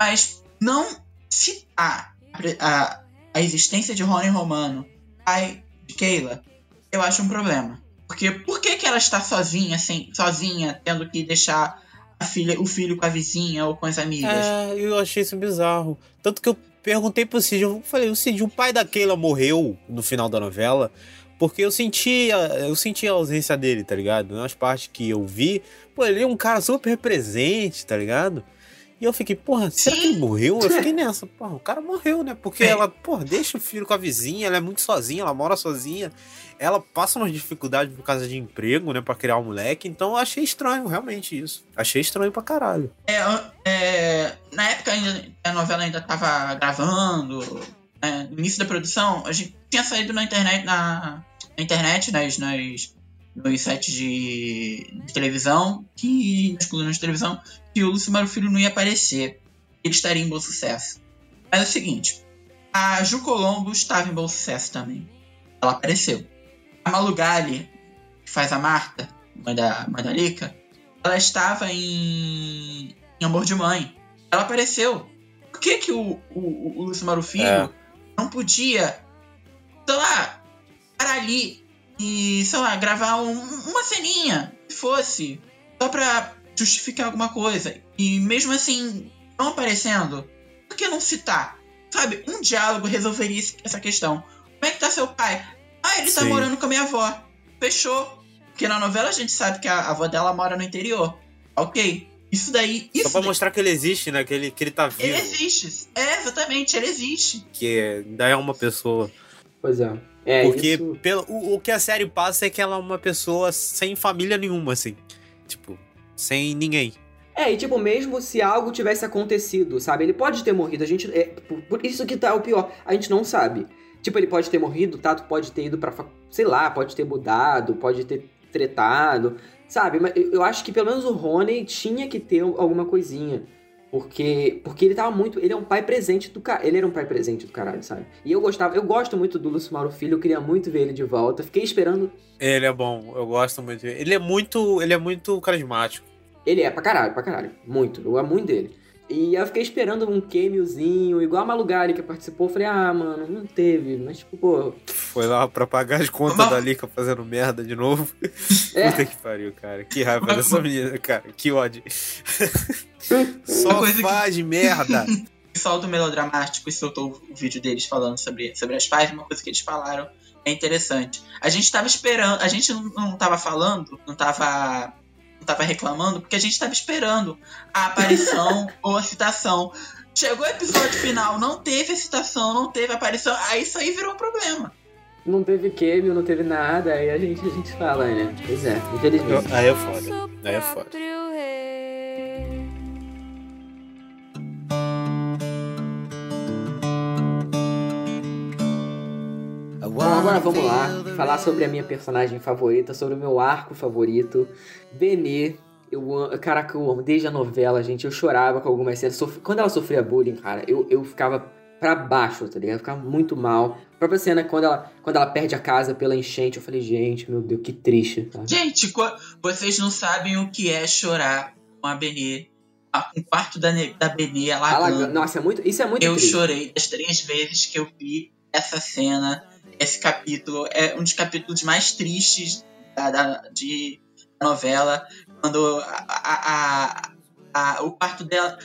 Mas não citar a, a existência de Rony Romano, pai de Keila, eu acho um problema. Porque por que, que ela está sozinha, assim, sozinha, tendo que deixar a filha, o filho com a vizinha ou com as amigas? É, eu achei isso bizarro. Tanto que eu perguntei pro Cid, eu falei, o Cid, o pai da Keila morreu no final da novela, porque eu senti, a- eu senti a ausência dele, tá ligado? Nas partes que eu vi, pô, ele é um cara super presente, tá ligado? E eu fiquei, porra, será que ele morreu? Eu fiquei nessa, porra, o cara morreu, né? Porque É. ela, porra, deixa o filho com a vizinha, ela é muito sozinha, ela mora sozinha, ela passa umas dificuldades por causa de emprego, né, pra criar um moleque, então eu achei estranho, realmente, isso. Achei estranho pra caralho. É, é, na época ainda a novela ainda estava gravando, né, no início da produção, a gente tinha saído na internet, na, na internet, nas, nas, nos sites de, de televisão, que, nas colunas de televisão, que o Lucimaro Filho não ia aparecer. Ele estaria em bom sucesso. Mas é o seguinte, a Ju Colombo estava em bom sucesso também. Ela apareceu. A Malu Gali, que faz a Marta, mãe da, mãe da Lica, ela estava em, em Amor de Mãe. Ela apareceu. Por que, que o, o, o Lucimaro Filho É. não podia, sei lá, estar ali e, sei lá, gravar um- uma ceninha, se fosse, só pra justificar alguma coisa. E mesmo assim, não aparecendo, por que não citar? Sabe, um diálogo resolveria essa questão. Como é que tá seu pai? Ah, ele tá Sim. morando com a minha avó. Fechou. Porque na novela a gente sabe que a avó dela mora no interior. Ok. Isso daí. Isso Só pra daí- mostrar que ele existe, né? Que ele, que ele tá Ele vivo. existe. É, exatamente, ele existe. Que é- ainda é uma pessoa. Pois é. É, Porque isso... pelo, o, o que a série passa é que ela é uma pessoa sem família nenhuma, assim. Tipo, sem ninguém. É, e tipo, mesmo se algo tivesse acontecido, sabe? Ele pode ter morrido, a gente. É, por, por isso que tá o pior, a gente não sabe. Tipo, ele pode ter morrido, o Tato pode ter ido pra. Sei lá, pode ter mudado, pode ter tretado, sabe? Mas eu eu acho que pelo menos o Rony tinha que ter alguma coisinha. Porque, porque ele tava muito. Ele é um pai presente do cara. Ele era um pai presente do caralho, sabe? E eu gostava, eu gosto muito do Lúcio Mauro Filho, eu queria muito ver ele de volta. Fiquei esperando. Ele é bom, eu gosto muito. dele. Ele é muito, ele é muito carismático. Ele é pra caralho, pra caralho. Muito. Eu amo muito dele. E eu fiquei esperando um cameozinho, igual a Malugali que participou. Eu falei, ah, mano, não teve. Mas, tipo, pô. Foi lá pra pagar as contas Mas- da Lika fazendo merda de novo. É. Puta que pariu, cara. Que raiva dessa menina, cara. Que ódio. Só coisa que- faz merda. O pessoal do Melodramático soltou o vídeo deles falando sobre, sobre as pais, uma coisa que eles falaram é interessante. A gente tava esperando, a gente não, não tava falando, não tava, não tava reclamando, porque a gente tava esperando a aparição ou a citação. Chegou o episódio final, não teve a citação, não teve a aparição, aí isso aí virou um problema. Não teve cameo, não teve nada. Aí a gente, a gente fala, né? Pois é, infelizmente. Aí é foda. Aí é foda. Agora vamos lá. Falar sobre a minha personagem favorita, sobre o meu arco favorito. Benê. Eu caraca, eu amo. Desde a novela, gente, eu chorava com algumas cenas. Sof- Quando ela sofria bullying, cara, eu, eu ficava pra baixo, tá ligado? Eu ficava muito mal. A própria cena quando ela, quando ela perde a casa pela enchente, eu falei, gente, meu Deus, que triste. Tá? Gente, vocês não sabem o que é chorar com a Benê. Um quarto da, da Benê alagando. Alaga- Nossa, é muito, isso é muito Eu triste. chorei das três vezes que eu vi essa cena, esse capítulo. É um dos capítulos mais tristes da, da- de novela. Quando a, a- a- a- o quarto dela.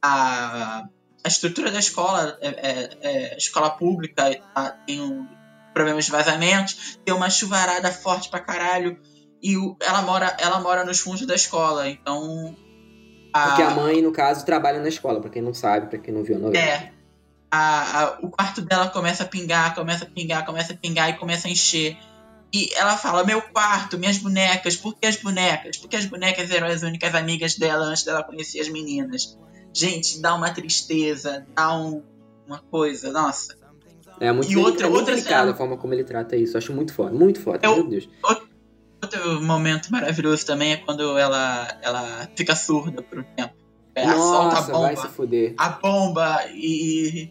A, a estrutura da escola, é, é- é escola pública, tá, tem um, problemas de vazamentos, tem uma chuvarada forte pra caralho. E o- ela, mora, ela mora nos fundos da escola, então. Porque a mãe, no caso, trabalha na escola, pra quem não sabe, pra quem não viu a novela. É. A, a- o quarto dela começa a pingar, começa a pingar, começa a pingar e começa a encher. E ela fala: Meu quarto, minhas bonecas, por que as bonecas? Porque as bonecas eram as únicas amigas dela antes dela conhecer as meninas. Gente, dá uma tristeza, dá um- uma coisa, nossa. É muito, E outra- é muito outra cena- a forma como ele trata isso. Acho muito foda, muito foda, Eu- meu Deus. Outro momento maravilhoso também é quando ela, ela fica surda por um tempo. É, Nossa, solta a vai se bomba. fuder. A bomba e.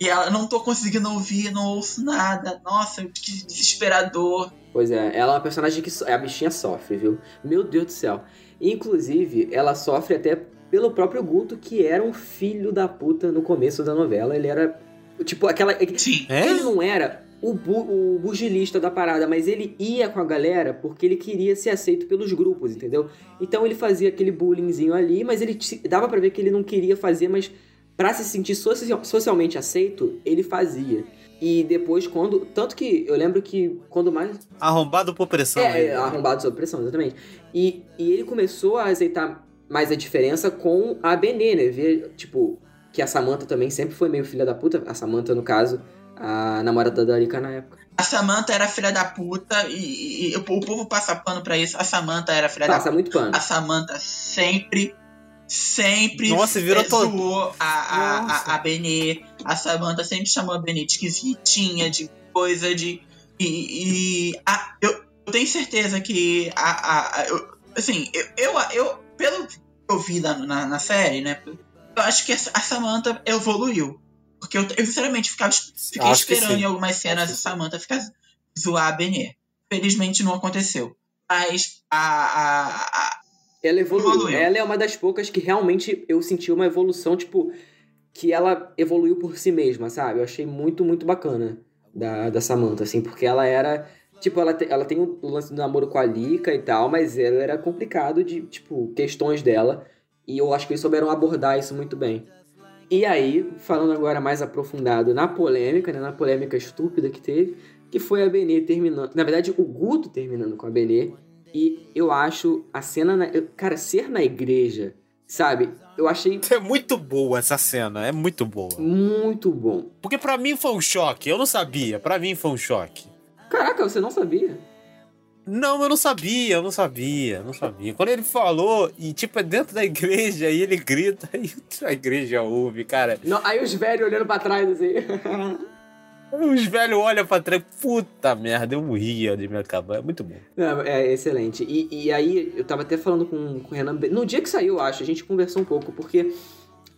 E ela não tô conseguindo ouvir, não ouço nada. Nossa, que desesperador. Pois é, ela é uma personagem que so- a bichinha sofre, viu? Meu Deus do céu. Inclusive, ela sofre até pelo próprio Guto, que era um filho da puta no começo da novela. Ele era. Tipo, aquela. Sim. Ele não era o, bu o bugilista da parada, mas ele ia com a galera porque ele queria ser aceito pelos grupos, entendeu? Então ele fazia aquele bullyingzinho ali, mas ele dava pra ver que ele não queria fazer, mas pra se sentir social- socialmente aceito, ele fazia. E depois, quando. Tanto que eu lembro que quando mais. Arrombado por pressão. É, ele. é, arrombado sob pressão, exatamente. E, e ele começou a aceitar mais a diferença com a Benê, né? Ver, tipo, que a Samantha também sempre foi meio filha da puta. A Samantha, no caso, a namorada da Arika na época. A Samantha era filha da puta e, e- e o povo passa pano pra isso. A Samantha era filha da Passa puta. muito pano. A Samantha sempre, sempre Nossa, virou todo- zoou a, a, Nossa. a, a Benê. A Samantha sempre chamou a Benê de esquisitinha, de coisa de. E. e a- eu, eu tenho certeza que. A, a, a- eu, assim, eu, eu, eu- Pelo que eu vi na, na, na série, né? Eu acho que a Samantha evoluiu. Porque eu, eu sinceramente ficava, fiquei Acho esperando em algumas cenas a Samantha ficar zoar a Benê. Felizmente não aconteceu. Mas a, a, a, Ela evoluiu. Evoluiu. Ela é uma das poucas que realmente eu senti uma evolução, tipo, que ela evoluiu por si mesma, sabe? Eu achei muito, muito bacana da, da Samantha, assim, porque ela era. Tipo, ela, te- ela tem o lance do namoro com a Lika e tal, mas ela era complicado de, tipo, questões dela. E eu acho que eles souberam abordar isso muito bem. E aí, falando agora mais aprofundado na polêmica, né, na polêmica estúpida que teve, que foi a Benê terminando. Na verdade, o Guto terminando com a Benê. E eu acho a cena. Na, cara, ser na igreja, sabe? Eu achei É muito boa essa cena, é muito boa. muito bom. Porque pra mim foi um choque, eu não sabia, pra mim foi um choque. Caraca, você não sabia? Não, eu não sabia, eu não sabia, eu não sabia. Quando ele falou, e tipo, é dentro da igreja, e ele grita, e a igreja ouve, cara. Não, aí os velhos olhando pra trás, assim. Os velhos olham pra trás, puta merda, eu morria de me acabar. É muito bom. É excelente. E, e aí, eu tava até falando com, com o Renan. No dia que saiu, acho, a gente conversou um pouco, porque.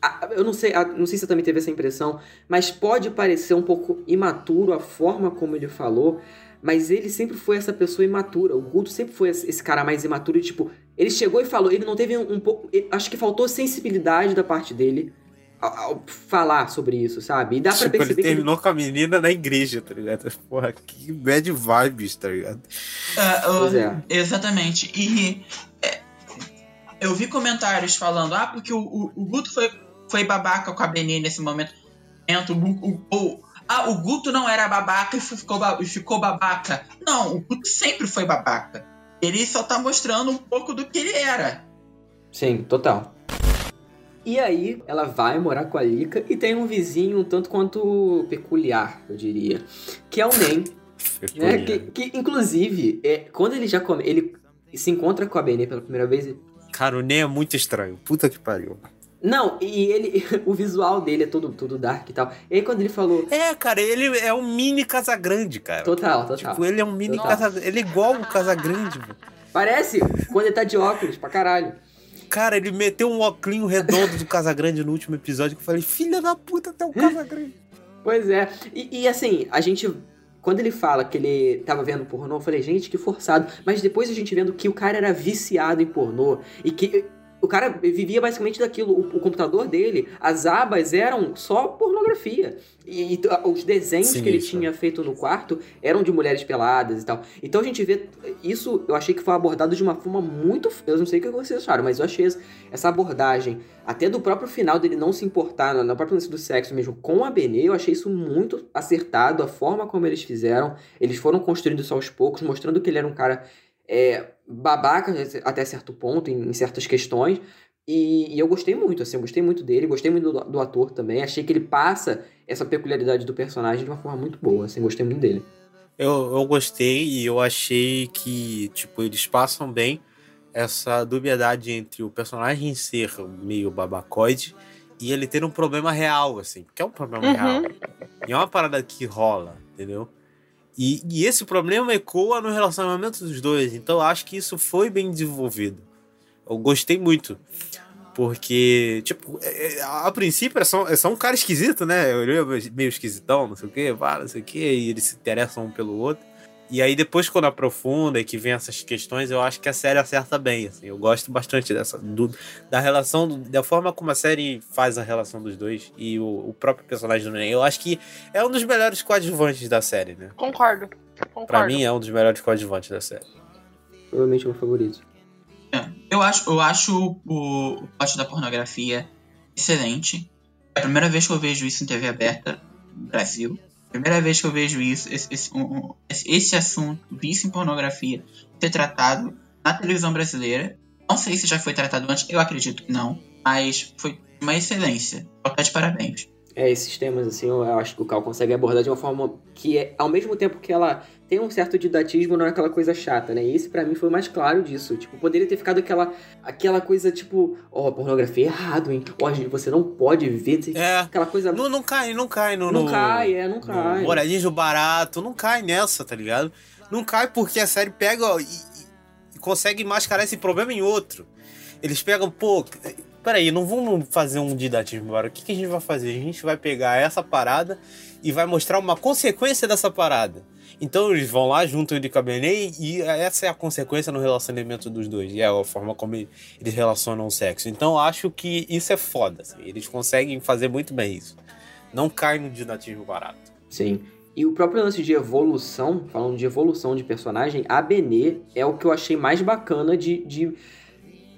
a- eu não sei, a- não sei se você também teve essa impressão, mas pode parecer um pouco imaturo a forma como ele falou, mas ele sempre foi essa pessoa imatura. O Guto sempre foi esse cara mais imaturo tipo, ele chegou e falou, ele não teve um, pouco. acho que faltou sensibilidade da parte dele falar sobre isso, sabe? E dá pra tipo, ele perceber que ele terminou com a menina na igreja, tá ligado? Porra, que bad vibes, tá ligado? Eu- Pois é. Exatamente. E é, eu vi comentários falando, ah, porque o, o, o Guto foi, foi babaca com a Benê nesse momento. O, o, o- ah, o Guto não era babaca e ficou, e ficou babaca. Não, o Guto sempre foi babaca. Ele só tá mostrando um pouco do que ele era. Sim, total. E aí, ela vai morar com a Lika e tem um vizinho um tanto quanto peculiar, eu diria. Que é o Nen. né? que, que, inclusive, é, quando ele já come, ele se encontra com a Benê pela primeira vez. Cara, o Ney é muito estranho. Puta que pariu. Não, e ele. O visual dele é todo, todo dark e tal. E aí quando ele falou. É, cara, ele é um mini Casagrande, cara. Total, total. Tipo, ele é um mini. Casagrande. Ele é igual o Casagrande, velho. Parece quando ele tá de óculos pra caralho. Cara, ele meteu um óculos redondo do Casagrande no último episódio que eu falei, filha da puta, até o Casagrande. Pois é. E, e, assim, a gente. Quando ele fala que ele tava vendo pornô, eu falei, gente, que forçado. Mas depois a gente vendo que o cara era viciado em pornô. E que o cara vivia basicamente daquilo. O, o computador dele, as abas eram só pornografia. E, e os desenhos que ele Sinistro. tinha feito no quarto eram de mulheres peladas e tal. Então a gente vê. Isso eu achei que foi abordado de uma forma muito. Eu não sei o que vocês acharam, mas eu achei essa- abordagem até do próprio final dele não se importar, na, na própria lance do sexo mesmo, com a Benê, eu achei isso muito acertado, a forma como eles fizeram. Eles foram construindo isso aos poucos, mostrando que ele era um cara é, babaca até certo ponto, em, em certas questões. E, e eu gostei muito, assim, eu gostei muito dele, gostei muito do, do ator também. Achei que ele passa essa peculiaridade do personagem de uma forma muito boa, assim, gostei muito dele. Eu, eu gostei e eu achei que, tipo, eles passam bem essa dubiedade entre o personagem ser meio babacoide e ele ter um problema real, assim, porque é um problema Uhum. real. E é uma parada que rola, entendeu? E, e esse problema ecoa no relacionamento dos dois, então acho que isso foi bem desenvolvido. Eu gostei muito. Porque, tipo, é- é- a princípio é só, é só um cara esquisito, né? Ele é meio esquisitão, não sei o pá, não sei o quê, e eles se interessam um pelo outro. E aí depois, quando aprofunda e que vem essas questões, eu acho que a série acerta bem, assim. Eu gosto bastante dessa, do- da relação, do- da forma como a série faz a relação dos dois e o, o próprio personagem do Neném. Eu acho que é um dos melhores coadjuvantes da série, né? Concordo. Concordo. Pra mim, é um dos melhores coadjuvantes da série. Provavelmente o meu favorito. Eu acho, eu acho o, o plot da pornografia excelente. É a primeira vez que eu vejo isso em TV aberta no Brasil. Primeira vez que eu vejo isso, esse, esse, um- esse- assunto, vício em pornografia, ser tratado na televisão brasileira. Não sei se já foi tratado antes, eu acredito que não. Mas foi uma excelência. Estar de parabéns. É, esses temas, assim, eu acho que o Cal consegue abordar de uma forma que, é, ao mesmo tempo que ela tem um certo didatismo, não é aquela coisa chata, né? E esse, pra mim, foi o mais claro disso. Tipo, poderia ter ficado aquela, aquela coisa, tipo, ó, pornografia é errado, hein? Ó, gente, você não pode ver. É. Aquela coisa... Não, não cai, não cai no. Não no- cai, é, não cai. Moradinho barato, não cai nessa, tá ligado? Não cai porque a série pega ó, e, e- e consegue mascarar esse problema em outro. Eles pegam, pô, peraí, não vamos fazer um didatismo agora. O que, que a gente vai fazer? A gente vai pegar essa parada e vai mostrar uma consequência dessa parada. Então eles vão lá, com a Benê e essa é a consequência no relacionamento dos dois. E é a forma como eles relacionam o sexo. Então acho que isso é foda. assim. Eles conseguem fazer muito bem isso. Não cai no didatismo barato. Sim. E o próprio lance de evolução, falando de evolução de personagem, a Benê é o que eu achei mais bacana de, de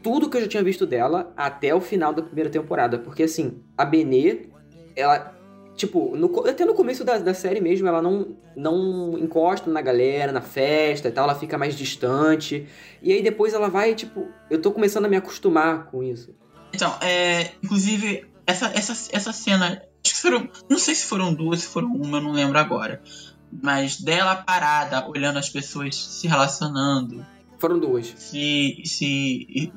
tudo que eu já tinha visto dela até o final da primeira temporada. Porque assim, a Benê, ela. Tipo, no, até no começo da, da série mesmo, ela não, não encosta na galera, na festa e tal, ela fica mais distante. E aí depois ela vai, tipo, eu tô começando a me acostumar com isso. Então, é. Inclusive, essa, essa, essa cena. Acho que foram. Não sei se foram duas, se foram uma, eu não lembro agora. Mas dela parada, olhando as pessoas se relacionando. Foram duas. Se. se.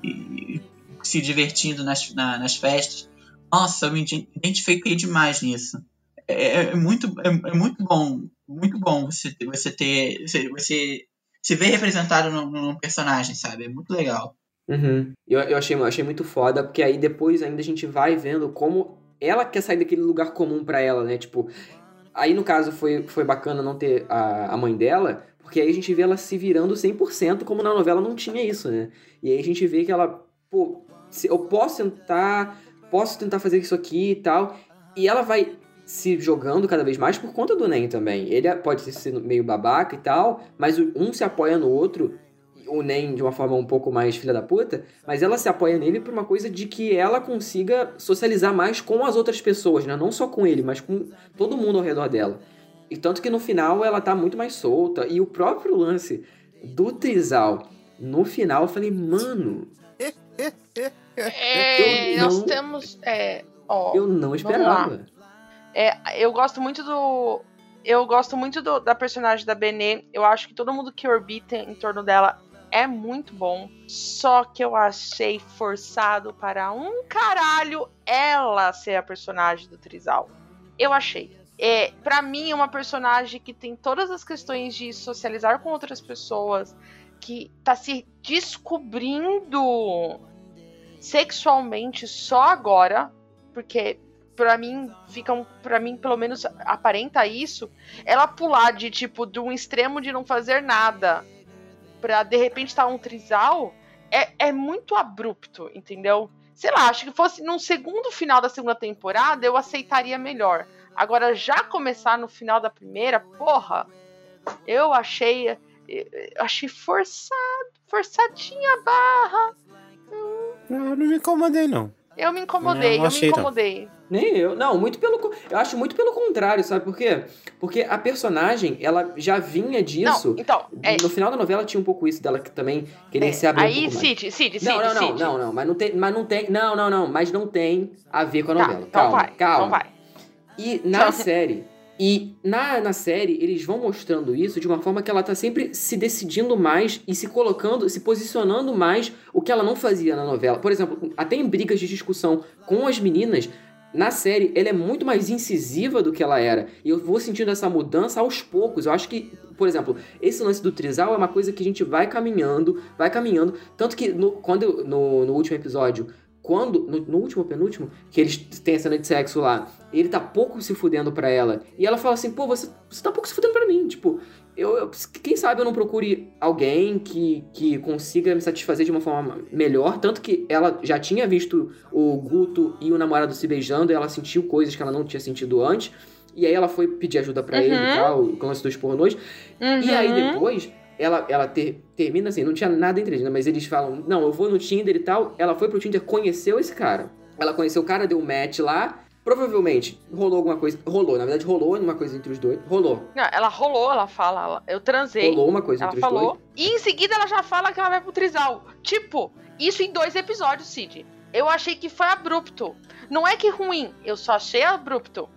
se divertindo nas, na, nas festas. Nossa, eu me identifiquei demais nisso. É, é muito, é, é, muito bom. Muito bom você ter. Você, ter, você, você se ver representado num, num personagem, sabe? É muito legal. Uhum. Eu, eu achei, eu achei muito foda, porque aí depois ainda a gente vai vendo como ela quer sair daquele lugar comum para ela, né? Tipo, aí no caso foi, foi bacana não ter a, a mãe dela, porque aí a gente vê ela se virando 100%, como na novela não tinha isso, né? E aí a gente vê que ela, pô, eu posso tentar, posso tentar fazer isso aqui e tal. E ela vai se jogando cada vez mais por conta do Nen também. Ele pode ser meio babaca e tal, mas um se apoia no outro o Nen de uma forma um pouco mais filha da puta, mas ela se apoia nele por uma coisa de que ela consiga socializar mais com as outras pessoas, né? Não só com ele, mas com todo mundo ao redor dela. E tanto que no final ela tá muito mais solta. E o próprio lance do Trizal, no final, eu falei, mano. É, nós temos. É, ó, eu não esperava. É, eu gosto muito do. Eu gosto muito do, da personagem da Benê. Eu acho que todo mundo que orbita em torno dela é muito bom. Só que eu achei forçado para um caralho ela ser a personagem do Trizal. Eu achei. É, para mim, é uma personagem que tem todas as questões de socializar com outras pessoas, que tá se descobrindo sexualmente só agora, porque para mim fica para mim pelo menos aparenta isso, ela pular de tipo de um extremo de não fazer nada pra de repente estar tá um trisal é, é muito abrupto, entendeu? Sei lá, acho que fosse num segundo final da segunda temporada eu aceitaria melhor. Agora, já começar no final da primeira, porra, eu achei. Eu achei forçado, forçadinha a barra. Eu não me incomodei, não. Eu me incomodei, eu me incomodei. Não. Nem eu. Não, muito pelo. Eu acho muito pelo contrário, sabe por quê? Porque a personagem, ela já vinha disso. Não, então. É... No final da novela tinha um pouco isso dela que também queria é. se abrir. Aí, um Cid, Cid, Cid. Não, não, não, Cid. não, não. Mas não tem. Mas não tem. Não, não, não. Mas não tem a ver com a tá, novela. Então calma, vai, calma. Então vai. E na série. E na, na série, eles vão mostrando isso de uma forma que ela tá sempre se decidindo mais e se colocando, se posicionando mais o que ela não fazia na novela. Por exemplo, até em brigas de discussão com as meninas, na série, ela é muito mais incisiva do que ela era. E eu vou sentindo essa mudança aos poucos. Eu acho que, por exemplo, esse lance do trisal é uma coisa que a gente vai caminhando, vai caminhando. Tanto que no, quando no, no último episódio quando, no, no, último penúltimo, que eles têm a cena de sexo lá, ele tá pouco se fudendo pra ela. E ela fala assim, pô, você, você tá pouco se fudendo pra mim. Tipo, eu, eu, quem sabe eu não procure alguém que, que consiga me satisfazer de uma forma melhor. Tanto que ela já tinha visto o Guto e o namorado se beijando, e ela sentiu coisas que ela não tinha sentido antes. E aí ela foi pedir ajuda para Uhum. ele e tal, o lance dos pornôs. E aí depois ela, ela ter, termina assim, não tinha nada entre eles, né? Mas eles falam, não, eu vou no Tinder e tal. Ela foi pro Tinder, conheceu esse cara. Ela conheceu o cara, deu um match lá. Provavelmente rolou alguma coisa. Rolou, na verdade, rolou uma coisa entre os dois. Rolou. Não, ela rolou, ela fala, ela- eu transei. Rolou uma coisa entre os falou. dois. E em seguida ela já fala que ela vai pro trisal. Tipo, isso em dois episódios, Cid. Eu achei que foi abrupto. Não é que ruim, eu só achei abrupto.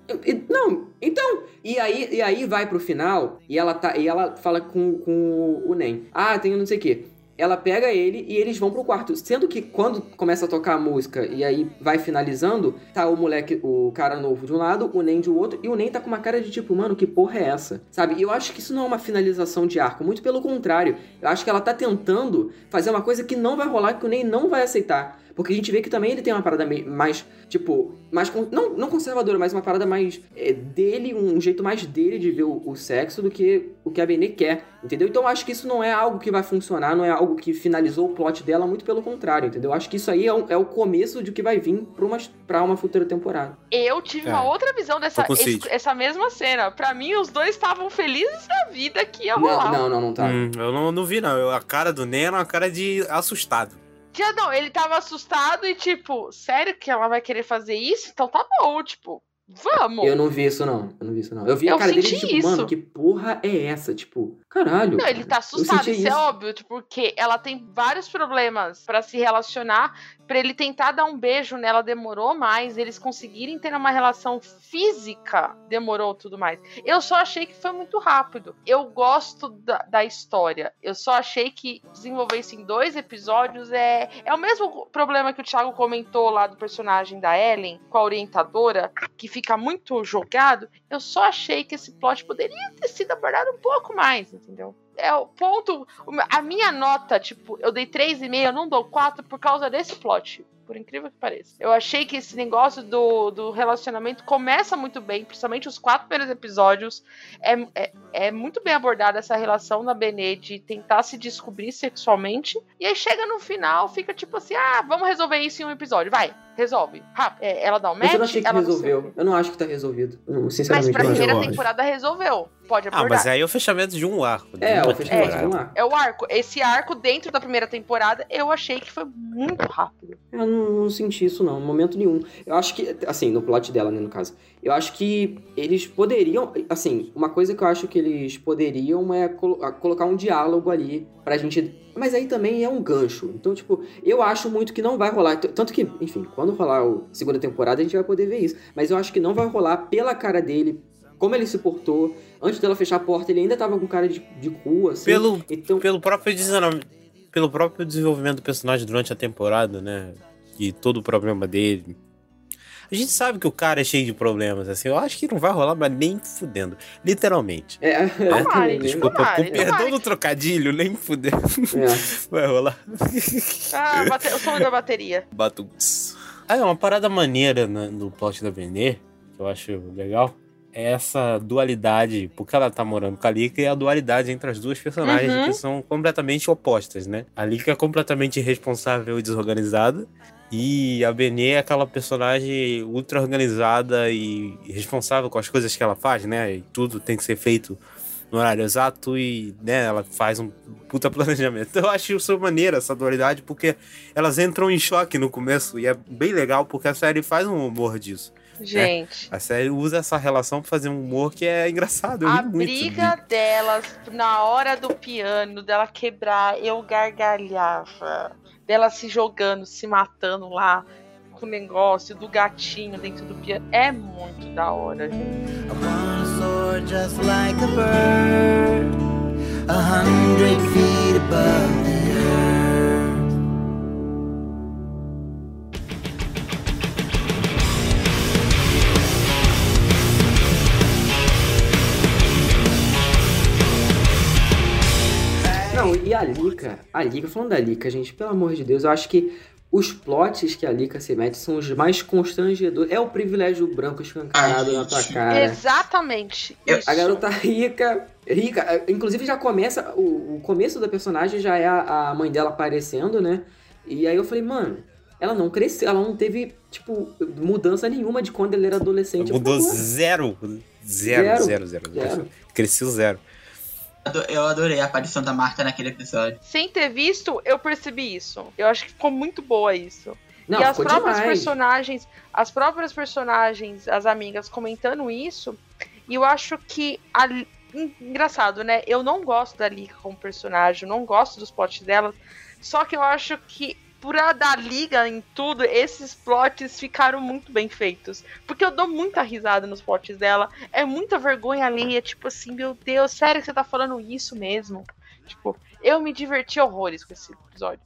Não, então. E aí, e aí vai pro final e ela, tá, e ela fala com, com o Nen. Ah, tem não sei o quê. Ela pega ele e eles vão pro quarto. Sendo que quando começa a tocar a música e aí vai finalizando, tá o moleque, o cara novo de um lado, o Nen de outro, e o Nen tá com uma cara de tipo, mano, que porra é essa? Sabe? E eu acho que isso não é uma finalização de arco, muito pelo contrário. Eu acho que ela tá tentando fazer uma coisa que não vai rolar, que o Nen não vai aceitar. Porque a gente vê que também ele tem uma parada mais, tipo, mais. con- Não, não conservadora, mas uma parada mais é, dele, um jeito mais dele de ver o, o sexo do que o que a Benê quer, entendeu? Então eu acho que isso não é algo que vai funcionar, não é algo que finalizou o plot dela, muito pelo contrário, entendeu? Eu acho que isso aí é, um- é o começo de que vai vir pra uma, pra uma futura temporada. Eu tive É. uma outra visão dessa esse- essa mesma cena. Pra mim, os dois estavam felizes da vida que ia Não, rolar. não, não, não tá. Hum, eu não, não vi, não. Eu- a cara do Neno é uma cara de assustado. Já não, ele tava assustado e tipo, sério que ela vai querer fazer isso? Então tá bom, tipo, vamos. Eu não vi isso, não. Eu não vi isso, não. Eu vi a Eu cara dele tipo, isso. mano, que porra é essa? Tipo, caralho. Não, ele tá assustado, senti isso, é óbvio, porque ela tem vários problemas pra se relacionar, pra ele tentar dar um beijo nela demorou mais, eles conseguirem ter uma relação física demorou tudo mais. Eu só achei que foi muito rápido. Eu gosto da, da história, eu só achei que desenvolver isso em dois episódios é, é o mesmo problema que o Thiago comentou lá do personagem da Ellen, com a orientadora, que fica muito jogado. Eu só achei que esse plot poderia ter sido abordado um pouco mais, entendeu? É o ponto. A minha nota, tipo, eu dei 3,5, eu não dou 4 por causa desse plot. Por incrível que pareça. Eu achei que esse negócio do, do relacionamento começa muito bem, principalmente os quatro primeiros episódios. É, é, é muito bem abordada essa relação da Benê de tentar se descobrir sexualmente. E aí chega no final, fica tipo assim: ah, vamos resolver isso em um episódio. Vai, resolve. Rápido. É, ela dá um match. Mas eu não achei que resolveu. Eu não acho que tá resolvido. Eu, Mas Sinceramente, pra primeira temporada resolveu. Pode Ah, abordar. mas aí é o fechamento de um arco. de É, uma o fechamento de um arco. É o arco. Esse arco dentro da primeira temporada, eu achei que foi muito rápido. Eu não, não senti isso, não, em momento nenhum. Eu acho que, assim, no plot dela, né, no caso. Eu acho que eles poderiam, assim, uma coisa que eu acho que eles poderiam é colo- colocar um diálogo ali pra gente. Mas aí também é um gancho. Então, tipo, eu acho muito que não vai rolar. Tanto que, enfim, quando rolar a segunda temporada, a gente vai poder ver isso. Mas eu acho que não vai rolar pela cara dele, como ele se portou. Antes dela fechar a porta, ele ainda tava com cara de, de cu, assim. Pelo, então... pelo, próprio desenvolvimento, pelo próprio desenvolvimento do personagem durante a temporada, né? E todo o problema dele. A gente sabe que o cara é cheio de problemas, assim. Eu acho que não vai rolar, mas nem fudendo. Literalmente. É, Né? Tomara, Desculpa, tomara, com perdão tomara. do trocadilho, nem fudendo. É. Vai rolar. Ah, bate... o som da bateria. Batuts. Ah, é uma parada maneira né, no plot da Benê, que eu acho legal, é essa dualidade, porque ela tá morando com a Lika, e a dualidade entre as duas personagens Uhum. que são completamente opostas, né? A Lika é completamente irresponsável e desorganizada, e a Benê é aquela personagem ultra organizada e responsável com as coisas que ela faz, né? E tudo tem que ser feito no horário exato e, né, ela faz um puta planejamento. Eu acho isso maneira, essa dualidade, porque elas entram em choque no começo e é bem legal porque a série faz um humor disso. Né? Gente. A série usa essa relação pra fazer um humor que é engraçado. Eu A ri muito. briga delas na hora do piano, dela quebrar, eu gargalhava. Dela se jogando, se matando lá com o negócio do gatinho dentro do piano. É muito da hora, gente. soar just like a bird, a hundred feet above a Lika, a Lika, falando da Lika, gente, pelo amor de Deus, eu acho que os plots que a Lika se mete são os mais constrangedores. É o privilégio branco escancarado na tua cara. Exatamente. A garota rica, rica, inclusive já começa, o, o começo da personagem já é a, a mãe dela aparecendo, né? E aí eu falei, mano, ela não cresceu, ela não teve, tipo, mudança nenhuma de quando ela era adolescente. Mudou zero. Zero, Zero. zero, zero. Zero. Cresceu zero. Eu adorei a aparição da Marta naquele episódio. Sem ter visto, eu percebi isso. Eu acho que ficou muito boa isso. Não, e as próprias demais. personagens, as próprias personagens, as amigas comentando isso, e eu acho que a engraçado, né? Eu não gosto da Lika como personagem, não gosto dos plots dela, só que eu acho que por dar liga em tudo, esses plots ficaram muito bem feitos. Porque eu dou muita risada nos plots dela. É muita vergonha alheia, tipo assim, meu Deus, sério que você tá falando isso mesmo? Tipo, eu me diverti horrores com esse episódio.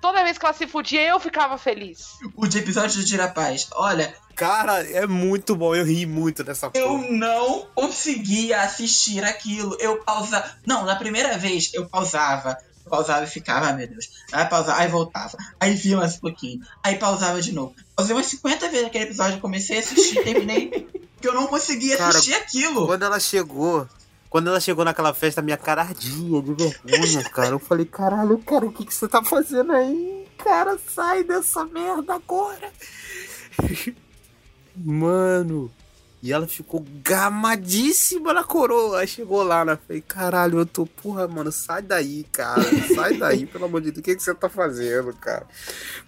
Toda vez que ela se fudia, eu ficava feliz. O de episódio do Tirapaz. Olha, Cara, é muito bom. Eu ri muito dessa eu porra. não conseguia assistir aquilo. Eu pausava. Não, na primeira vez eu pausava. Pausava e ficava, ai meu Deus. Aí pausava, aí voltava. Aí via mais um pouquinho. Aí pausava de novo. Pausei umas 50 vezes aquele episódio, comecei a assistir, terminei. Porque eu não conseguia Cara, assistir aquilo. Quando ela chegou, quando ela chegou naquela festa, minha cara ardia de vergonha, cara. Eu falei, caralho, cara, o que, que você tá fazendo aí? Cara, sai dessa merda agora. Mano. E ela ficou gamadíssima na coroa. Aí chegou lá, né? Falei, caralho, eu tô, porra, mano, sai daí, cara. Sai daí, pelo amor de Deus. O que, que você tá fazendo, cara?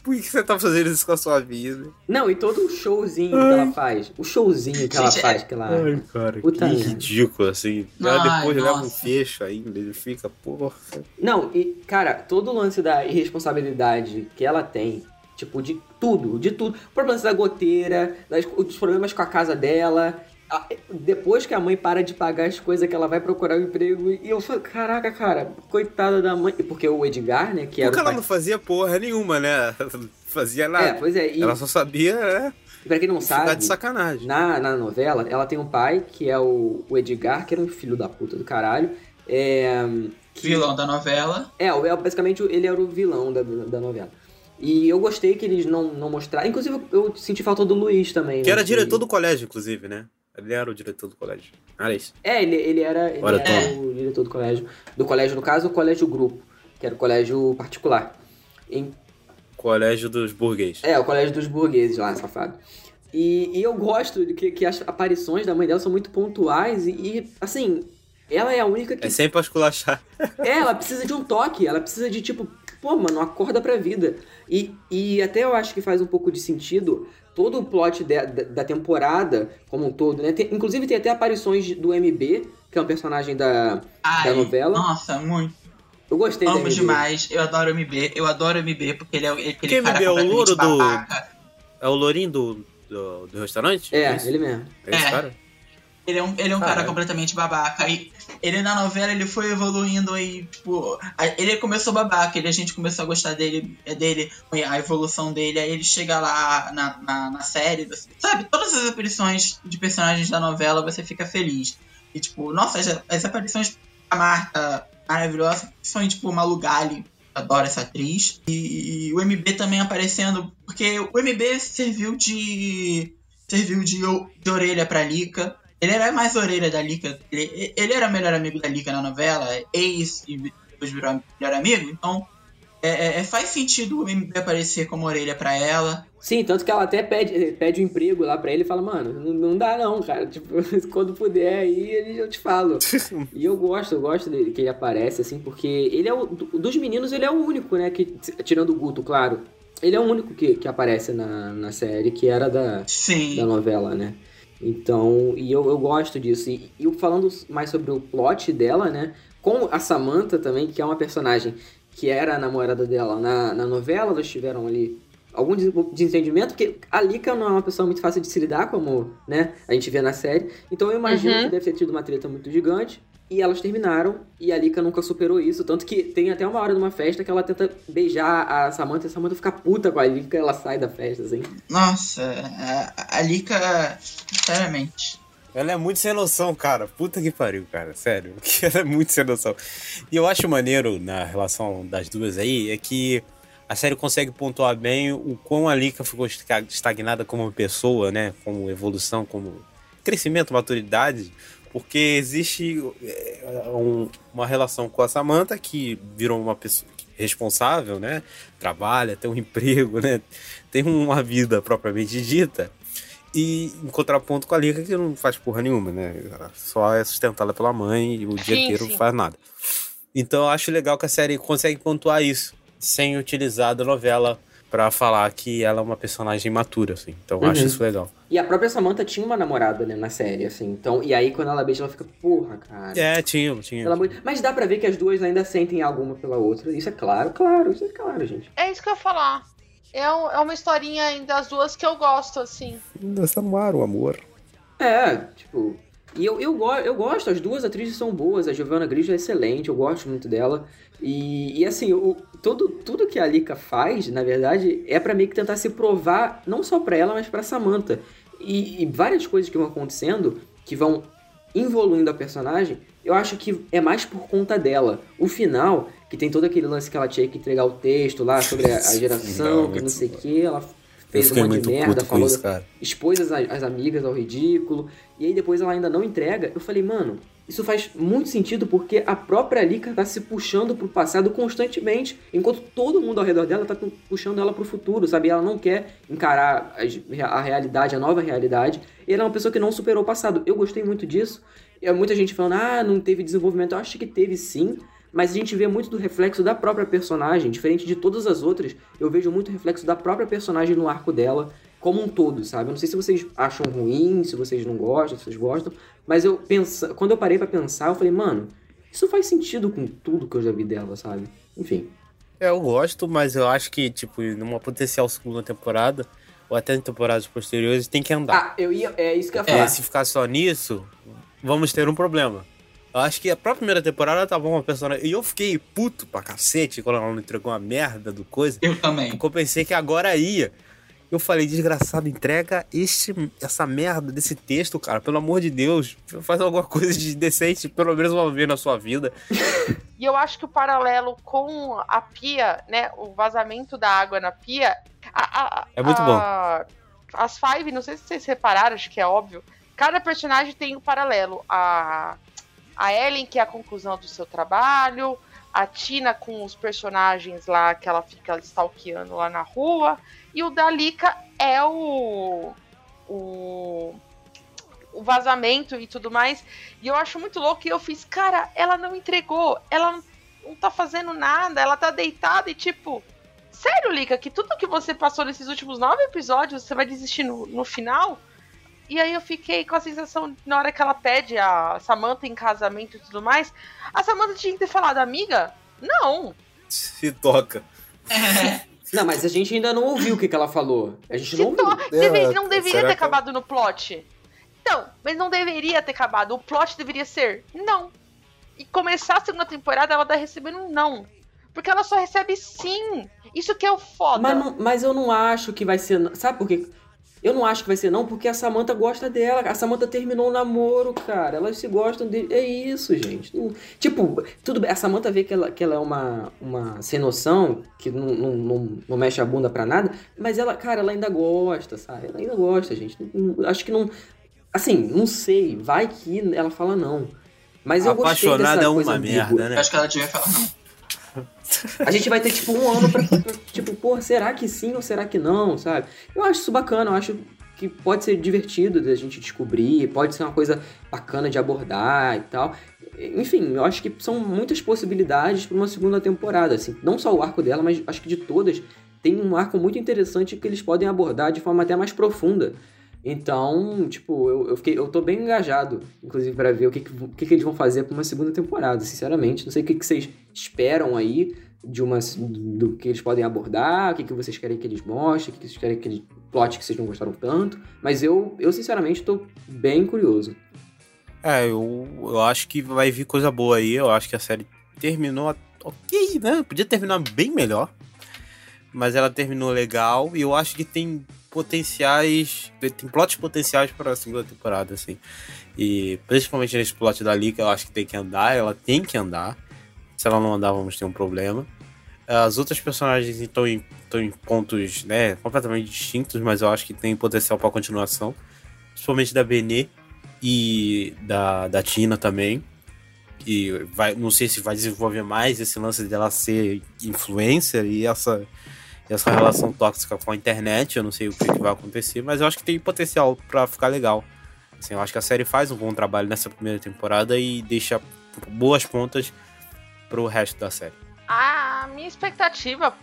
Por que, que você tá fazendo isso com a sua vida? Não, e todo o showzinho que ela faz. O showzinho que ela Gente, faz, que ela. Ai, cara, Puta que merda. ridículo, assim. Ai, Ela depois leva um nossa. fecho ainda. Ele fica, porra. Não, e, cara, todo o lance da irresponsabilidade que ela tem, tipo, de tudo, de tudo. O problema da goteira, das- os problemas com a casa dela. a- Depois que a mãe para de pagar as coisas que ela vai procurar um emprego. E eu falo, caraca, cara, coitada da mãe. Porque o Edgar, né, que era Porque o ela pai... não fazia porra nenhuma, né? Fazia nada. É, pois é. E, Ela só sabia, né? pra quem não sabe, de sacanagem. na, na novela, ela tem um pai, que é o, o Edgar, que era um filho da puta do caralho. É, que- Vilão da novela. É, o- é, basicamente ele era o vilão da, da novela. E eu gostei que eles não, não mostraram. Inclusive, eu senti falta do Luiz também. Que né, era diretor do colégio, inclusive, né? Ele era o diretor do colégio. Olha isso. É, ele, ele era, ele Olha, era o diretor do colégio. Do colégio, no caso, o colégio grupo, que era o colégio particular. Em- Colégio dos burguês. é, o colégio dos burgueses lá, safado. E, e eu gosto de que, que as aparições da mãe dela são muito pontuais e, e, assim, ela é a única que É sempre esculachar. É, ela precisa de um toque, ela precisa de tipo, pô, mano, acorda pra vida. E, e até eu acho que faz um pouco de sentido todo o plot de- da, da temporada como um todo, né? Tem- inclusive tem até aparições do MB, que é um personagem da, Ai, da novela. Nossa, muito. Eu gostei da Amo MB. demais. Eu adoro o MB. Eu adoro o MB porque ele é aquele Que cara MB é o louro do-. É o lourinho do, do, do restaurante? É, isso? ele mesmo. É esse É. cara? Ele é um, ele é um cara completamente babaca. E ele na novela ele foi evoluindo aí, tipo. Ele começou babaca, ele, a gente começou a gostar dele, é dele, a evolução dele. Aí ele chega lá na, na, na série, você- sabe? Todas as aparições de personagens da novela você fica feliz. E tipo, nossa, as, as aparições da Marta maravilhosa, são tipo Malu Gali. Adoro essa atriz. E, e o MB também aparecendo, porque o MB serviu de. serviu de, de orelha pra Lika. Ele era mais orelha da Lika. Ele, ele era melhor amigo da Lika na novela, ex e depois virou melhor amigo. Então, é, é- é- faz sentido o MB aparecer como orelha pra ela. Sim, tanto que ela até pede, pede um emprego lá pra ele e fala, mano, não, não dá não, cara. Tipo, quando puder aí, eu te falo. e eu gosto, eu gosto dele, que ele aparece, assim, porque ele é o. do- Dos meninos, ele é o único, né? Que, tirando o Guto, claro. Ele é o único que, que aparece na, na série, que era da, Sim. da novela, né? Então, e eu, eu gosto disso. E, e falando mais sobre o plot dela, né? Com a Samantha também, que é uma personagem que era a namorada dela na, na novela, eles tiveram ali algum des- desentendimento, porque a Lika não é uma pessoa muito fácil de se lidar, como né, a gente vê na série. Então eu imagino Uhum. que deve ter tido uma treta muito gigante. E elas terminaram, e a Lika nunca superou isso. Tanto que tem até uma hora numa festa que ela tenta beijar a Samantha, e a Samantha fica puta com a Lika, ela sai da festa, assim. Nossa, a, a Lika, sinceramente. Ela é muito sem noção, cara. Puta que pariu, cara. Sério. Ela é muito sem noção. E eu acho maneiro na relação das duas aí é que a série consegue pontuar bem o quão a Lika ficou esta- estagnada como pessoa, né? Como evolução, como crescimento, maturidade. Porque existe é, um- uma relação com a Samantha que virou uma pessoa responsável, né? Trabalha, tem um emprego, né? Tem uma vida propriamente dita. E em contraponto com a Lika, que não faz porra nenhuma, né? Ela Só é sustentada pela mãe e o dia Sim, inteiro sim. não faz nada. Então eu acho legal que a série consegue pontuar isso, sem utilizar da novela pra falar que ela é uma personagem matura, assim. Então eu acho Uhum. isso legal. E a própria Samantha tinha uma namorada, né, na série, assim. Então, e aí quando ela beija, ela fica, porra, cara. É, tinha, tinha. De- Mas dá pra ver que as duas ainda sentem algo uma pela outra. Isso é claro, claro, isso é claro, gente. É isso que eu ia falar. É, um- é uma historinha das duas que eu gosto, assim. Dança no ar, o amor. É, tipo. E eu, eu, eu gosto, as duas atrizes são boas. A Giovanna Grigio é excelente, eu gosto muito dela. E, e assim, o, todo, tudo que a Lika faz, na verdade, é pra meio que tentar se provar, não só pra ela, mas pra Samantha. E, e várias coisas que vão acontecendo que vão evoluindo a personagem, eu acho que é mais por conta dela. O final, que tem todo aquele lance que ela tinha que entregar o texto lá sobre a, a geração, que não sei o que, ela fez um monte de merda, falou, isso, expôs as, as amigas ao ridículo, e aí depois ela ainda não entrega. Eu falei, mano, isso faz muito sentido porque a própria Lika tá se puxando pro passado constantemente, enquanto todo mundo ao redor dela tá pu- puxando ela pro futuro, sabe? Ela não quer encarar a realidade, a nova realidade, e ela é uma pessoa que não superou o passado. Eu gostei muito disso. E muita gente falando, ah, não teve desenvolvimento. Eu acho que teve sim, mas a gente vê muito do reflexo da própria personagem, diferente de todas as outras. Eu vejo muito reflexo da própria personagem no arco dela, como um todo, sabe? Eu não sei se vocês acham ruim, se vocês não gostam, se vocês gostam, mas eu pensa, quando eu parei pra pensar, eu falei, mano, isso faz sentido com tudo que eu já vi dela, sabe? Enfim. É, eu gosto, mas eu acho que, tipo, numa potencial segunda temporada, ou até em temporadas posteriores, tem que andar. Ah, eu ia. É isso que eu ia É, falar. se ficar só nisso, vamos ter um problema. Eu acho que a própria primeira temporada tava uma personagem. E eu fiquei puto pra cacete quando ela não entregou uma merda do coisa. Eu também. Porque eu pensei que agora ia. Eu falei, desgraçado, entrega este, essa merda desse texto, cara. Pelo amor de Deus. Faz alguma coisa de decente, pelo menos uma vez na sua vida. E eu acho que o paralelo com a pia, né? O vazamento da água na pia. a- a- É muito a- As Five, não sei se vocês repararam, acho que é óbvio. Cada personagem tem um paralelo. A, a Ellen, que é a conclusão do seu trabalho. A Tina com os personagens lá que ela fica stalkeando lá na rua. E o da Lika é o. O o vazamento e tudo mais. E eu acho muito louco e eu fiz, cara, ela não entregou, ela não, tá fazendo nada, ela tá deitada e tipo. Sério, Lika, que tudo que você passou nesses últimos nove episódios, você vai desistir no, no final? E aí eu fiquei com a sensação, na hora que ela pede a Samantha em casamento e tudo mais, a Samantha tinha que ter falado, amiga, não. Se toca. Não, mas a gente ainda não ouviu o que, que ela falou. A gente não ouviu. Deve- não deveria será ter que- acabado no plot. Então, mas não deveria ter acabado. O plot deveria ser não. E começar a segunda temporada, ela tá recebendo um não. Porque ela só recebe sim. Isso que é o foda. Mas, não- mas eu não acho que vai ser. Sabe por quê? Eu não acho que vai ser não, porque a Samantha gosta dela. A Samantha terminou o namoro, cara. Elas se gostam dele. É isso, gente. Tipo, tudo bem. A Samantha vê que ela, que ela é uma, uma sem noção, que não, não, não, não mexe a bunda pra nada. Mas ela, cara, ela ainda gosta, sabe? Ela ainda gosta, gente. Acho que não. Assim, não sei. Vai que ela fala não. Mas eu gostei Apaixonada dessa é uma coisa ambígua. merda, né? Acho que ela devia falar não. A gente vai ter, tipo, um ano pra, tipo, pô, será que sim ou será que não, sabe? Eu acho isso bacana, eu acho que pode ser divertido da gente descobrir, pode ser uma coisa bacana de abordar e tal. Enfim, eu acho que são muitas possibilidades para uma segunda temporada, assim. Não só o arco dela, mas acho que de todas tem um arco muito interessante que eles podem abordar de forma até mais profunda. Então, tipo, eu, eu, fiquei, eu tô bem engajado, inclusive, para ver o que, que, o que, que eles vão fazer pra uma segunda temporada, sinceramente. Não sei o que, que vocês esperam aí de uma, do que eles podem abordar, o que, que vocês querem que eles mostrem, o que, que vocês querem que eles plot que vocês não gostaram tanto. Mas eu, eu sinceramente, tô bem curioso. É, eu, eu acho que vai vir coisa boa aí. Eu acho que a série terminou ok, né? Podia terminar bem melhor. Mas ela terminou legal e eu acho que tem potenciais. Tem plots potenciais para a segunda temporada, assim. E principalmente nesse plot da Lika, eu acho que tem que andar. Ela tem que andar. Se ela não andar, vamos ter um problema. As outras personagens estão em, estão em pontos né, completamente distintos, mas eu acho que tem potencial para continuação. Principalmente da Benê e da, da Tina também. Que vai, não sei se vai desenvolver mais esse lance dela ser influencer e essa, essa relação tóxica com a internet. Eu não sei o que, que vai acontecer, mas eu acho que tem potencial para ficar legal. Assim, eu acho que a série faz um bom trabalho nessa primeira temporada e deixa boas pontas pro resto da série. A minha expectativa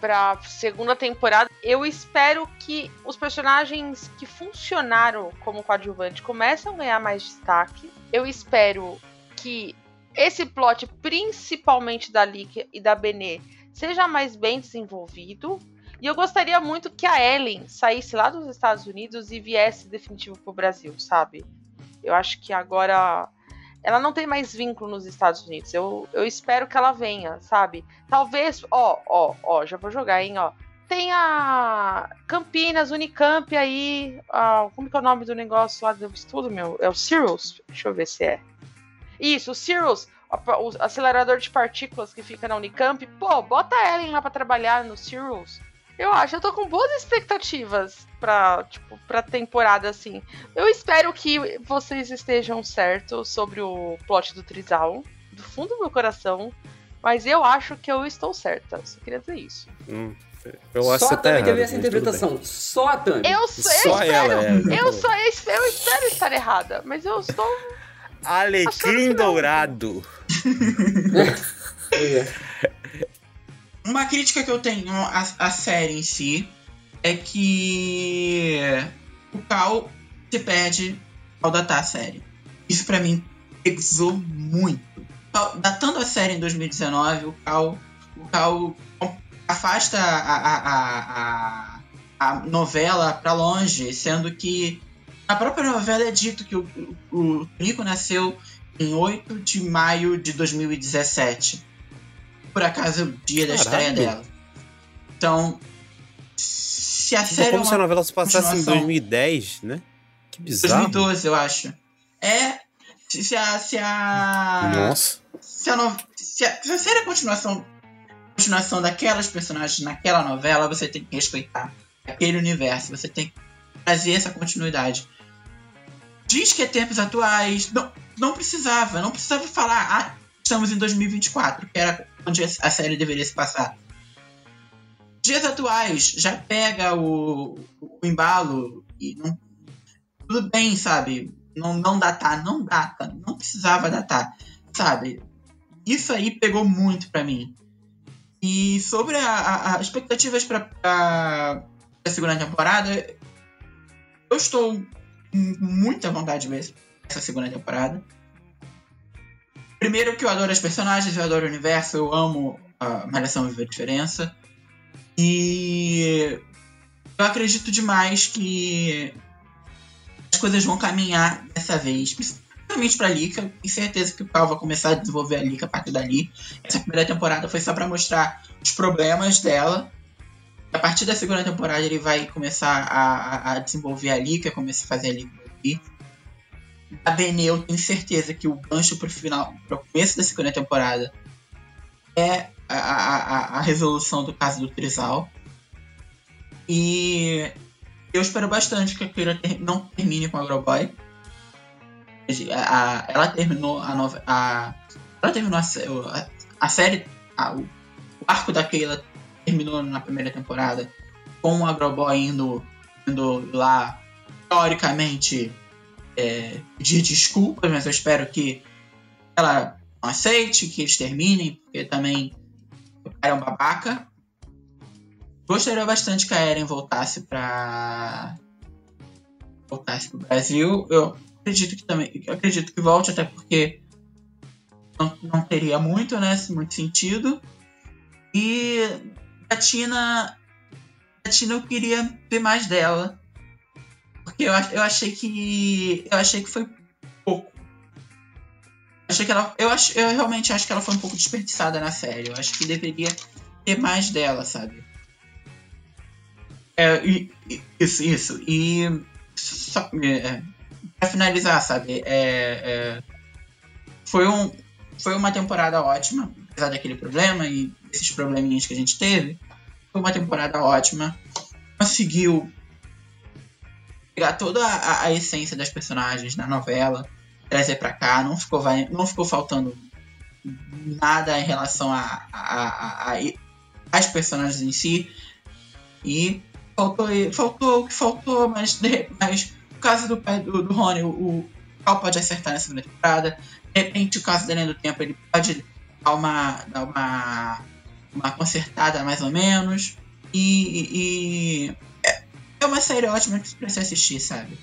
pra segunda temporada, eu espero que os personagens que funcionaram como coadjuvante comecem a ganhar mais destaque. Eu espero que esse plot, principalmente da Lick e da Benê, seja mais bem desenvolvido. E eu gostaria muito que a Ellen saísse lá dos Estados Unidos e viesse definitivo pro Brasil, sabe? Eu acho que agora ela não tem mais vínculo nos Estados Unidos. Eu, eu espero que ela venha, sabe? Talvez, ó, ó, ó, já vou jogar, hein, ó. tem a Campinas, Unicamp aí. ah, como que é o nome do negócio lá do estudo, meu? É o Cirrus? Deixa eu ver se é. Isso, o Cirrus, o acelerador de partículas que fica na Unicamp. Pô, bota a Ellen lá pra trabalhar no Cirrus. Eu acho, eu tô com boas expectativas pra, tipo, pra temporada, assim. Eu espero que vocês estejam certos sobre o plot do Trizal, do fundo do meu coração. Mas eu acho que eu estou certa. Só queria dizer isso. Hum, eu acho Só que a você tá Tami errado. teve essa interpretação. Só a Tami. Eu, só, eu Só espero, ela, é. eu só eu espero estar errada, mas eu estou. Alecrim dourado. Uma crítica que eu tenho à, à série em si é que o Cal se perde ao datar a série. Isso pra mim pesou muito. Datando a série em 2019, o Cal, o Cal afasta a, a, a, a, a novela pra longe, sendo que na própria novela é dito que o, o, Nico nasceu em 8 de maio de 2017 por acaso é o dia da estreia Caralho. dela. Então, se a série como é se a novela se passasse em continuação- 2010, né? Que bizarro. 2012, eu acho. É. Se, a. Se a. Nossa. Se a, no- se a, se a série é continuação, continuação daquelas personagens naquela novela, você tem que respeitar aquele universo. Você tem que trazer essa continuidade. Diz que é tempos atuais. Não, não precisava. Não precisava falar. Ah, estamos em 2024, que era onde a série deveria se passar. Dias atuais, já pega o, o embalo e não, tudo bem, sabe? Não, não datar, não data, não precisava datar, sabe? Isso aí pegou muito pra mim. E sobre a, a- a expectativas pra, pra segunda temporada, eu estou muita vontade de ver essa segunda temporada. Primeiro que eu adoro as personagens, eu adoro o universo, eu amo a Malhação Viva a Diferença. E eu acredito demais que as coisas vão caminhar dessa vez. Principalmente pra Lika. Tenho certeza que o Cal vai começar a desenvolver a Lika a partir dali. Essa primeira temporada foi só pra mostrar os problemas dela. A partir da segunda temporada ele vai começar a, a- desenvolver a Lika, começar a fazer a Lika aqui. A Benê, eu tenho certeza que o gancho pro final, pro começo da segunda temporada é a, a, a- resolução do caso do Trizal. E eu espero bastante que a Kira não termine com a Agroboy. A- a- ela terminou a nova. A, ela terminou a, a, série. a- o, arco da Keila terminou na primeira temporada com o Agroboy indo, indo lá, teoricamente, é, pedir desculpas, mas eu espero que ela não aceite, que eles terminem, porque também o cara é um babaca. Gostaria bastante que a Eren voltasse pra. voltasse pro Brasil. Eu acredito que também. Acredito que volte, até porque não, não teria muito, né? Muito sentido. E a Tina. A Tina eu queria ver mais dela. Porque eu, ach- eu achei que. Eu achei que foi pouco. Achei que ela. Eu, acho, eu realmente acho que ela foi um pouco desperdiçada na série. Eu acho que deveria ter mais dela, sabe? É, e- isso, isso. E. Só, é, pra finalizar, sabe? É, é, foi, um, foi uma temporada ótima, apesar daquele problema e desses probleminhas que a gente teve. Foi uma temporada ótima. Conseguiu pegar toda a, a essência das personagens na novela, trazer pra cá. Não ficou, não ficou faltando nada em relação a, a, a, a- as personagens em si. E faltou, faltou o que faltou, mas, mas o caso do pai do, do Rony, o, o pode acertar segunda temporada. De repente, o caso da Linha do Tempo, ele pode dar uma, dar uma, uma consertada mais ou menos. E, e é, é uma série ótima pra se assistir, sabe?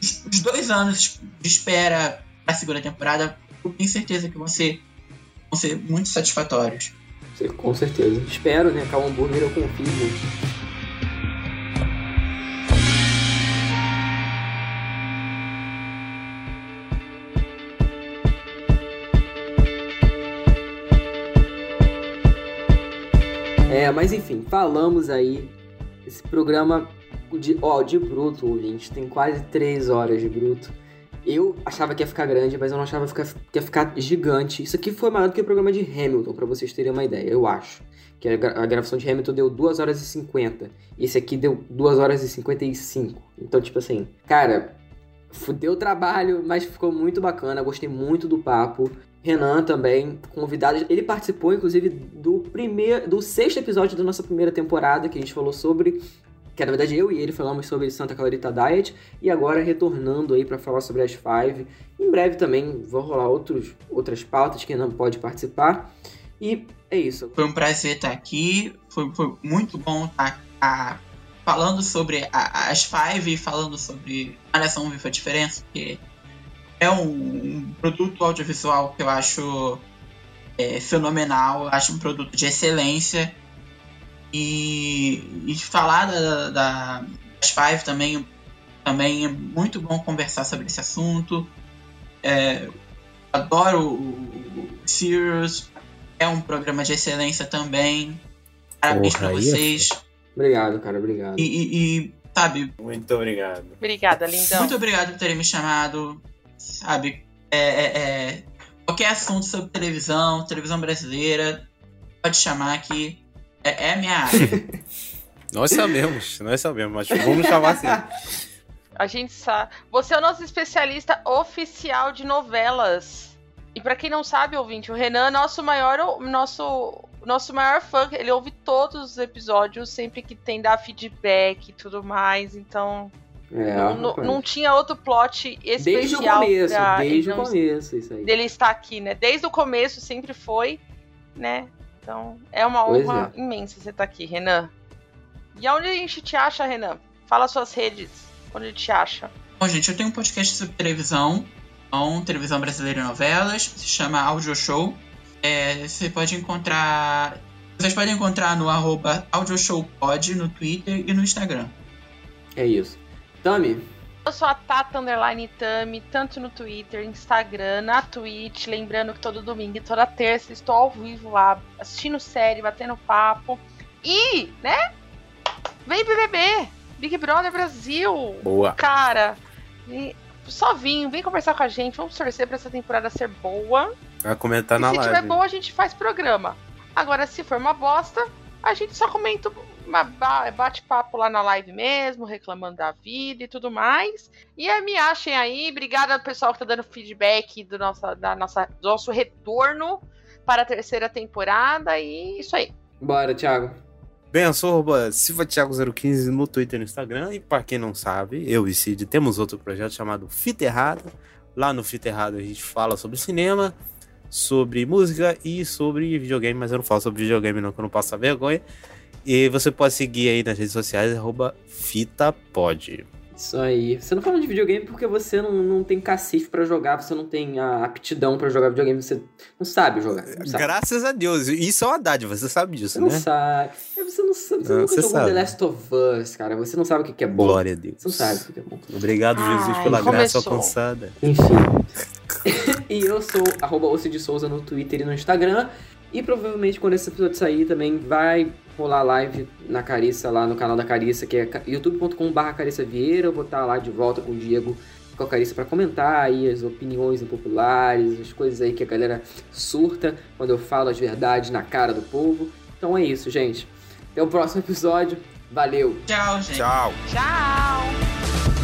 Os, os dois anos de espera pra segunda temporada, eu tenho certeza que vão ser, vão ser muito satisfatórios. Com certeza. Espero, né? Cal Hambúrguer eu confio É, mas enfim, falamos aí Esse programa, de, ó, de bruto, ouvinte, tem quase três horas de bruto. Eu achava que ia ficar grande, mas eu não achava que ia ficar gigante. Isso aqui foi maior do que o programa de Hamilton, para vocês terem uma ideia, eu acho. Que a gravação de Hamilton deu 2 horas e 50. E esse aqui deu 2 horas e 55. Então, tipo assim, cara, deu trabalho, mas ficou muito bacana. Gostei muito do papo. Renan também, convidado. Ele participou, inclusive, do primeiro, do sexto episódio da nossa primeira temporada, que a gente falou sobre. Que na verdade eu e ele falamos sobre Santa Clarita Diet. E agora retornando aí para falar sobre as Five. Em breve também vão rolar outros, outras pautas que não pode participar. E é isso. Foi um prazer estar aqui. Foi, foi muito bom estar a, falando sobre a, as Five e falando sobre a Nação Viva a Diferença, porque é um, um, produto audiovisual que eu acho é, fenomenal, eu acho um produto de excelência. E, e falar da, da, das Five também, também é muito bom conversar sobre esse assunto. É, adoro o, o Sirius, é um programa de excelência também. Parabéns Porra, pra aí é vocês. Obrigado, cara, obrigado. E, e- e, sabe, Muito obrigado. Obrigada, lindão. muito obrigado por terem me chamado. Sabe, é, é- é- qualquer assunto sobre televisão, televisão brasileira, pode chamar que é, é a minha área. Nós sabemos, nós sabemos, mas vamos chamar assim. A gente sabe. Você é o nosso especialista oficial de novelas. E pra quem não sabe, ouvinte, o Renan é nosso maior, nosso, nosso maior fã. Ele ouve todos os episódios, sempre que tem dar feedback e tudo mais. Então, É, não, não- tinha outro plot especial Desde o começo, pra desde o começo, isso aí. dele estar aqui, né? Desde o começo sempre foi, né? Então, é uma honra imensa você estar aqui, Renan. E aonde a gente te acha, Renan? Fala suas redes. Onde te acha? Bom, gente, eu tenho um podcast sobre televisão, então, televisão brasileira e novelas, se chama Audio Show. É, você pode encontrar. Vocês podem encontrar no arroba audioshowpod no Twitter e no Instagram. É isso. Tami, Eu sou a Tata Underline Tami, tanto no Twitter, Instagram, na Twitch. Lembrando que todo domingo e toda terça estou ao vivo lá, assistindo série, batendo papo. E, né? Vem BBB! Big Brother Brasil! Boa. Cara, e só vim, vem conversar com a gente. Vamos torcer pra essa temporada ser boa. Vai comentar e na se live. tiver boa, a gente faz programa. Agora, se for uma bosta, a gente só comenta, bate-papo lá na live mesmo, reclamando da vida e tudo mais. E é, me achem aí. Obrigada ao pessoal que tá dando feedback do, nossa, da nossa, do nosso retorno para a terceira temporada. E isso aí. bora, Thiago. Bem, eu sou arroba SilvaTiago015 no Twitter e no Instagram. E pra quem não sabe, eu e Cid temos outro projeto chamado Fita Errada. Lá no Fita Errada a gente fala sobre cinema, sobre música e sobre videogame, mas eu não falo sobre videogame não, que eu não passo a vergonha. E você pode seguir aí nas redes sociais, arroba FitaPod. Isso aí. Você não fala de videogame porque você não, não tem cacife pra jogar, você não tem a aptidão pra jogar videogame, você não sabe jogar. Não sabe. Graças a Deus, isso é uma dádiva, você sabe disso, Você não né? sabe. É, Você não sabe. Você Não, nunca você jogou sabe. The Last of Us, cara. Você não sabe o que é bom. Glória a Deus. Você não sabe o que é bom. Obrigado, Jesus, Ai, pela graça começou. alcançada. Enfim. e eu sou arroba de Souza no Twitter e no Instagram. E provavelmente quando esse episódio sair também vai rolar live na Carissa, lá no canal da Carissa, que é youtube.com.br Carissa Vieira. Eu vou estar lá de volta com o Diego e com a Carissa para comentar aí as opiniões impopulares, as coisas aí que a galera surta quando eu falo as verdades na cara do povo. Então é isso, gente. Até o próximo episódio. Valeu! Tchau, gente. Tchau. Tchau!